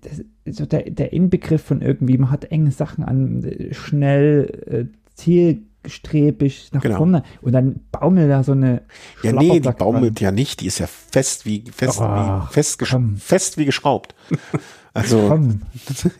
das ist so der, der Inbegriff von irgendwie, man hat enge Sachen an, schnell, äh, zielstrebig nach genau. vorne und dann baumelt da so eine Ja, nee, die baumelt ja nicht, die ist ja fest wie fest, oh, wie, fest, fest wie geschraubt. Also Komm.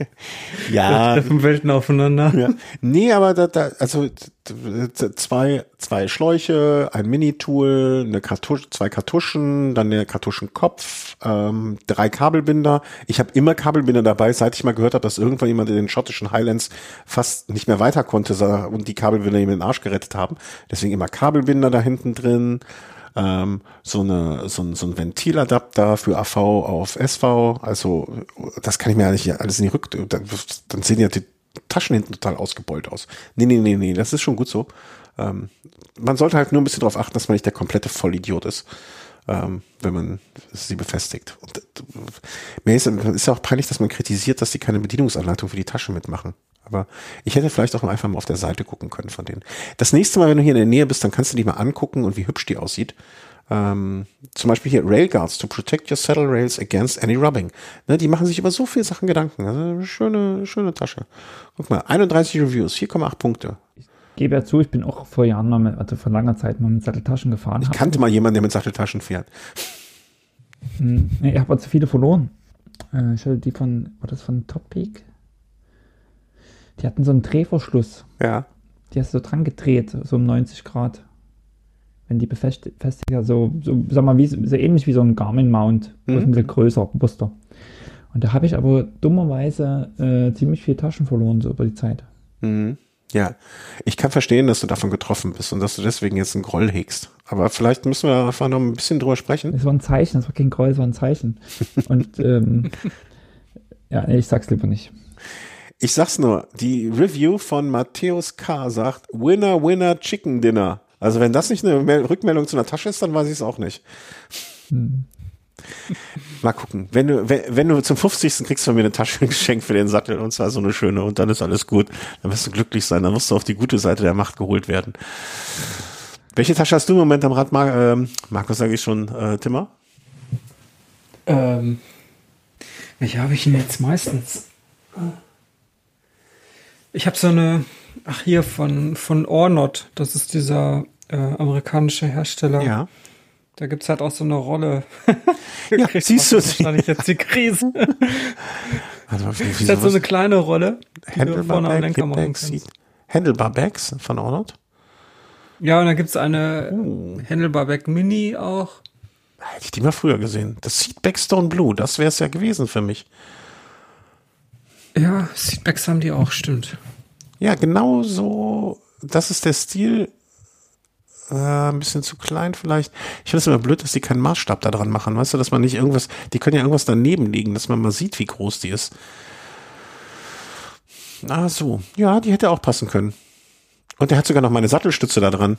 ja, treffen Welten aufeinander. Ja. Nee, aber da, da also zwei zwei Schläuche, ein Mini-Tool, eine Kartusche, zwei Kartuschen, dann der Kartuschenkopf, ähm, drei Kabelbinder. Ich habe immer Kabelbinder dabei, seit ich mal gehört habe, dass irgendwann jemand in den schottischen Highlands fast nicht mehr weiter konnte und die Kabelbinder ihm den Arsch gerettet haben. Deswegen immer Kabelbinder da hinten drin ähm, so, eine, so, ein, so ein Ventiladapter für AV auf SV. Also das kann ich mir eigentlich alles in die Rück... Dann, dann sehen ja die Taschen hinten total ausgebeult aus. Nee, nee, nee, nee, das ist schon gut so. Ähm, man sollte halt nur ein bisschen darauf achten, dass man nicht der komplette Vollidiot ist. ähm, wenn man sie befestigt. Und, äh, mir ist, ist ja auch peinlich, dass man kritisiert, dass die keine Bedienungsanleitung für die Tasche mitmachen. Aber ich hätte vielleicht auch einfach mal auf der Seite gucken können von denen. Das nächste Mal, wenn du hier in der Nähe bist, dann kannst du die mal angucken und wie hübsch die aussieht. Ähm, zum Beispiel hier Railguards to protect your saddle rails against any rubbing. Ne, die machen sich über so viele Sachen Gedanken. Also schöne, schöne Tasche. Guck mal, 31 Reviews, 4,8 Punkte. Ich gebe ja zu, ich bin auch vor Jahren mal mit, also vor langer Zeit mal mit Satteltaschen gefahren. Ich kannte mal jemanden, der mit Satteltaschen fährt. Hm, ich habe aber zu viele verloren. Äh, ich hatte die von, war das von Top Peak? Die hatten so einen Drehverschluss. Ja. Die hast du so dran gedreht, so um 90 Grad. Wenn die befestigt, so, so, sag mal, wie, so ähnlich wie so ein Garmin-Mount, mhm. ein bisschen größer, robuster. Und da habe ich aber dummerweise äh, ziemlich viel Taschen verloren, so über die Zeit. Mhm. Ja, ich kann verstehen, dass du davon getroffen bist und dass du deswegen jetzt einen Groll hegst. Aber vielleicht müssen wir einfach noch ein bisschen drüber sprechen. Es war ein Zeichen, es war kein Groll, es war ein Zeichen. und ähm, ja, nee, ich sag's lieber nicht. Ich sag's nur, die Review von Matthäus K. sagt, Winner, Winner, Chicken Dinner. Also wenn das nicht eine Rückmeldung zu einer Tasche ist, dann weiß ich es auch nicht. Hm. Mal gucken. Wenn du, wenn, wenn du zum 50. kriegst von mir eine Tasche geschenkt für den Sattel und zwar so eine schöne und dann ist alles gut. Dann wirst du glücklich sein. Dann musst du auf die gute Seite der Macht geholt werden. Welche Tasche hast du im Moment am Rad, Mar ähm, Markus, sage ich schon, äh, Timmer? Ähm, welche habe ich denn jetzt meistens? Ich habe so eine, ach hier, von, von Ornot. Das ist dieser äh, amerikanische Hersteller. Ja. Da gibt's halt auch so eine Rolle. ja, siehst du sie? Wahrscheinlich jetzt die Krise. also, das ist halt so eine kleine Rolle, machen kannst. Handlebar Bags von Ornot? Ja, und dann gibt's eine oh. Handlebar Bag Mini auch. Hätte ich die mal früher gesehen. Das Seatback Stone Blue, das wäre es ja gewesen für mich. Ja, Seatbacks haben die auch, stimmt. Ja, genau so. Das ist der Stil, äh, ein bisschen zu klein vielleicht. Ich finde es immer blöd, dass die keinen Maßstab da dran machen. Weißt du, dass man nicht irgendwas, die können ja irgendwas daneben liegen, dass man mal sieht, wie groß die ist. Ah, so. Ja, die hätte auch passen können. Und der hat sogar noch meine Sattelstütze da dran.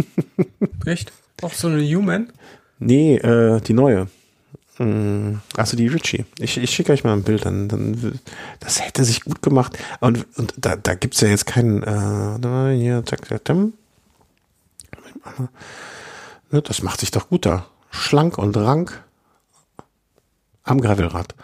Echt? Auch so eine Human? Nee, äh, die neue. Mm, also die Richie. Ich, ich schicke euch mal ein Bild, dann, dann das hätte sich gut gemacht. Und, und da, da gibt's ja jetzt keinen, äh, hier, zack, zack. Ne, das macht sich doch gut da. Schlank und rank am Gravelrad.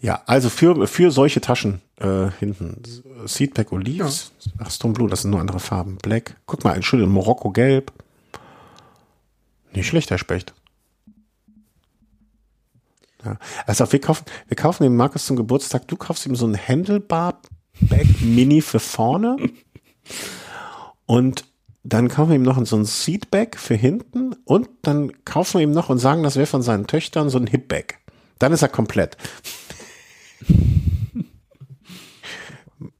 Ja, also für, für solche Taschen äh, hinten. Seatback Olives, ja. ach, Stone Blue, das sind nur andere Farben. Black. Guck mal, ein schönes Morocco Gelb. Nicht schlecht, Herr Specht. Ja. Also wir kaufen, wir kaufen dem Markus zum Geburtstag, du kaufst ihm so ein Handlebar Back Mini für vorne. Und dann kaufen wir ihm noch so ein Seatback für hinten und dann kaufen wir ihm noch und sagen, das wäre von seinen Töchtern so ein Hipback. Dann ist er komplett.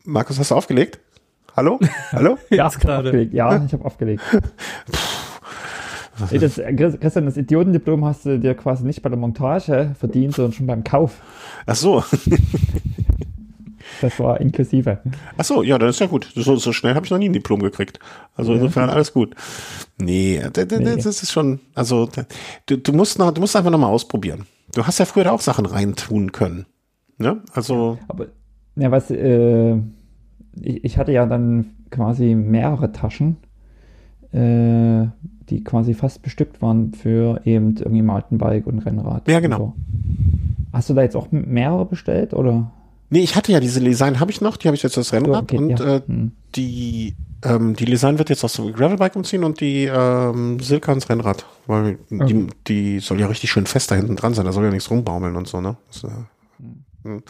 Markus, hast du aufgelegt? Hallo? Hallo? ja, gerade. Ja, ich habe aufgelegt. Das, Christian, das Idiotendiplom hast du dir quasi nicht bei der Montage verdient, sondern schon beim Kauf. Ach so. Das war inklusive. Ach so, ja, dann ist ja gut. So, so schnell habe ich noch nie ein Diplom gekriegt. Also ja. insofern alles gut. Nee, das ist schon, also du, du musst noch, du musst einfach noch mal ausprobieren. Du hast ja früher auch Sachen reintun können. Ne? Also. Aber, ja, was, äh, ich, ich hatte ja dann quasi mehrere Taschen, äh, die quasi fast bestückt waren für eben irgendwie Mountainbike und Rennrad. Ja, genau. So. Hast du da jetzt auch mehrere bestellt oder? Nee, ich hatte ja diese Lesign, habe ich noch, die habe ich jetzt als Rennrad okay, und ja. äh, hm. die ähm, die Lesign wird jetzt aus dem Gravelbike umziehen und die ähm, Silka ins Rennrad, weil okay. die, die soll ja richtig schön fest da hinten dran sein, da soll ja nichts rumbaumeln und so, ne? Das, äh, hm.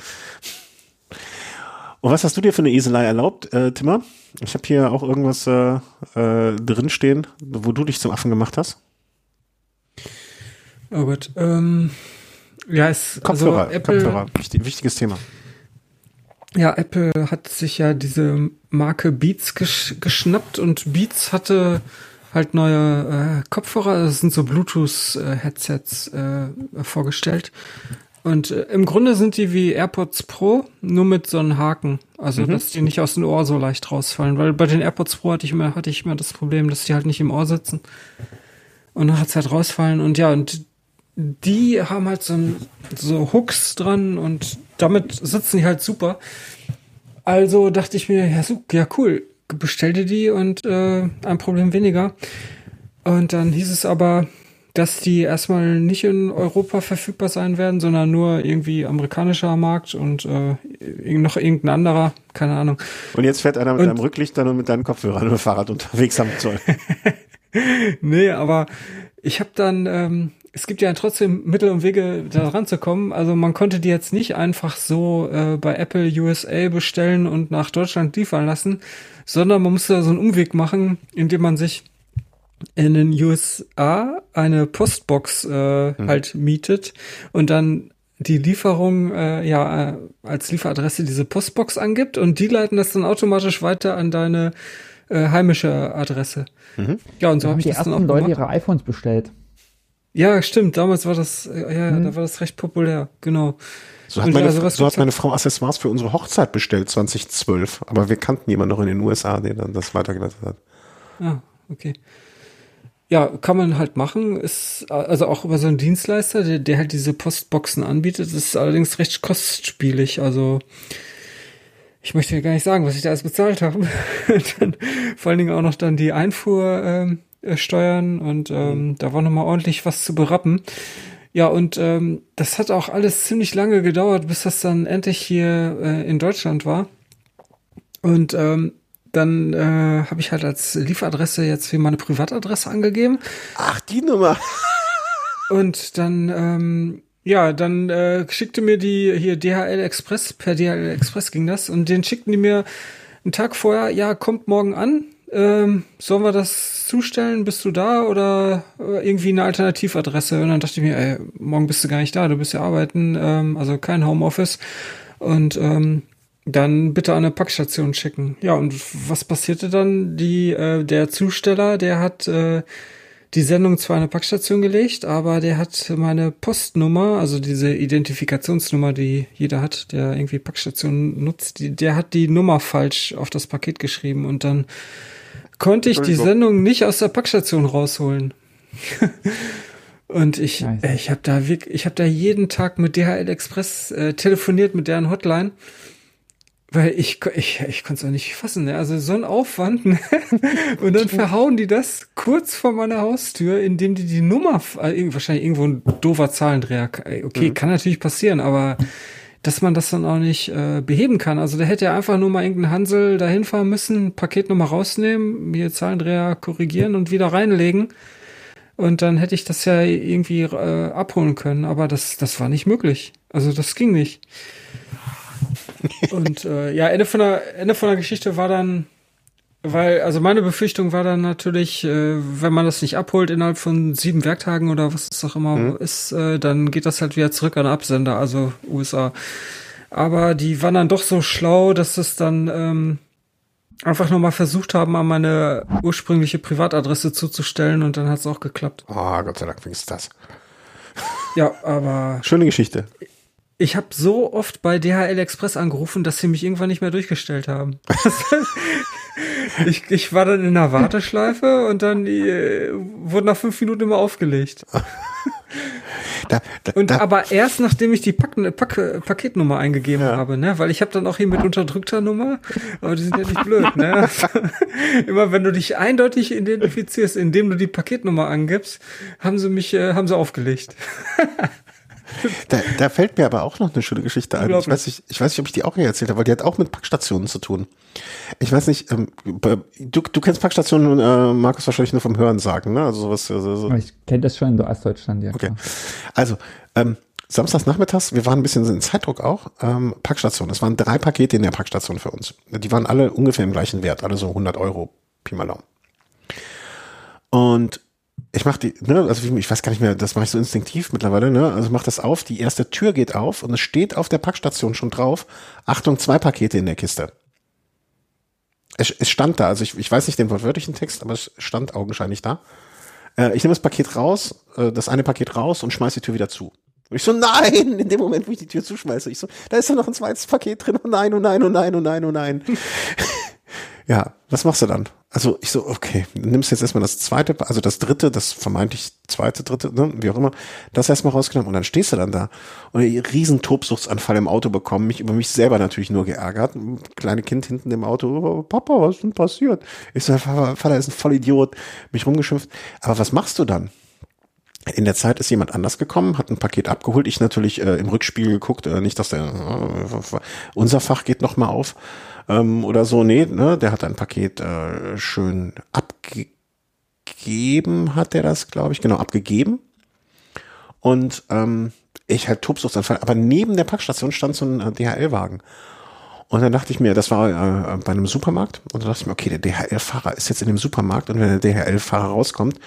Und was hast du dir für eine Eselei erlaubt, äh, Timmer? Ich habe hier auch irgendwas äh, äh, drinstehen, wo du dich zum Affen gemacht hast. Oh Gott. Ähm, ja, es Kopfhörer, also Apple, Kopfhörer, wichtig, wichtiges Thema. Ja, Apple hat sich ja diese Marke Beats gesch geschnappt und Beats hatte halt neue äh, Kopfhörer, das sind so Bluetooth-Headsets äh, vorgestellt. Und äh, im Grunde sind die wie AirPods Pro, nur mit so einem Haken. Also, mhm. dass die nicht aus dem Ohr so leicht rausfallen. Weil bei den AirPods Pro hatte ich immer, hatte ich immer das Problem, dass die halt nicht im Ohr sitzen. Und dann hat's halt rausfallen und ja, und die haben halt so, ein, so Hooks dran und damit sitzen die halt super. Also dachte ich mir, ja, so, ja cool, bestell dir die und äh, ein Problem weniger. Und dann hieß es aber, dass die erstmal nicht in Europa verfügbar sein werden, sondern nur irgendwie amerikanischer Markt und äh, noch irgendein anderer, keine Ahnung. Und jetzt fährt einer mit und, deinem Rücklichtern und mit deinen Kopfhörern dem Fahrrad unterwegs am Zoll. nee, aber ich habe dann, ähm, es gibt ja trotzdem Mittel und Wege, da ranzukommen. Also man konnte die jetzt nicht einfach so äh, bei Apple USA bestellen und nach Deutschland liefern lassen, sondern man musste da so einen Umweg machen, indem man sich in den USA eine Postbox äh, mhm. halt mietet und dann die Lieferung äh, ja äh, als Lieferadresse diese Postbox angibt und die leiten das dann automatisch weiter an deine äh, heimische Adresse. Mhm. Ja, und so habe ich die das ersten dann auch Leute ihre iPhones bestellt. Ja, stimmt. Damals war das, äh, ja, mhm. da war das recht populär. Genau. So hat, meine, also, so hat meine Frau Accessoires für unsere Hochzeit bestellt 2012. Aber wir kannten jemanden noch in den USA, der dann das weitergeleitet hat. Ah, okay ja, kann man halt machen. Ist also auch über so einen Dienstleister, der, der halt diese Postboxen anbietet. ist allerdings recht kostspielig. Also ich möchte gar nicht sagen, was ich da alles bezahlt habe. dann, vor allen Dingen auch noch dann die Einfuhr ähm, äh, und ähm, mhm. da war noch mal ordentlich was zu berappen. Ja, und ähm, das hat auch alles ziemlich lange gedauert, bis das dann endlich hier äh, in Deutschland war. Und ähm, dann äh, habe ich halt als Lieferadresse jetzt wie meine Privatadresse angegeben. Ach, die Nummer. Und dann, ähm, ja, dann äh, schickte mir die hier DHL Express, per DHL Express ging das, und den schickten die mir einen Tag vorher, ja, kommt morgen an. Ähm, sollen wir das zustellen? Bist du da oder äh, irgendwie eine Alternativadresse? Und dann dachte ich mir, ey, morgen bist du gar nicht da, du bist ja arbeiten, ähm, also kein Homeoffice. Und ähm, dann bitte an eine Packstation schicken. Ja, und was passierte dann? Die, äh, der Zusteller, der hat äh, die Sendung zwar an eine Packstation gelegt, aber der hat meine Postnummer, also diese Identifikationsnummer, die jeder hat, der irgendwie Packstationen nutzt, die, der hat die Nummer falsch auf das Paket geschrieben und dann konnte ich die Sendung nicht aus der Packstation rausholen. Und ich, äh, ich habe da wirklich, ich habe da jeden Tag mit DHL Express äh, telefoniert mit deren Hotline weil ich, ich, ich konnte es auch nicht fassen, ne? Also so ein Aufwand, ne? Und dann verhauen die das kurz vor meiner Haustür, indem die die Nummer, äh, wahrscheinlich irgendwo ein doofer Zahlendreher, okay, mhm. kann natürlich passieren, aber dass man das dann auch nicht äh, beheben kann. Also da hätte ja einfach nur mal irgendein Hansel dahin fahren müssen, Paketnummer rausnehmen, mir Zahlendreher korrigieren und wieder reinlegen. Und dann hätte ich das ja irgendwie äh, abholen können, aber das, das war nicht möglich. Also das ging nicht. Und äh, ja, Ende von der Ende von der Geschichte war dann, weil, also meine Befürchtung war dann natürlich, äh, wenn man das nicht abholt innerhalb von sieben Werktagen oder was es auch immer mhm. ist, äh, dann geht das halt wieder zurück an Absender, also USA. Aber die waren dann doch so schlau, dass es dann ähm, einfach nochmal versucht haben, an meine ursprüngliche Privatadresse zuzustellen und dann hat es auch geklappt. Oh, Gott sei Dank wenigstens das. Ja, aber. Schöne Geschichte. Ich habe so oft bei DHL Express angerufen, dass sie mich irgendwann nicht mehr durchgestellt haben. ich, ich war dann in einer Warteschleife und dann äh, wurde nach fünf Minuten immer aufgelegt. Da, da, und da. aber erst nachdem ich die Pack, Pack, Paketnummer eingegeben ja. habe, ne, weil ich habe dann auch hier mit unterdrückter Nummer, aber die sind ja nicht blöd, ne? Immer wenn du dich eindeutig identifizierst, indem du die Paketnummer angibst, haben sie mich, äh, haben sie aufgelegt. Da, da fällt mir aber auch noch eine schöne Geschichte ein. Ich weiß, nicht, ich weiß nicht, ob ich die auch hier erzählt habe, weil die hat auch mit Packstationen zu tun. Ich weiß nicht, ähm, du, du kennst Packstationen, äh, Markus, wahrscheinlich nur vom Hören sagen, ne? Also sowas. Also, so. Ich kenne das schon in Ostdeutschland, ja. Okay. Klar. Also, ähm, Samstags nachmittags, wir waren ein bisschen in Zeitdruck auch, ähm, Packstation. Es waren drei Pakete in der Packstation für uns. Die waren alle ungefähr im gleichen Wert, alle so 100 Euro, Pi mal Daumen. Und ich mach die, ne, also ich weiß gar nicht mehr, das mache ich so instinktiv mittlerweile, ne? Also mach das auf, die erste Tür geht auf und es steht auf der Packstation schon drauf, Achtung, zwei Pakete in der Kiste. Es, es stand da, also ich, ich weiß nicht den wortwörtlichen Text, aber es stand augenscheinlich da. Äh, ich nehme das Paket raus, äh, das eine Paket raus und schmeiß die Tür wieder zu. Und ich so, nein, in dem Moment, wo ich die Tür zuschmeiße, ich so, da ist ja noch ein zweites Paket drin, oh nein, oh nein, oh nein, oh nein, oh nein. ja, was machst du dann? Also ich so, okay, nimmst jetzt erstmal das zweite, also das dritte, das vermeintlich zweite, dritte, ne, wie auch immer, das erstmal rausgenommen und dann stehst du dann da und einen riesen Tobsuchtsanfall im Auto bekommen, mich über mich selber natürlich nur geärgert. Ein kleines Kind hinten im Auto, oh, Papa, was ist denn passiert? Ich so, Vater ist ein Vollidiot, mich rumgeschimpft. Aber was machst du dann? In der Zeit ist jemand anders gekommen, hat ein Paket abgeholt. Ich natürlich äh, im Rückspiegel geguckt, äh, nicht, dass der äh, unser Fach geht noch mal auf ähm, oder so. Nee, ne, der hat ein Paket äh, schön abgegeben, hat der das, glaube ich, genau, abgegeben. Und ähm, ich halt Tobsuchtsanfall. Aber neben der Packstation stand so ein äh, DHL-Wagen. Und dann dachte ich mir, das war äh, bei einem Supermarkt, und dann dachte ich mir, okay, der DHL-Fahrer ist jetzt in dem Supermarkt und wenn der DHL-Fahrer rauskommt,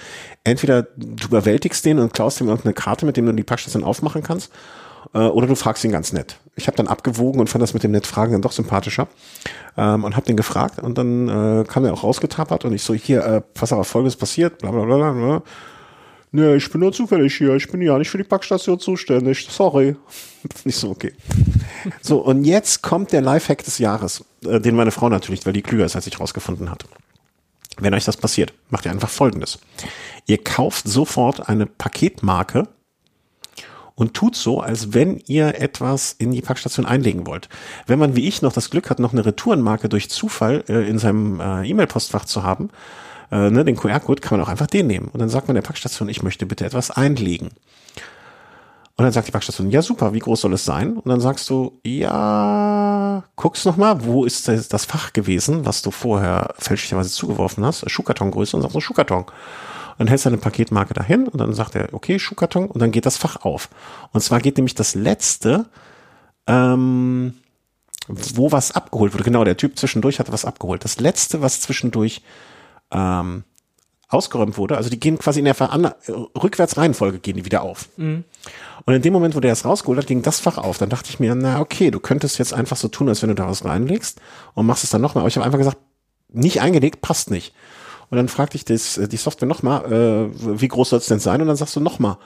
entweder du überwältigst den und klaust ihm irgendeine Karte, mit dem du die Packstation aufmachen kannst, äh, oder du fragst ihn ganz nett. Ich habe dann abgewogen und fand das mit dem nett Fragen dann doch sympathischer ähm, und habe den gefragt und dann äh, kam er auch rausgetapert und ich so, hier, äh, was aber folgendes passiert, bla bla bla bla. Nee, ich bin nur zufällig hier. Ich bin ja nicht für die Packstation zuständig. Sorry. Nicht so, okay. So, und jetzt kommt der Lifehack des Jahres, äh, den meine Frau natürlich, weil die klüger ist, als ich rausgefunden hat. Wenn euch das passiert, macht ihr einfach Folgendes. Ihr kauft sofort eine Paketmarke und tut so, als wenn ihr etwas in die Packstation einlegen wollt. Wenn man wie ich noch das Glück hat, noch eine Retourenmarke durch Zufall äh, in seinem äh, E-Mail-Postfach zu haben, äh, ne, den QR-Code, kann man auch einfach den nehmen. Und dann sagt man der Packstation, ich möchte bitte etwas einlegen. Und dann sagt die Packstation, ja super, wie groß soll es sein? Und dann sagst du, ja, guck's nochmal, wo ist das Fach gewesen, was du vorher fälschlicherweise zugeworfen hast, Schuhkartongröße und sagst so Schuhkarton. Dann hältst du eine Paketmarke dahin und dann sagt er, okay, Schuhkarton und dann geht das Fach auf. Und zwar geht nämlich das letzte, ähm, wo was abgeholt wurde. Genau, der Typ zwischendurch hat was abgeholt. Das letzte, was zwischendurch ähm, ausgeräumt wurde, also die gehen quasi in der Ver Rückwärtsreihenfolge gehen die wieder auf. Mhm. Und in dem Moment, wo der es rausgeholt hat, ging das Fach auf. Dann dachte ich mir, na okay, du könntest jetzt einfach so tun, als wenn du da was reinlegst und machst es dann nochmal. Aber ich habe einfach gesagt, nicht eingelegt, passt nicht. Und dann fragte ich das, die Software nochmal, äh, wie groß soll es denn sein? Und dann sagst du nochmal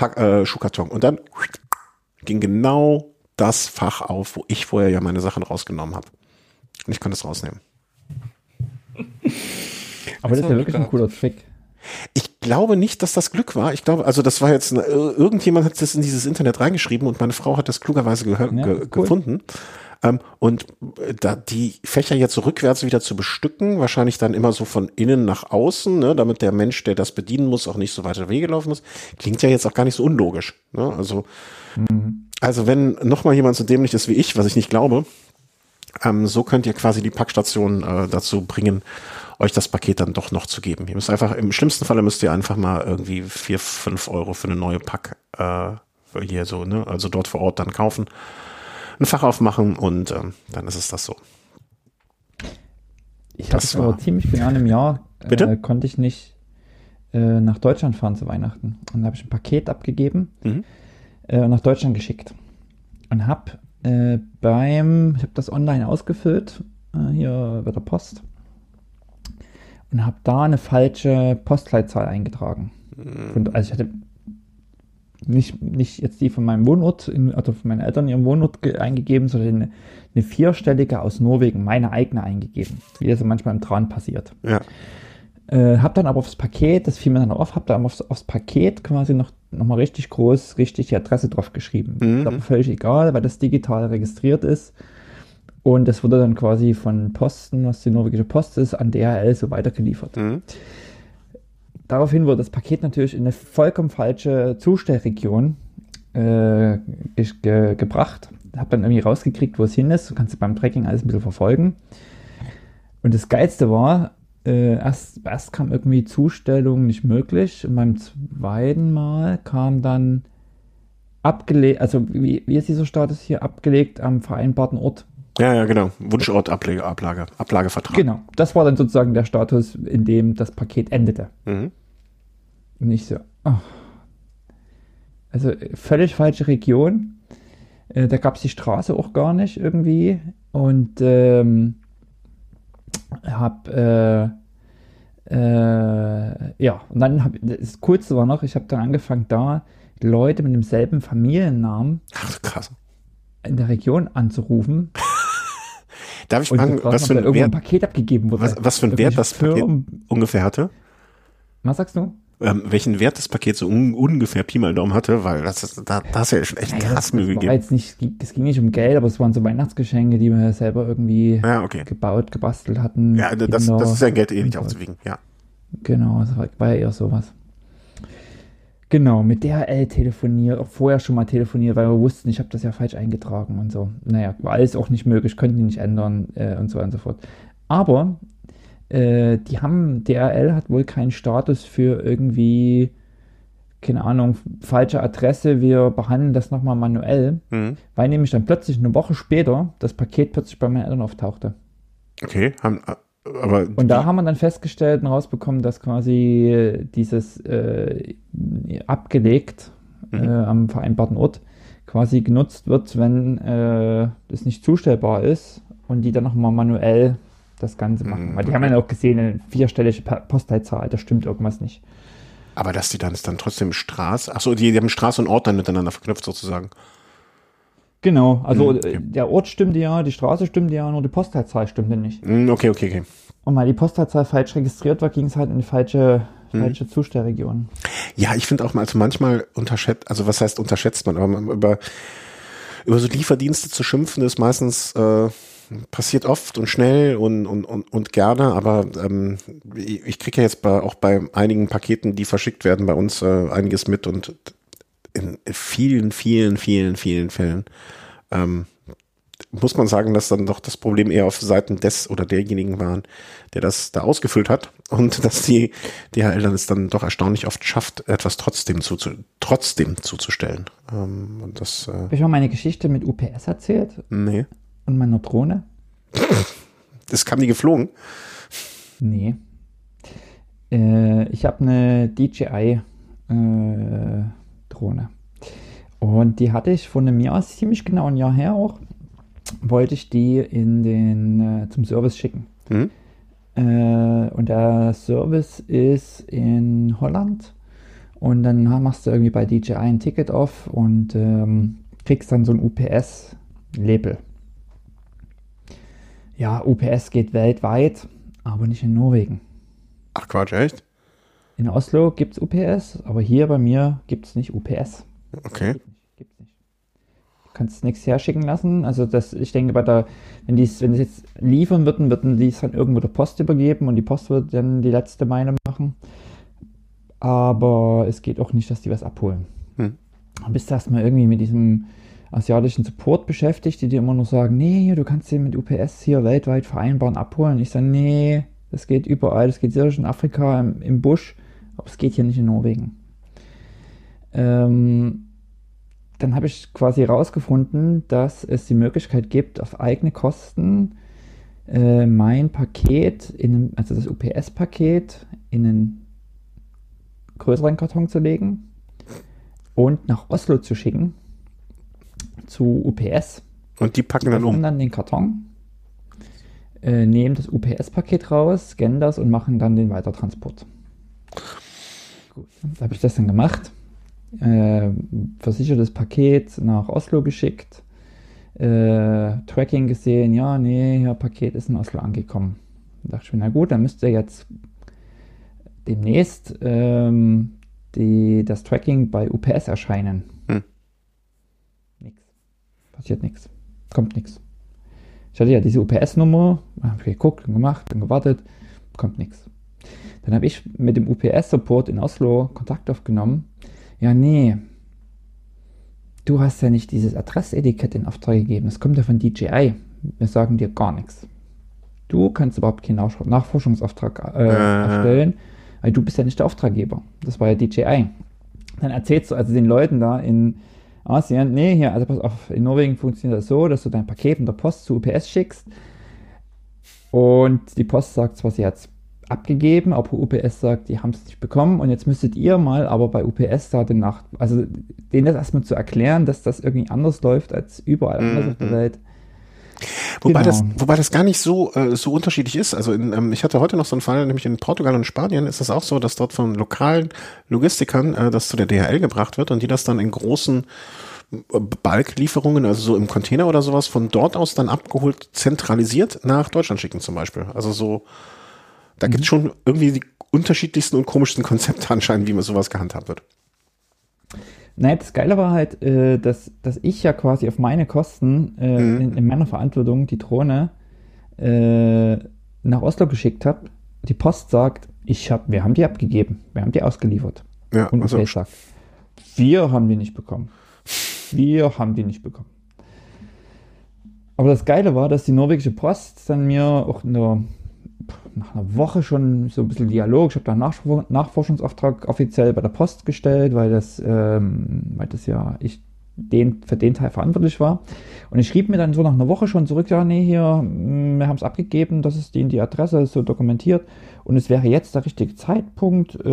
äh, Schuhkarton. Und dann ging genau das Fach auf, wo ich vorher ja meine Sachen rausgenommen habe. Und ich konnte es rausnehmen. Aber das ist ja wirklich ein cooler Trick. Ich glaube nicht, dass das Glück war. Ich glaube, also das war jetzt, irgendjemand hat das in dieses Internet reingeschrieben und meine Frau hat das klugerweise ja, ge cool. gefunden. Ähm, und äh, da die Fächer jetzt rückwärts wieder zu bestücken, wahrscheinlich dann immer so von innen nach außen, ne, damit der Mensch, der das bedienen muss, auch nicht so weiter Wege laufen muss, klingt ja jetzt auch gar nicht so unlogisch. Ne? Also, mhm. also wenn noch mal jemand so dämlich ist wie ich, was ich nicht glaube, ähm, so könnt ihr quasi die Packstation äh, dazu bringen, euch das Paket dann doch noch zu geben. Ihr müsst einfach, im schlimmsten Falle müsst ihr einfach mal irgendwie vier, fünf Euro für eine neue Pack äh, hier so, ne, also dort vor Ort dann kaufen, ein Fach aufmachen und äh, dann ist es das so. Ich habe vor ziemlich genau einem Jahr äh, konnte ich nicht äh, nach Deutschland fahren zu Weihnachten. Und da habe ich ein Paket abgegeben mhm. äh, und nach Deutschland geschickt. Und habe äh, beim, ich habe das online ausgefüllt, äh, hier bei der Post und habe da eine falsche Postleitzahl eingetragen. Mhm. also ich hatte nicht, nicht jetzt die von meinem Wohnort, in, also von meinen Eltern ihrem Wohnort eingegeben, sondern eine, eine, vierstellige aus Norwegen, meine eigene eingegeben, wie das manchmal im Tran passiert. Ja. Äh, hab dann aber aufs Paket, das fiel mir dann auf, hab dann aufs, aufs Paket quasi noch, noch mal richtig groß, richtig die Adresse drauf geschrieben. Mhm. Ist aber völlig egal, weil das digital registriert ist. Und das wurde dann quasi von Posten, was die norwegische Post ist, an DHL so weitergeliefert. Mhm. Daraufhin wurde das Paket natürlich in eine vollkommen falsche Zustellregion äh, ge gebracht. Hab dann irgendwie rausgekriegt, wo es hin ist. Du kannst beim Tracking alles ein bisschen verfolgen. Und das Geilste war, äh, erst, erst kam irgendwie Zustellung nicht möglich. Und beim zweiten Mal kam dann abgelegt, also wie, wie ist dieser Status hier? Abgelegt am vereinbarten Ort. Ja, ja, genau. Wunschort, Ablage, Ablage, Ablagevertrag. Genau. Das war dann sozusagen der Status, in dem das Paket endete. Mhm. Und ich so, oh. also völlig falsche Region. Äh, da gab es die Straße auch gar nicht irgendwie. Und ähm, hab äh, äh, ja, und dann habe das Coolste war noch, ich habe dann angefangen, da Leute mit demselben Familiennamen Ach, krass. in der Region anzurufen Darf ich fragen, was für Wert, ein Paket abgegeben wurde. was, was für ein Wert das Paket Firmen- ungefähr hatte? Was sagst du? Ähm, welchen Wert das Paket so un ungefähr Pi mal Daumen hatte, weil das ist, da, da hast du ja schon echt Naja, krass das, Mühe das gegeben. jetzt nicht, es ging nicht um Geld, aber es waren so Weihnachtsgeschenke, die wir selber irgendwie Ja, okay. gebaut, gebastelt hatten. Ja, das, das ist ja Geld eh nicht aufzuwiegen, ja. Genau, das war, war ja eher sowas. Genau, mit DHL telefoniert, auch vorher schon mal telefoniert, weil wir wussten, ich habe das ja falsch eingetragen und so. Naja, war alles auch nicht möglich, konnten die nicht ändern äh, und so weiter und so fort. Aber äh, die haben, DHL hat wohl keinen Status für irgendwie, keine Ahnung, falsche Adresse, wir behandeln das nochmal manuell, Mhm. weil nämlich dann plötzlich eine Woche später das Paket plötzlich bei meinen Eltern auftauchte. Okay, haben, aber Und da haben wir dann festgestellt und rausbekommen, dass quasi dieses äh, abgelegt Mhm. äh, am vereinbarten Ort quasi genutzt wird, wenn äh, das nicht zustellbar ist und die dann nochmal manuell das Ganze machen. Mhm, Weil die haben ja auch gesehen, eine vierstellige Postleitzahl, da stimmt irgendwas nicht. Aber dass die dann ist dann trotzdem Straße, ach so, die, die haben Straße und Ort dann miteinander verknüpft sozusagen. Genau, also okay. äh, der Ort stimmte ja, die Straße stimmte ja, nur die Postleitzahl stimmte nicht. Mhm, Okay, okay, okay. Und weil die Postleitzahl falsch registriert war, ging es halt in die falsche, Mhm. falsche Zustellregion. Ja, ich finde auch mal, also manchmal unterschätzt, also was heißt unterschätzt man, aber man- über, über so Lieferdienste zu schimpfen ist meistens, äh, passiert oft und schnell und, und, und, und gerne, aber ähm, ich, ich kriege ja jetzt bei, auch bei einigen Paketen, die verschickt werden, bei uns äh, einiges mit und in vielen, vielen, vielen, vielen Fällen ähm, muss man sagen, dass dann doch das Problem eher auf Seiten des oder derjenigen waren, der das da ausgefüllt hat und dass die DHL dann es dann doch erstaunlich oft schafft, etwas trotzdem, zuzu trotzdem zuzustellen. Ähm, und das, äh, Habe ich auch meine Geschichte mit UPS erzählt nee. und meiner Drohne? Das kam die geflogen. Nee. Äh, ich habe eine DJI-Drohne. und die hatte ich vor einem Jahr, ziemlich genau ein Jahr her auch, wollte ich die in den, äh, zum Service schicken. Mhm. Äh, und der Service ist in Holland. Und dann machst du irgendwie bei DJI ein Ticket auf und ähm, kriegst dann so ein UPS-Label. Ja, UPS geht weltweit, aber nicht in Norwegen. Ach Quatsch, echt? In Oslo gibt es UPS, aber hier bei mir gibt es nicht UPS. Okay. Gibt's nicht. Du kannst nichts herschicken lassen. Also das, ich denke, bei der, wenn die wenn es jetzt liefern würden, würden die es dann irgendwo der Post übergeben und die Post wird dann die letzte Meile machen. Aber es geht auch nicht, dass die was abholen. Hm. Und bist du erstmal irgendwie mit diesem asiatischen Support beschäftigt, die dir immer nur sagen, nee, du kannst den mit UPS hier weltweit vereinbaren, abholen. Ich sage, nee, das geht überall, das geht sicherlich in Afrika, im, im Busch, aber es geht hier nicht in Norwegen. Ähm, dann habe ich quasi herausgefunden, dass es die Möglichkeit gibt, auf eigene Kosten äh, mein Paket, in, einem- also das UPS-Paket, in einen größeren Karton zu legen und nach Oslo zu schicken zu UPS. Und die packen dann um. dann den Karton, äh, nehmen das UPS-Paket raus, scannen das und machen dann den Weitertransport. Gut, da habe ich das dann gemacht. Äh, versichertes Paket nach Oslo geschickt. Äh, Tracking gesehen, ja, nee, ja, Paket ist in Oslo angekommen. Da dachte ich mir, na gut, dann müsste jetzt demnächst ähm, die, das Tracking bei UPS erscheinen. Hm. Nix. Passiert nichts. Kommt nichts. Ich hatte ja diese UPS-Nummer, habe ich geguckt und gemacht und gewartet, kommt nichts. Dann habe ich mit dem UPS-Support in Oslo Kontakt aufgenommen. Ja, nee, du hast ja nicht dieses Adressetikett in Auftrag gegeben. Das kommt ja von DJI. Wir sagen dir gar nichts. Du kannst überhaupt keinen Nach- Nachforschungsauftrag äh, Äh. erstellen, weil du bist ja nicht der Auftraggeber. Das war ja DJI. Dann erzählst du also den Leuten da in Asien, nee, hier, also pass auf, in Norwegen funktioniert das so, dass du dein Paket mit der Post zu UPS schickst und die Post sagt zwar, sie hat abgegeben, aber UPS sagt, die haben es nicht bekommen und jetzt müsstet ihr mal aber bei UPS da den Nach... Also denen das erstmal zu erklären, dass das irgendwie anders läuft als überall anders auf der Welt. Wobei, Genau. das, wobei das gar nicht so, äh, so unterschiedlich ist. Also in, ähm, ich hatte heute noch so einen Fall, nämlich in Portugal und Spanien ist es auch so, dass dort von lokalen Logistikern äh, das zu der DHL gebracht wird und die das dann in großen Balklieferungen, also so im Container oder sowas, von dort aus dann abgeholt, zentralisiert nach Deutschland schicken zum Beispiel. Also so, da gibt es schon irgendwie die unterschiedlichsten und komischsten Konzepte anscheinend, wie man sowas gehandhabt wird. Naja, das Geile war halt, äh, dass, dass ich ja quasi auf meine Kosten äh, Mhm. in, in meiner Verantwortung die Drohne äh, nach Oslo geschickt habe. Die Post sagt, ich hab, wir haben die abgegeben, wir haben die ausgeliefert. Ja, Und also, sagt, wir haben die nicht bekommen. Wir haben die nicht bekommen. Aber das Geile war, dass die norwegische Post dann mir auch der, nach einer Woche schon so ein bisschen Dialog, ich habe da einen Nachfor Nachforschungsauftrag offiziell bei der Post gestellt, weil das, ähm, weil das ja ich den, für den Teil verantwortlich war. Und ich schrieb mir dann so nach einer Woche schon zurück, ja, nee, hier, mh, wir haben es abgegeben, das ist die, die Adresse, ist so dokumentiert. Und es wäre jetzt der richtige Zeitpunkt, äh,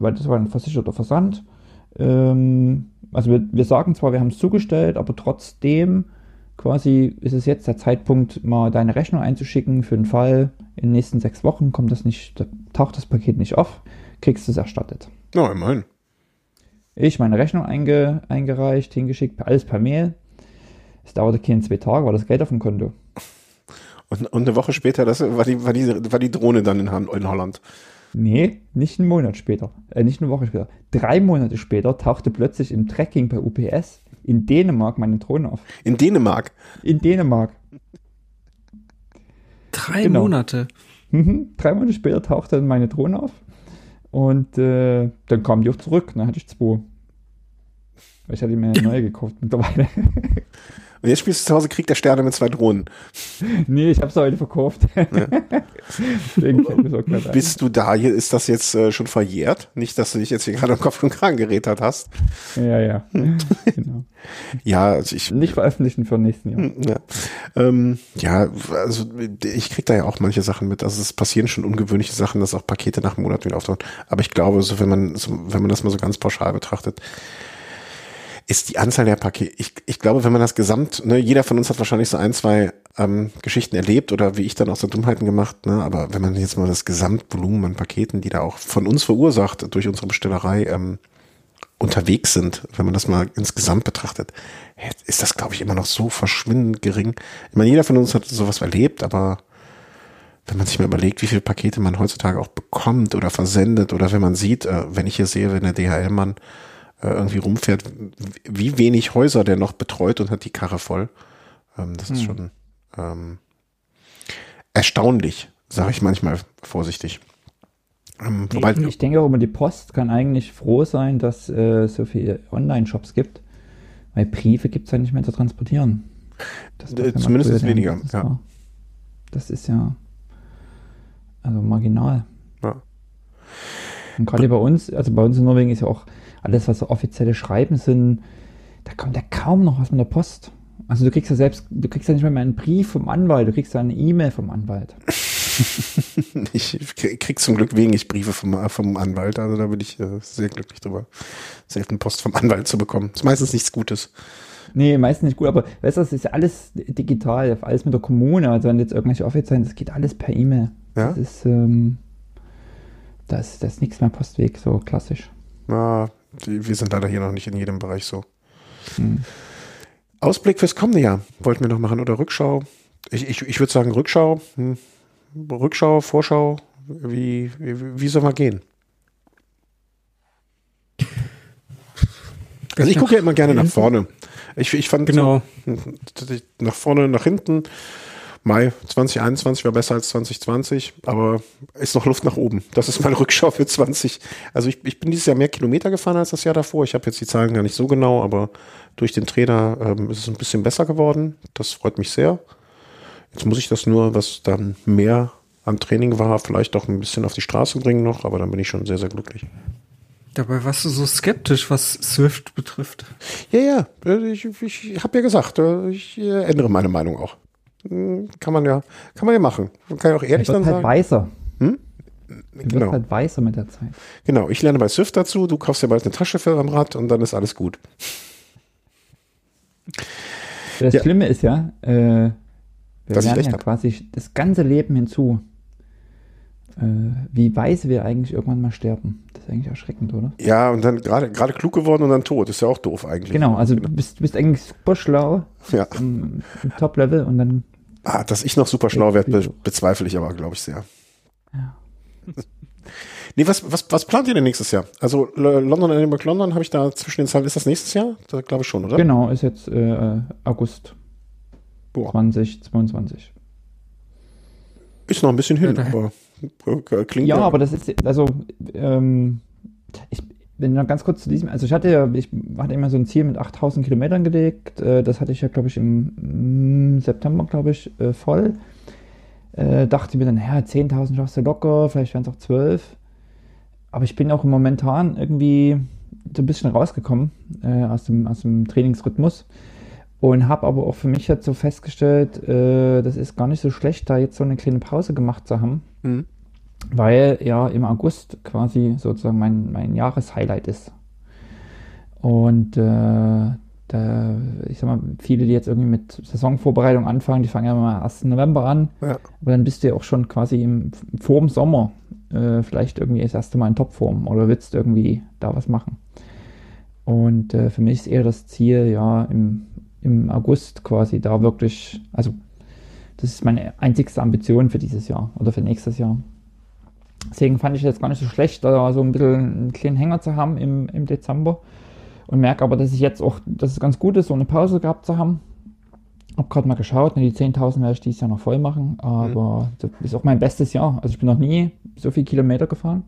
weil das war ein versicherter Versand. Ähm, also wir, wir sagen zwar, wir haben es zugestellt, aber trotzdem quasi ist es jetzt der Zeitpunkt, mal deine Rechnung einzuschicken für den Fall, in den nächsten sechs Wochen kommt das nicht, taucht das Paket nicht auf, kriegst du es erstattet. ja, immerhin. Ich meine Rechnung einge, eingereicht, hingeschickt, alles per Mail. Es dauerte keine zwei Tage, war das Geld auf dem Konto. Und, und eine Woche später, das war die, war die, war die Drohne dann in, in Holland. Nee, nicht einen Monat später, äh, nicht eine Woche später. Drei Monate später tauchte plötzlich im Tracking bei UPS in Dänemark meine Drohne auf. In Dänemark. In Dänemark. Drei Genau. Monate. Mhm. Drei Monate später tauchte dann meine Drohne auf. Und äh, dann kam die auch zurück. Dann hatte ich zwei. Weil ich hatte mir eine neue gekauft mittlerweile. Und jetzt spielst du zu Hause Krieg der Sterne mit zwei Drohnen. nee, ich habe sie heute verkauft. Ein. Bist du da? Hier ist das jetzt äh, schon verjährt? Nicht, dass du dich jetzt hier gerade am Kopf und Kragen geredet hast. Ja, ja. genau. Ja, also ich, Nicht veröffentlichen für nächsten Jahr. ja, ähm, ja, also ich krieg da ja auch manche Sachen mit. Also es passieren schon ungewöhnliche Sachen, dass auch Pakete nach Monaten wieder auftauchen. Aber ich glaube, so wenn man, so, wenn man das mal so ganz pauschal betrachtet, ist die Anzahl der Pakete, ich, ich glaube, wenn man das gesamt, ne, jeder von uns hat wahrscheinlich so ein, zwei ähm, Geschichten erlebt oder wie ich dann auch so Dummheiten gemacht, ne, aber wenn man jetzt mal das Gesamtvolumen an Paketen, die da auch von uns verursacht durch unsere Bestellerei, ähm, unterwegs sind, wenn man das mal insgesamt betrachtet, ist das, glaube ich, immer noch so verschwindend gering. Ich meine, jeder von uns hat sowas erlebt, aber wenn man sich mal überlegt, wie viele Pakete man heutzutage auch bekommt oder versendet oder wenn man sieht, äh, wenn ich hier sehe, wenn der DHL-Mann äh, irgendwie rumfährt, wie wenig Häuser der noch betreut und hat die Karre voll. Ähm, das ist schon ähm, erstaunlich, sage ich manchmal vorsichtig. Ähm, wobei, Ich denke auch immer, die Post kann eigentlich froh sein, dass äh, so viele Online-Shops gibt, weil Briefe gibt es ja nicht mehr zu transportieren. Das Äh, zumindest weniger, Das, ja. war, das ist ja also marginal. Ja. Und gerade bei uns, also bei uns in Norwegen ist ja auch alles, was so offizielle Schreiben sind, da kommt ja kaum noch was mit der Post. Also du kriegst ja selbst, du kriegst ja nicht mehr einen Brief vom Anwalt, du kriegst ja eine E-Mail vom Anwalt. Ich krieg zum Glück wenig Briefe vom, vom Anwalt, also da bin ich äh, sehr glücklich drüber, selten Post vom Anwalt zu bekommen. Ist meistens nichts Gutes. Nee, meistens nicht gut, aber weißt du, das ist ja alles digital, alles mit der Kommune, also wenn jetzt irgendwelche offiziellen, das geht alles per E-Mail. Ja? Das ist, ähm, das, das ist nichts mehr Postweg, so klassisch. Die, wir sind leider hier noch nicht in jedem Bereich so. Hm. Ausblick fürs kommende Jahr wollten wir noch machen oder Rückschau? Ich, ich, ich würde sagen Rückschau. Hm. Rückschau, Vorschau, wie, wie, wie soll man gehen? Also ich gucke ja immer gerne nach vorne. Ich, ich fand Genau. so, nach vorne, nach hinten. Mai 2021 war besser als 2020, aber ist noch Luft nach oben. Das ist meine Rückschau für 20. Also ich, ich bin dieses Jahr mehr Kilometer gefahren als das Jahr davor. Ich habe jetzt die Zahlen gar nicht so genau, aber durch den Trainer ähm, ist es ein bisschen besser geworden. Das freut mich sehr. Jetzt muss ich das nur, was dann mehr am Training war, vielleicht auch ein bisschen auf die Straße bringen noch, aber dann bin ich schon sehr, sehr glücklich. Dabei warst du so skeptisch, was Swift betrifft. Ja, ja, äh, ich, ich habe ja gesagt, äh, ich äh, ändere meine Meinung auch. Hm, Kann man ja, kann man ja machen. Man kann ja auch ehrlich wird dann halt sagen. weißer. Er wird Genau, halt weißer mit der Zeit. genau. Ich lerne bei Swift dazu, du kaufst dir bald eine Tasche für am Rad und dann ist alles gut. Das Ja. Schlimme ist ja, äh, wir ich lernen ja quasi das ganze Leben hinzu. Äh, wie weise wir eigentlich irgendwann mal sterben. Das ist eigentlich erschreckend, oder? Ja, und dann gerade gerade klug geworden und dann tot. Ist ja auch doof eigentlich. Genau, also du bist, bist eigentlich super schlau Ja. im, im Top-Level und dann Ah, dass ich noch super schlau werde, be bezweifle ich aber, glaube ich, sehr. Ja. Nee, was, was, was plant ihr denn nächstes Jahr? Also L- London Animal London habe ich da zwischen den Zahlen. Ist das nächstes Jahr? Da glaube ich schon, oder? Genau, ist jetzt äh, August Boah. 2022. Ist noch ein bisschen hin, Ja, aber äh, klingt Ja, aber das ist, also, ähm, ich bin noch ganz kurz zu diesem, also ich hatte ja, ich hatte immer so ein Ziel mit 8000 Kilometern gelegt, äh, das hatte ich ja, glaube ich, im mm, September, glaube ich, äh, voll. Äh, dachte mir dann, ja, 10.000 schaffst du locker, vielleicht wären es auch 12. Aber ich bin auch momentan irgendwie so ein bisschen rausgekommen äh, aus, dem, aus dem Trainingsrhythmus und habe aber auch für mich jetzt so festgestellt, äh, das ist gar nicht so schlecht, da jetzt so eine kleine Pause gemacht zu haben Mhm. weil ja im August quasi sozusagen mein, mein Jahreshighlight ist. Und äh, da, ich sag mal, viele, die jetzt irgendwie mit Saisonvorbereitung anfangen, die fangen ja mal 1. November an, Ja. aber dann bist du ja auch schon quasi im, vor dem Sommer äh, vielleicht irgendwie das erste Mal in Topform oder willst irgendwie da was machen. Und äh, für mich ist eher das Ziel, ja, im, im August quasi da wirklich, also das ist meine einzigste Ambition für dieses Jahr oder für nächstes Jahr. Deswegen fand ich es jetzt gar nicht so schlecht, da so ein bisschen einen kleinen Hänger zu haben im, im Dezember. Und merke aber, dass ich jetzt auch, dass es ganz gut ist, so eine Pause gehabt zu haben. Hab gerade mal geschaut, ne, die 10.000 werde ich dieses Jahr noch voll machen, aber das ist auch mein bestes Jahr. Also ich bin noch nie so viele Kilometer gefahren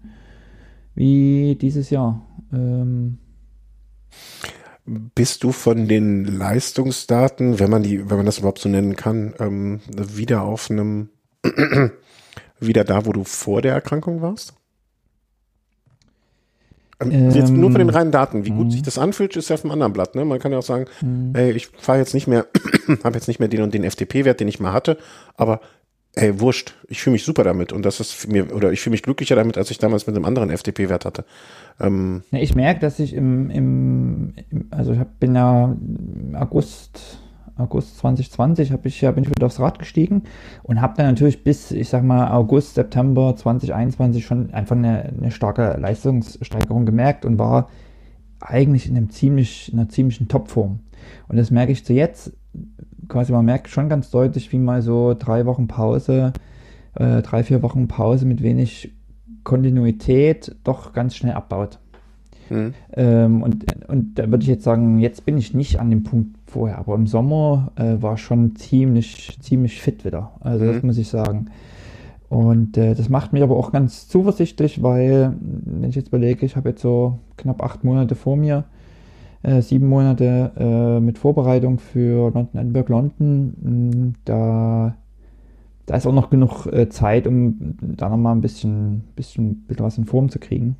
wie dieses Jahr. Ähm, Bist du von den Leistungsdaten, wenn man die, wenn man das überhaupt so nennen kann, ähm, wieder auf einem, wieder da, wo du vor der Erkrankung warst? Ähm, jetzt nur von den reinen Daten, wie gut sich das anfühlt, ist ja auf einem anderen Blatt. Ne? Man kann ja auch sagen, ey, ich fahre jetzt nicht mehr, habe jetzt nicht mehr den und den FTP-Wert, den ich mal hatte, aber ey, wurscht, ich fühle mich super damit und das ist mir, oder ich fühle mich glücklicher damit, als ich damals mit einem anderen FTP-Wert hatte. Ähm, Ne, ich merke, dass ich im, im, im also ich hab, bin ja August, August 2020 hab ich ja, bin ich wieder aufs Rad gestiegen und habe dann natürlich bis, ich sag mal, August, September 2021 schon einfach eine, eine starke Leistungssteigerung gemerkt und war eigentlich in einem ziemlich, in einer ziemlichen Topform. Und das merke ich zu jetzt, quasi man merkt schon ganz deutlich, wie mal so drei Wochen Pause, äh, drei, vier Wochen Pause mit wenig Kontinuität doch ganz schnell abbaut. hm. Ähm, und, und da würde ich jetzt sagen, jetzt bin ich nicht an dem Punkt vorher, aber im Sommer äh, war schon ziemlich, ziemlich fit wieder. Also das Mhm. muss ich sagen. Und äh, das macht mich aber auch ganz zuversichtlich, weil, wenn ich jetzt überlege, ich habe jetzt so knapp acht Monate vor mir, äh, sieben Monate äh, mit Vorbereitung für London Edinburgh London, mh, da, da ist auch noch genug äh, Zeit, um da nochmal ein bisschen, bisschen, bisschen was in Form zu kriegen.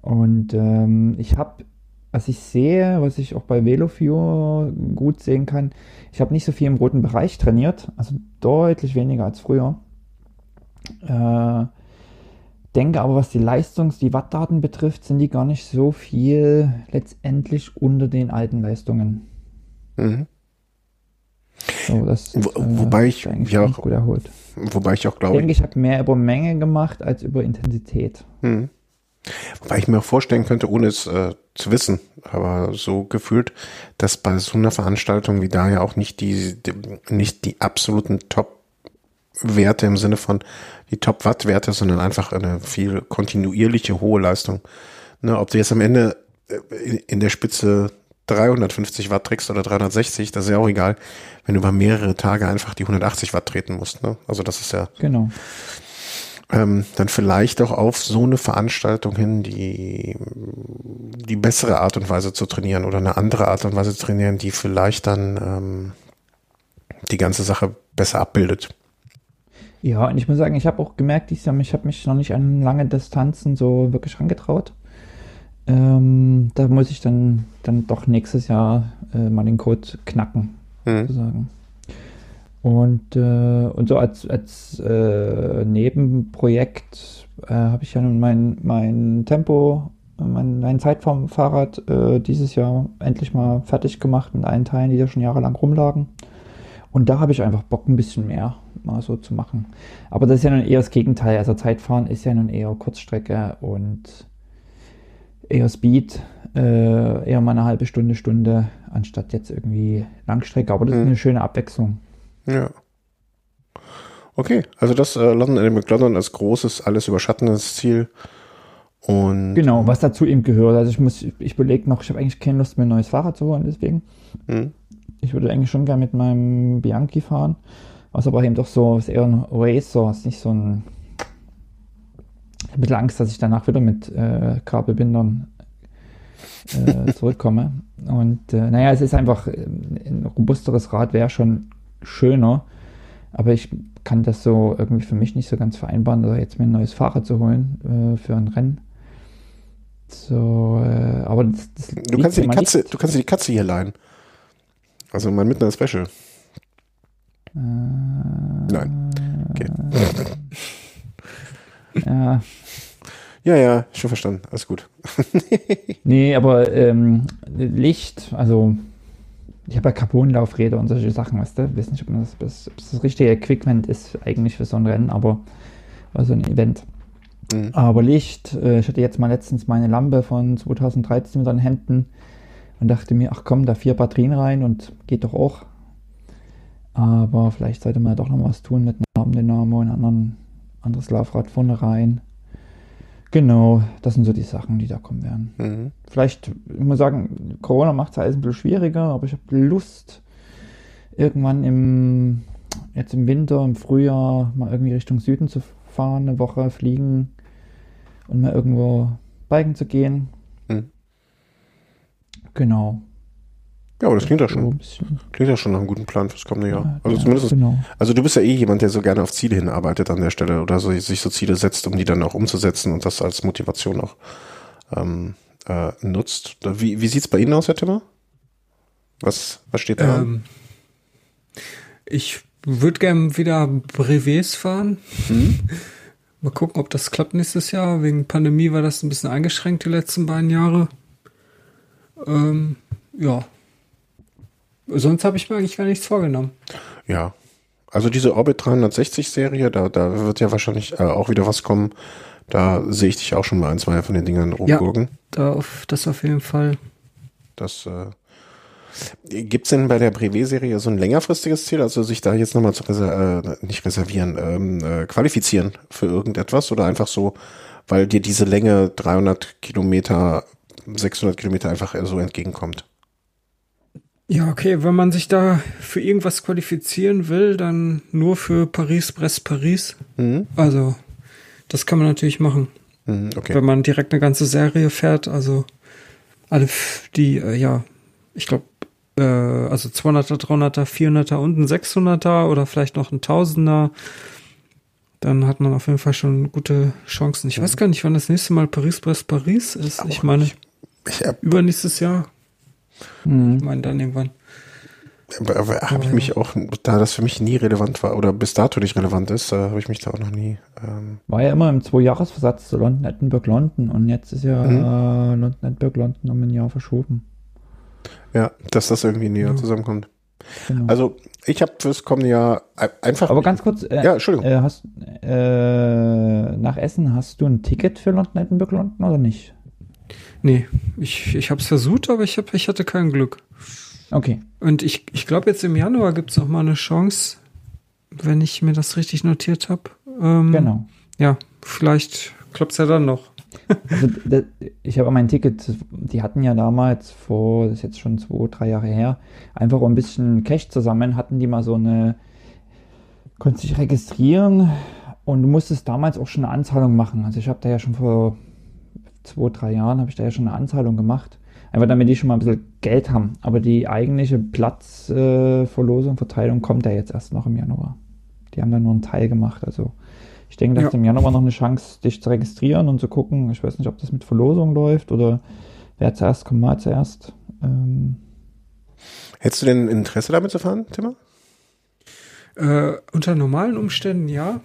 Und ähm, ich habe, was ich sehe, was ich auch bei VeloFuel gut sehen kann, ich habe nicht so viel im roten Bereich trainiert, also deutlich weniger als früher. Äh, denke aber, was die Leistungs-, die Wattdaten betrifft, sind die gar nicht so viel letztendlich unter den alten Leistungen. Mhm. So, das, Wo- wobei ich ist eigentlich ja auch- gut erholt. Wobei ich auch Ich glaube, denke, ich habe mehr über Menge gemacht als über Intensität. Hm. Wobei ich mir auch vorstellen könnte, ohne es äh, zu wissen, aber so gefühlt, dass bei so einer Veranstaltung wie da ja auch nicht die, die nicht die absoluten Top-Werte im Sinne von die Top-Watt-Werte, sondern einfach eine viel kontinuierliche hohe Leistung. Ne, ob du jetzt am Ende äh, in- in der Spitze 350 Watt trägst oder 360, das ist ja auch egal, wenn du über mehrere Tage einfach die 180 Watt treten musst. Ne? Also das ist ja Genau. ähm, dann vielleicht auch auf so eine Veranstaltung hin, die die bessere Art und Weise zu trainieren oder eine andere Art und Weise zu trainieren, die vielleicht dann ähm, die ganze Sache besser abbildet. Ja, und ich muss sagen, ich habe auch gemerkt, dieses Jahr, ich habe mich noch nicht an lange Distanzen so wirklich rangetraut. Ähm, da muss ich dann, dann doch nächstes Jahr äh, mal den Code knacken, Mhm. sozusagen. Und, äh, und so als, als äh, Nebenprojekt äh, habe ich ja nun mein, mein Tempo, mein, mein Zeitfahrrad äh, dieses Jahr endlich mal fertig gemacht mit allen Teilen, die da schon jahrelang rumlagen. Und da habe ich einfach Bock, ein bisschen mehr mal so zu machen. Aber das ist ja nun eher das Gegenteil. Also Zeitfahren ist ja nun eher Kurzstrecke und eher Speed, äh, eher mal eine halbe Stunde, Stunde, anstatt jetzt irgendwie Langstrecke. Aber das Mhm. ist eine schöne Abwechslung. Ja. Okay, also das äh, London Edinburgh London als großes, alles überschattendes Ziel. Und Genau, was dazu eben gehört. Also ich muss, ich überlege noch, ich habe eigentlich keine Lust, mir ein neues Fahrrad zu holen, deswegen. Hm. Ich würde eigentlich schon gerne mit meinem Bianchi fahren. Was aber eben doch so, ist eher ein Racer, ist nicht so ein. Ich habe ein bisschen Angst, dass ich danach wieder mit äh, Kabelbindern äh, zurückkomme. Und äh, naja, es ist einfach äh, ein robusteres Rad wäre schon schöner. Aber ich kann das so irgendwie für mich nicht so ganz vereinbaren, da jetzt mir ein neues Fahrrad zu holen äh, für ein Rennen. So, äh, aber das, das Du kannst dir die Katze, nicht. du kannst dir die Katze hier leihen. Also mit einer Special. Äh, Nein. Okay. Ja, Ja, ja, schon verstanden. Alles gut. nee, aber ähm, Licht, also ich habe ja Carbonlaufräder und solche Sachen, weißt du? Ich weiß nicht, ob das, das, das, richtige Equipment ist eigentlich für so ein Rennen, aber also ein Event. Mhm. Aber Licht, äh, ich hatte jetzt mal letztens meine Lampe von 2013 mit an den Händen und dachte mir, ach komm, da vier Batterien rein und geht doch auch. Aber vielleicht sollte man doch noch was tun mit einem Nabendynamo und anderen, anderes Laufrad vorne rein. Genau, das sind so die Sachen, die da kommen werden. Mhm. Vielleicht, ich muss sagen, Corona macht es alles ein bisschen schwieriger, aber ich habe Lust, irgendwann im, jetzt im Winter, im Frühjahr mal irgendwie Richtung Süden zu fahren, eine Woche fliegen und mal irgendwo biken zu gehen. Mhm. Genau. Ja, aber das klingt ja schon. Klingt ja schon nach einem guten Plan fürs kommende Jahr. Ja, Also ja, zumindest, Genau. also du bist ja eh jemand, der so gerne auf Ziele hinarbeitet an der Stelle oder so, sich so Ziele setzt, um die dann auch umzusetzen und das als Motivation auch ähm, äh, nutzt. Wie, wie sieht's bei Ihnen aus, Herr Timmer? Was, was steht da? an? Ähm, ich würde gern wieder Brevets fahren. Hm? Mal gucken, ob das klappt nächstes Jahr. Wegen Pandemie war das ein bisschen eingeschränkt die letzten beiden Jahre. Ähm, ja. Sonst habe ich mir eigentlich gar nichts vorgenommen. Ja. Also diese Orbit 360 Serie, da, da wird ja wahrscheinlich äh, auch wieder was kommen. Da sehe ich dich auch schon mal ein, zwei von den Dingern rumgurken. Da auf, das auf jeden Fall. Das äh, gibt's denn bei der Brevet-Serie so ein längerfristiges Ziel, also sich da jetzt nochmal zu reser äh, nicht reservieren, ähm, äh, qualifizieren für irgendetwas oder einfach so, weil dir diese Länge 300 Kilometer, 600 Kilometer einfach so entgegenkommt? Ja, okay, wenn man sich da für irgendwas qualifizieren will, dann nur für Paris, Brest, Paris. Mhm. Also, das kann man natürlich machen. Mhm, okay. wenn man direkt eine ganze Serie fährt, also alle die, äh, ja, ich glaube, äh, also 200er, 300er, 400er und ein 600er oder vielleicht noch ein 1000er, dann hat man auf jeden Fall schon gute Chancen. Ich weiß gar nicht, wann das nächste Mal Paris, Brest, Paris ist. ich meine, Ich hab, übernächstes Jahr. Hm. Ich meine, dann irgendwann. habe ich mich auch, da das für mich nie relevant war oder bis dato nicht relevant ist, habe ich mich da auch noch nie. Ähm, War ja immer im Zwei-Jahres-Versatz zu London, Edinburgh, London und jetzt ist ja Mhm. äh, London, Edinburgh, London um ein Jahr verschoben. ja, dass das irgendwie näher Ja. zusammenkommt. Genau. Also ich habe fürs kommende Jahr ein- einfach. Aber ganz kurz, äh, ja, Entschuldigung. äh, hast, äh, nach Essen hast du ein Ticket für London, Edinburgh, London oder nicht? Nee, ich, ich habe es versucht, aber ich, hab, ich hatte kein Glück. Okay. Und ich, ich glaube, jetzt im Januar gibt es noch mal eine Chance, wenn ich mir das richtig notiert habe. Ähm, Genau. Ja, vielleicht klappt es ja dann noch. Also, da- ich habe mein Ticket, die hatten ja damals vor, das ist jetzt schon zwei, drei Jahre her, einfach um ein bisschen Cash zusammen, hatten die mal so eine, konntest dich registrieren und du musstest damals auch schon eine Anzahlung machen. Also ich habe da ja schon vor zwei, drei Jahren, habe ich da ja schon eine Anzahlung gemacht. Einfach damit die schon mal ein bisschen Geld haben. Aber die eigentliche Platzverlosung, äh, Verteilung kommt ja jetzt erst noch im Januar. Die haben da nur einen Teil gemacht. Also ich denke, dass Ja. du im Januar noch eine Chance, dich zu registrieren und zu gucken. Ich weiß nicht, ob das mit Verlosung läuft oder wer zuerst kommt, mal zuerst. Ähm, Hättest du denn Interesse damit zu fahren, Timmer? Äh, unter normalen Umständen ja.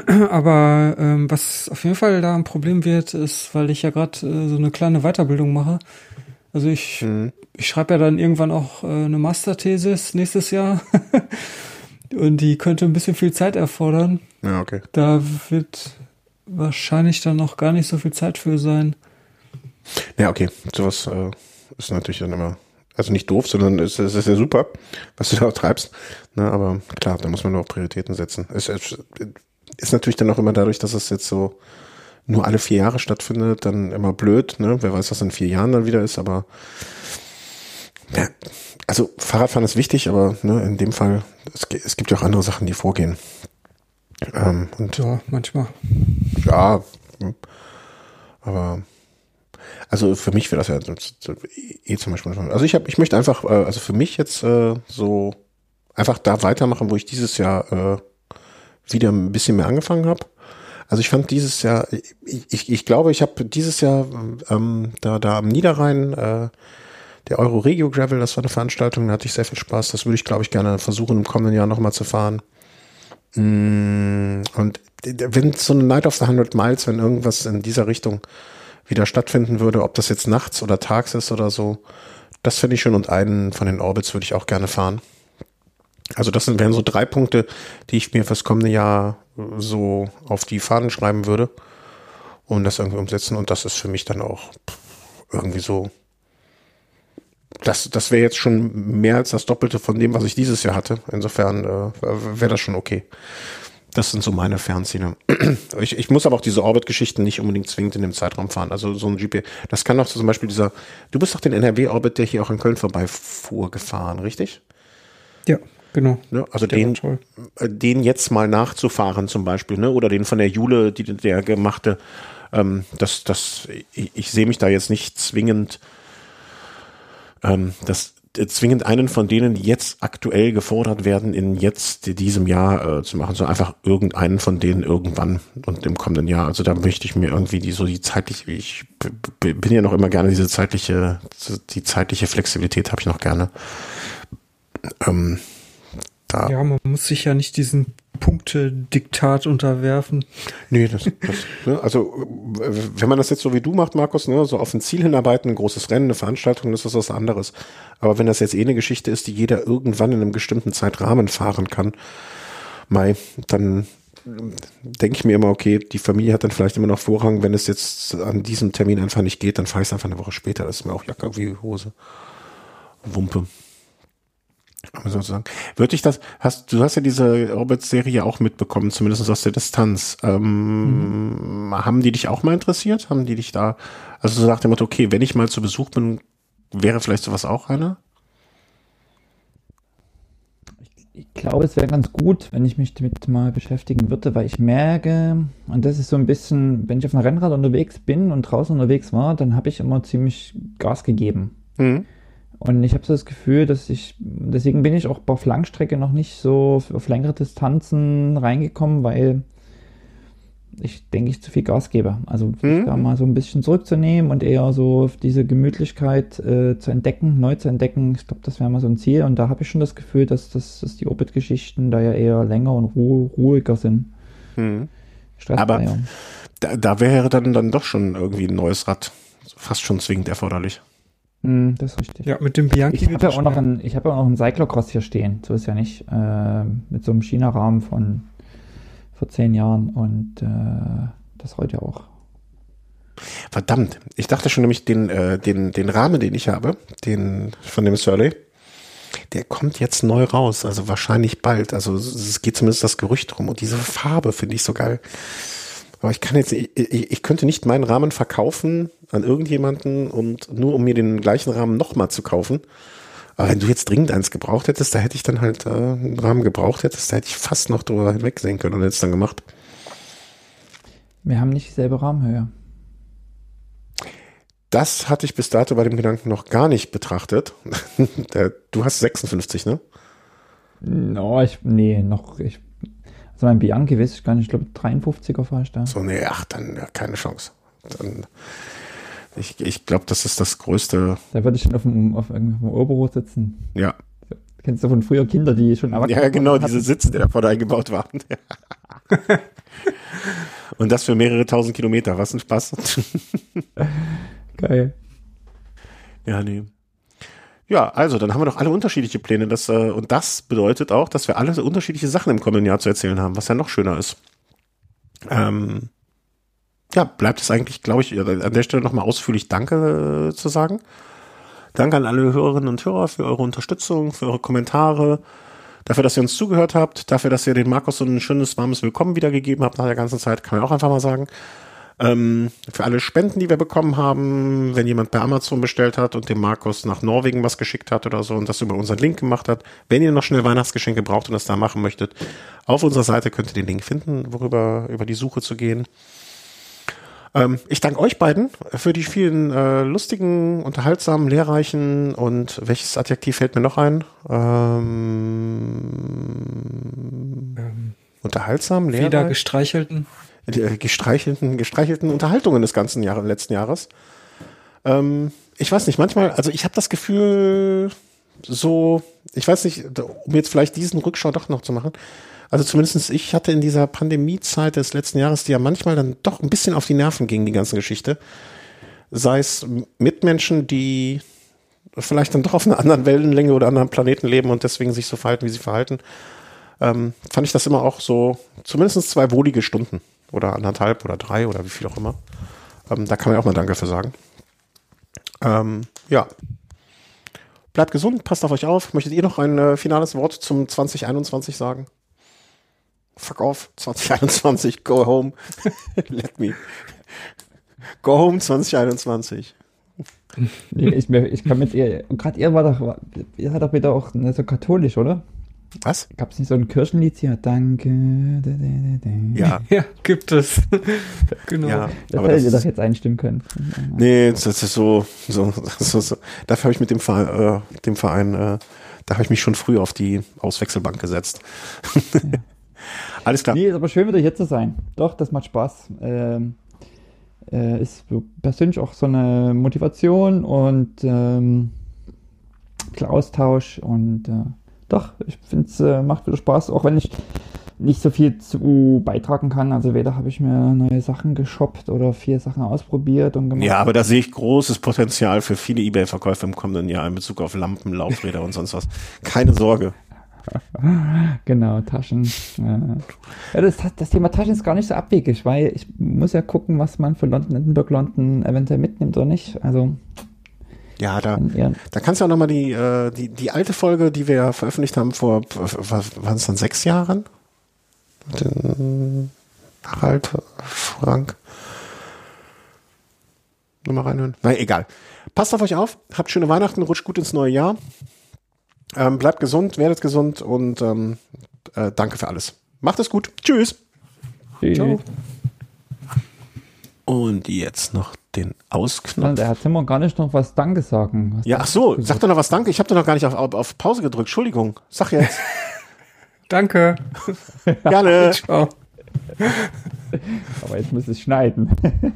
Aber ähm, was auf jeden Fall da ein Problem wird, ist, weil ich ja gerade äh, so eine kleine Weiterbildung mache, Also ich, mhm. ich schreibe ja dann irgendwann auch äh, eine Masterthesis nächstes Jahr. Und die könnte ein bisschen viel Zeit erfordern. Ja, okay. Da wird wahrscheinlich dann noch gar nicht so viel Zeit für sein. Ja, okay. Sowas äh, ist natürlich dann immer, also nicht doof, sondern es, es ist ja super, was du da treibst. Ne, aber klar, da muss man nur auch Prioritäten setzen. Es, es ist natürlich dann auch immer dadurch, dass es jetzt so nur alle vier Jahre stattfindet, dann immer blöd, ne? Wer weiß, was in vier Jahren dann wieder ist, aber ja, also Fahrradfahren ist wichtig, aber ne, in dem Fall, es, es gibt ja auch andere Sachen, die vorgehen. Ähm, und ja, manchmal. Ja, aber also für mich wäre das ja eh zum Beispiel. Also ich habe, ich möchte einfach, äh, also für mich jetzt äh, so einfach da weitermachen, wo ich dieses Jahr äh, wieder ein bisschen mehr angefangen habe. Also ich fand dieses Jahr, ich, ich, ich glaube, ich habe dieses Jahr ähm, da, da am Niederrhein äh, der Euro Regio Gravel, das war eine Veranstaltung, da hatte ich sehr viel Spaß. Das würde ich, glaube ich, gerne versuchen, im kommenden Jahr nochmal zu fahren. Mm, und wenn so eine Night of the 100 Miles, wenn irgendwas in dieser Richtung wieder stattfinden würde, ob das jetzt nachts oder tags ist oder so, das finde ich schön und einen von den Orbits würde ich auch gerne fahren. Also das wären so drei Punkte, die ich mir fürs kommende Jahr so auf die Fahnen schreiben würde und das irgendwie umsetzen. Und das ist für mich dann auch irgendwie so. Das, das wäre jetzt schon mehr als das Doppelte von dem, was ich dieses Jahr hatte. Insofern äh, wäre das schon okay. Das sind so meine Fernziele. Ich, ich muss aber auch diese Orbit-Geschichten nicht unbedingt zwingend in dem Zeitraum fahren. Also so ein GP, das kann auch zum Beispiel dieser, du bist doch den NRW-Orbit, der hier auch in Köln vorbeifuhr, gefahren, richtig? Ja. Genau. Ne? Also den, äh, den jetzt mal nachzufahren zum Beispiel, ne? Oder den von der Jule, die der gemachte, ähm, das, das, ich, ich sehe mich da jetzt nicht zwingend, ähm, das äh, zwingend einen von denen, die jetzt aktuell gefordert werden, in jetzt diesem Jahr äh, zu machen, sondern einfach irgendeinen von denen irgendwann und im kommenden Jahr. Also da möchte ich mir irgendwie die so die zeitliche, ich bin ja noch immer gerne diese zeitliche, die zeitliche Flexibilität habe ich noch gerne. Ähm, da. Ja, man muss sich ja nicht diesen Punkte-Diktat unterwerfen. Nee, das, das ne, also wenn man das jetzt so wie du macht, Markus, ne, so auf ein Ziel hinarbeiten, ein großes Rennen, eine Veranstaltung, das ist was anderes. Aber wenn das jetzt eh eine Geschichte ist, die jeder irgendwann in einem bestimmten Zeitrahmen fahren kann, Mai, dann denke ich mir immer, okay, die Familie hat dann vielleicht immer noch Vorrang, wenn es jetzt an diesem Termin einfach nicht geht, dann fahre ich es einfach eine Woche später. Das ist mir auch Jacke wie Hose. Wumpe sozusagen. Würde ich das, hast, du hast ja diese Orbit-Serie auch mitbekommen, zumindest aus der Distanz. Ähm, mhm. Haben die dich auch mal interessiert? Haben die dich da, also so nach dem Motto, okay, wenn ich mal zu Besuch bin, wäre vielleicht sowas auch einer? Ich glaube, es wäre ganz gut, wenn ich mich damit mal beschäftigen würde, weil ich merke, und das ist so ein bisschen, wenn ich auf einem Rennrad unterwegs bin und draußen unterwegs war, dann habe ich immer ziemlich Gas gegeben. Mhm. Und ich habe so das Gefühl, dass ich, deswegen bin ich auch auf Langstrecke noch nicht so auf längere Distanzen reingekommen, weil ich denke, ich zu viel Gas gebe. Also mhm. da mal so ein bisschen zurückzunehmen und eher so diese Gemütlichkeit äh, zu entdecken, neu zu entdecken. Ich glaube, das wäre mal so ein Ziel. Und da habe ich schon das Gefühl, dass, dass, dass die Orbit-Geschichten da ja eher länger und ruh ruhiger sind. Mhm. Aber da, da wäre dann, dann doch schon irgendwie ein neues Rad fast schon zwingend erforderlich. Mm, das ist richtig. Ja, mit dem Bianchi. Ich habe ja auch noch einen, ich habe ja auch noch einen Cyclocross hier stehen. So ist ja nicht. Äh, mit so einem China-Rahmen von vor zehn Jahren und äh, das heute auch. Verdammt, ich dachte schon nämlich den, äh, den, den Rahmen, den ich habe, den von dem Surly, der kommt jetzt neu raus, also wahrscheinlich bald. Also es geht zumindest das Gerücht rum und diese Farbe finde ich so geil. Aber ich kann jetzt, ich, ich, könnte nicht meinen Rahmen verkaufen an irgendjemanden und nur um mir den gleichen Rahmen nochmal zu kaufen. Aber wenn du jetzt dringend eins gebraucht hättest, da hätte ich dann halt äh, einen Rahmen gebraucht hättest, da hätte ich fast noch drüber hinwegsehen können und hätte es dann gemacht. Wir haben nicht dieselbe Rahmenhöhe. Das hatte ich bis dato bei dem Gedanken noch gar nicht betrachtet. du hast 56, ne? No, ich, nee, noch, ich also mein Bianchi weiß ich gar nicht, ich glaube 53er fahre ich da. So, nee, ach, dann ja, keine Chance. Dann, ich ich glaube, das ist das größte. Da würde ich schon auf dem, auf dem Oberrohr sitzen. Ja. Kennst du von früher Kinder, die schon erwachsen Ja, genau, diese Sitze, die da vorne eingebaut waren. Und das für mehrere tausend Kilometer. Was ein Spaß. Geil. Ja, nee. Ja, also dann haben wir doch alle unterschiedliche Pläne. Das, äh, und das bedeutet auch, dass wir alle unterschiedliche Sachen im kommenden Jahr zu erzählen haben, was ja noch schöner ist. Ähm, ja, bleibt es eigentlich, glaube ich, an der Stelle nochmal ausführlich Danke äh, zu sagen. Danke an alle Hörerinnen und Hörer für eure Unterstützung, für eure Kommentare, dafür, dass ihr uns zugehört habt, dafür, dass ihr den Markus so ein schönes, warmes Willkommen wiedergegeben habt nach der ganzen Zeit, kann man auch einfach mal sagen. Ähm, für alle Spenden, die wir bekommen haben, wenn jemand bei Amazon bestellt hat und dem Markus nach Norwegen was geschickt hat oder so und das über unseren Link gemacht hat, wenn ihr noch schnell Weihnachtsgeschenke braucht und das da machen möchtet, auf unserer Seite könnt ihr den Link finden, worüber über die Suche zu gehen. Ähm, ich danke euch beiden für die vielen äh, lustigen, unterhaltsamen, lehrreichen und welches Adjektiv fällt mir noch ein? Ähm, ähm, unterhaltsam, lehrreich. Wieder gestreichelten gestreichelten, gestreichelten Unterhaltungen des ganzen Jahres, letzten Jahres. Ähm, ich weiß nicht, manchmal, also ich habe das Gefühl, so, ich weiß nicht, um jetzt vielleicht diesen Rückschau doch noch zu machen. Also zumindestens ich hatte in dieser Pandemiezeit des letzten Jahres, die ja manchmal dann doch ein bisschen auf die Nerven ging, die ganze Geschichte. Sei es Mitmenschen, die vielleicht dann doch auf einer anderen Wellenlänge oder anderen Planeten leben und deswegen sich so verhalten, wie sie verhalten. Ähm, fand ich das immer auch so, zumindest zwei wohlige Stunden oder anderthalb oder drei oder wie viel auch immer. Ähm, da kann man auch mal Danke für sagen. Ähm, ja. Bleibt gesund, passt auf euch auf. Möchtet ihr noch ein äh, finales Wort zum 2021 sagen? Fuck off, 2021, go home. Let me. Go home 2021. Nee, ich, ich kann mit ihr, gerade ihr war doch, ihr seid doch wieder auch so katholisch, oder? Was? Gab es nicht so ein Kirchenlied hier? Danke. Ja, ja gibt es. genau. Ja, das hättet ihr doch jetzt einstimmen können. Nee, das ist so, so, so, so. dafür habe ich mit dem Verein, äh, dem Verein äh, da habe ich mich schon früh auf die Auswechselbank gesetzt. Ja. Alles klar. Nee, ist aber schön wieder hier zu sein. Doch, das macht Spaß. Ähm, äh, ist persönlich auch so eine Motivation und ähm, Austausch und äh, doch, ich finde es äh, macht wieder Spaß, auch wenn ich nicht so viel zu beitragen kann. Also weder habe ich mir neue Sachen geshoppt oder vier Sachen ausprobiert und gemacht. Ja, aber da sehe ich großes Potenzial für viele Ebay-Verkäufe im kommenden Jahr in Bezug auf Lampen, Laufräder und sonst was. Keine Sorge. genau, Taschen. Ja, das, das, Thema Taschen ist gar nicht so abwegig, weil ich muss ja gucken, was man für London, Edinburgh, London eventuell mitnimmt oder nicht. Also ja, da, da kannst du auch nochmal die, äh, die, die alte Folge, die wir veröffentlicht haben vor, waren es dann sechs Jahren? Den Harald Frank. Nochmal reinhören. Nein, egal. Passt auf euch auf, habt schöne Weihnachten, rutscht gut ins neue Jahr. Ähm, bleibt gesund, werdet gesund und ähm, äh, danke für alles. Macht es gut. Tschüss. Tschüss. Ciao. Und jetzt noch den Ausknopf. Der hat Zimmer gar nicht noch was Danke sagen. Was ja, ach so, sag doch noch was Danke. Ich habe doch noch gar nicht auf, auf, auf Pause gedrückt. Entschuldigung. Sag jetzt. Danke. Gerne. Ciao. Aber jetzt muss es schneiden.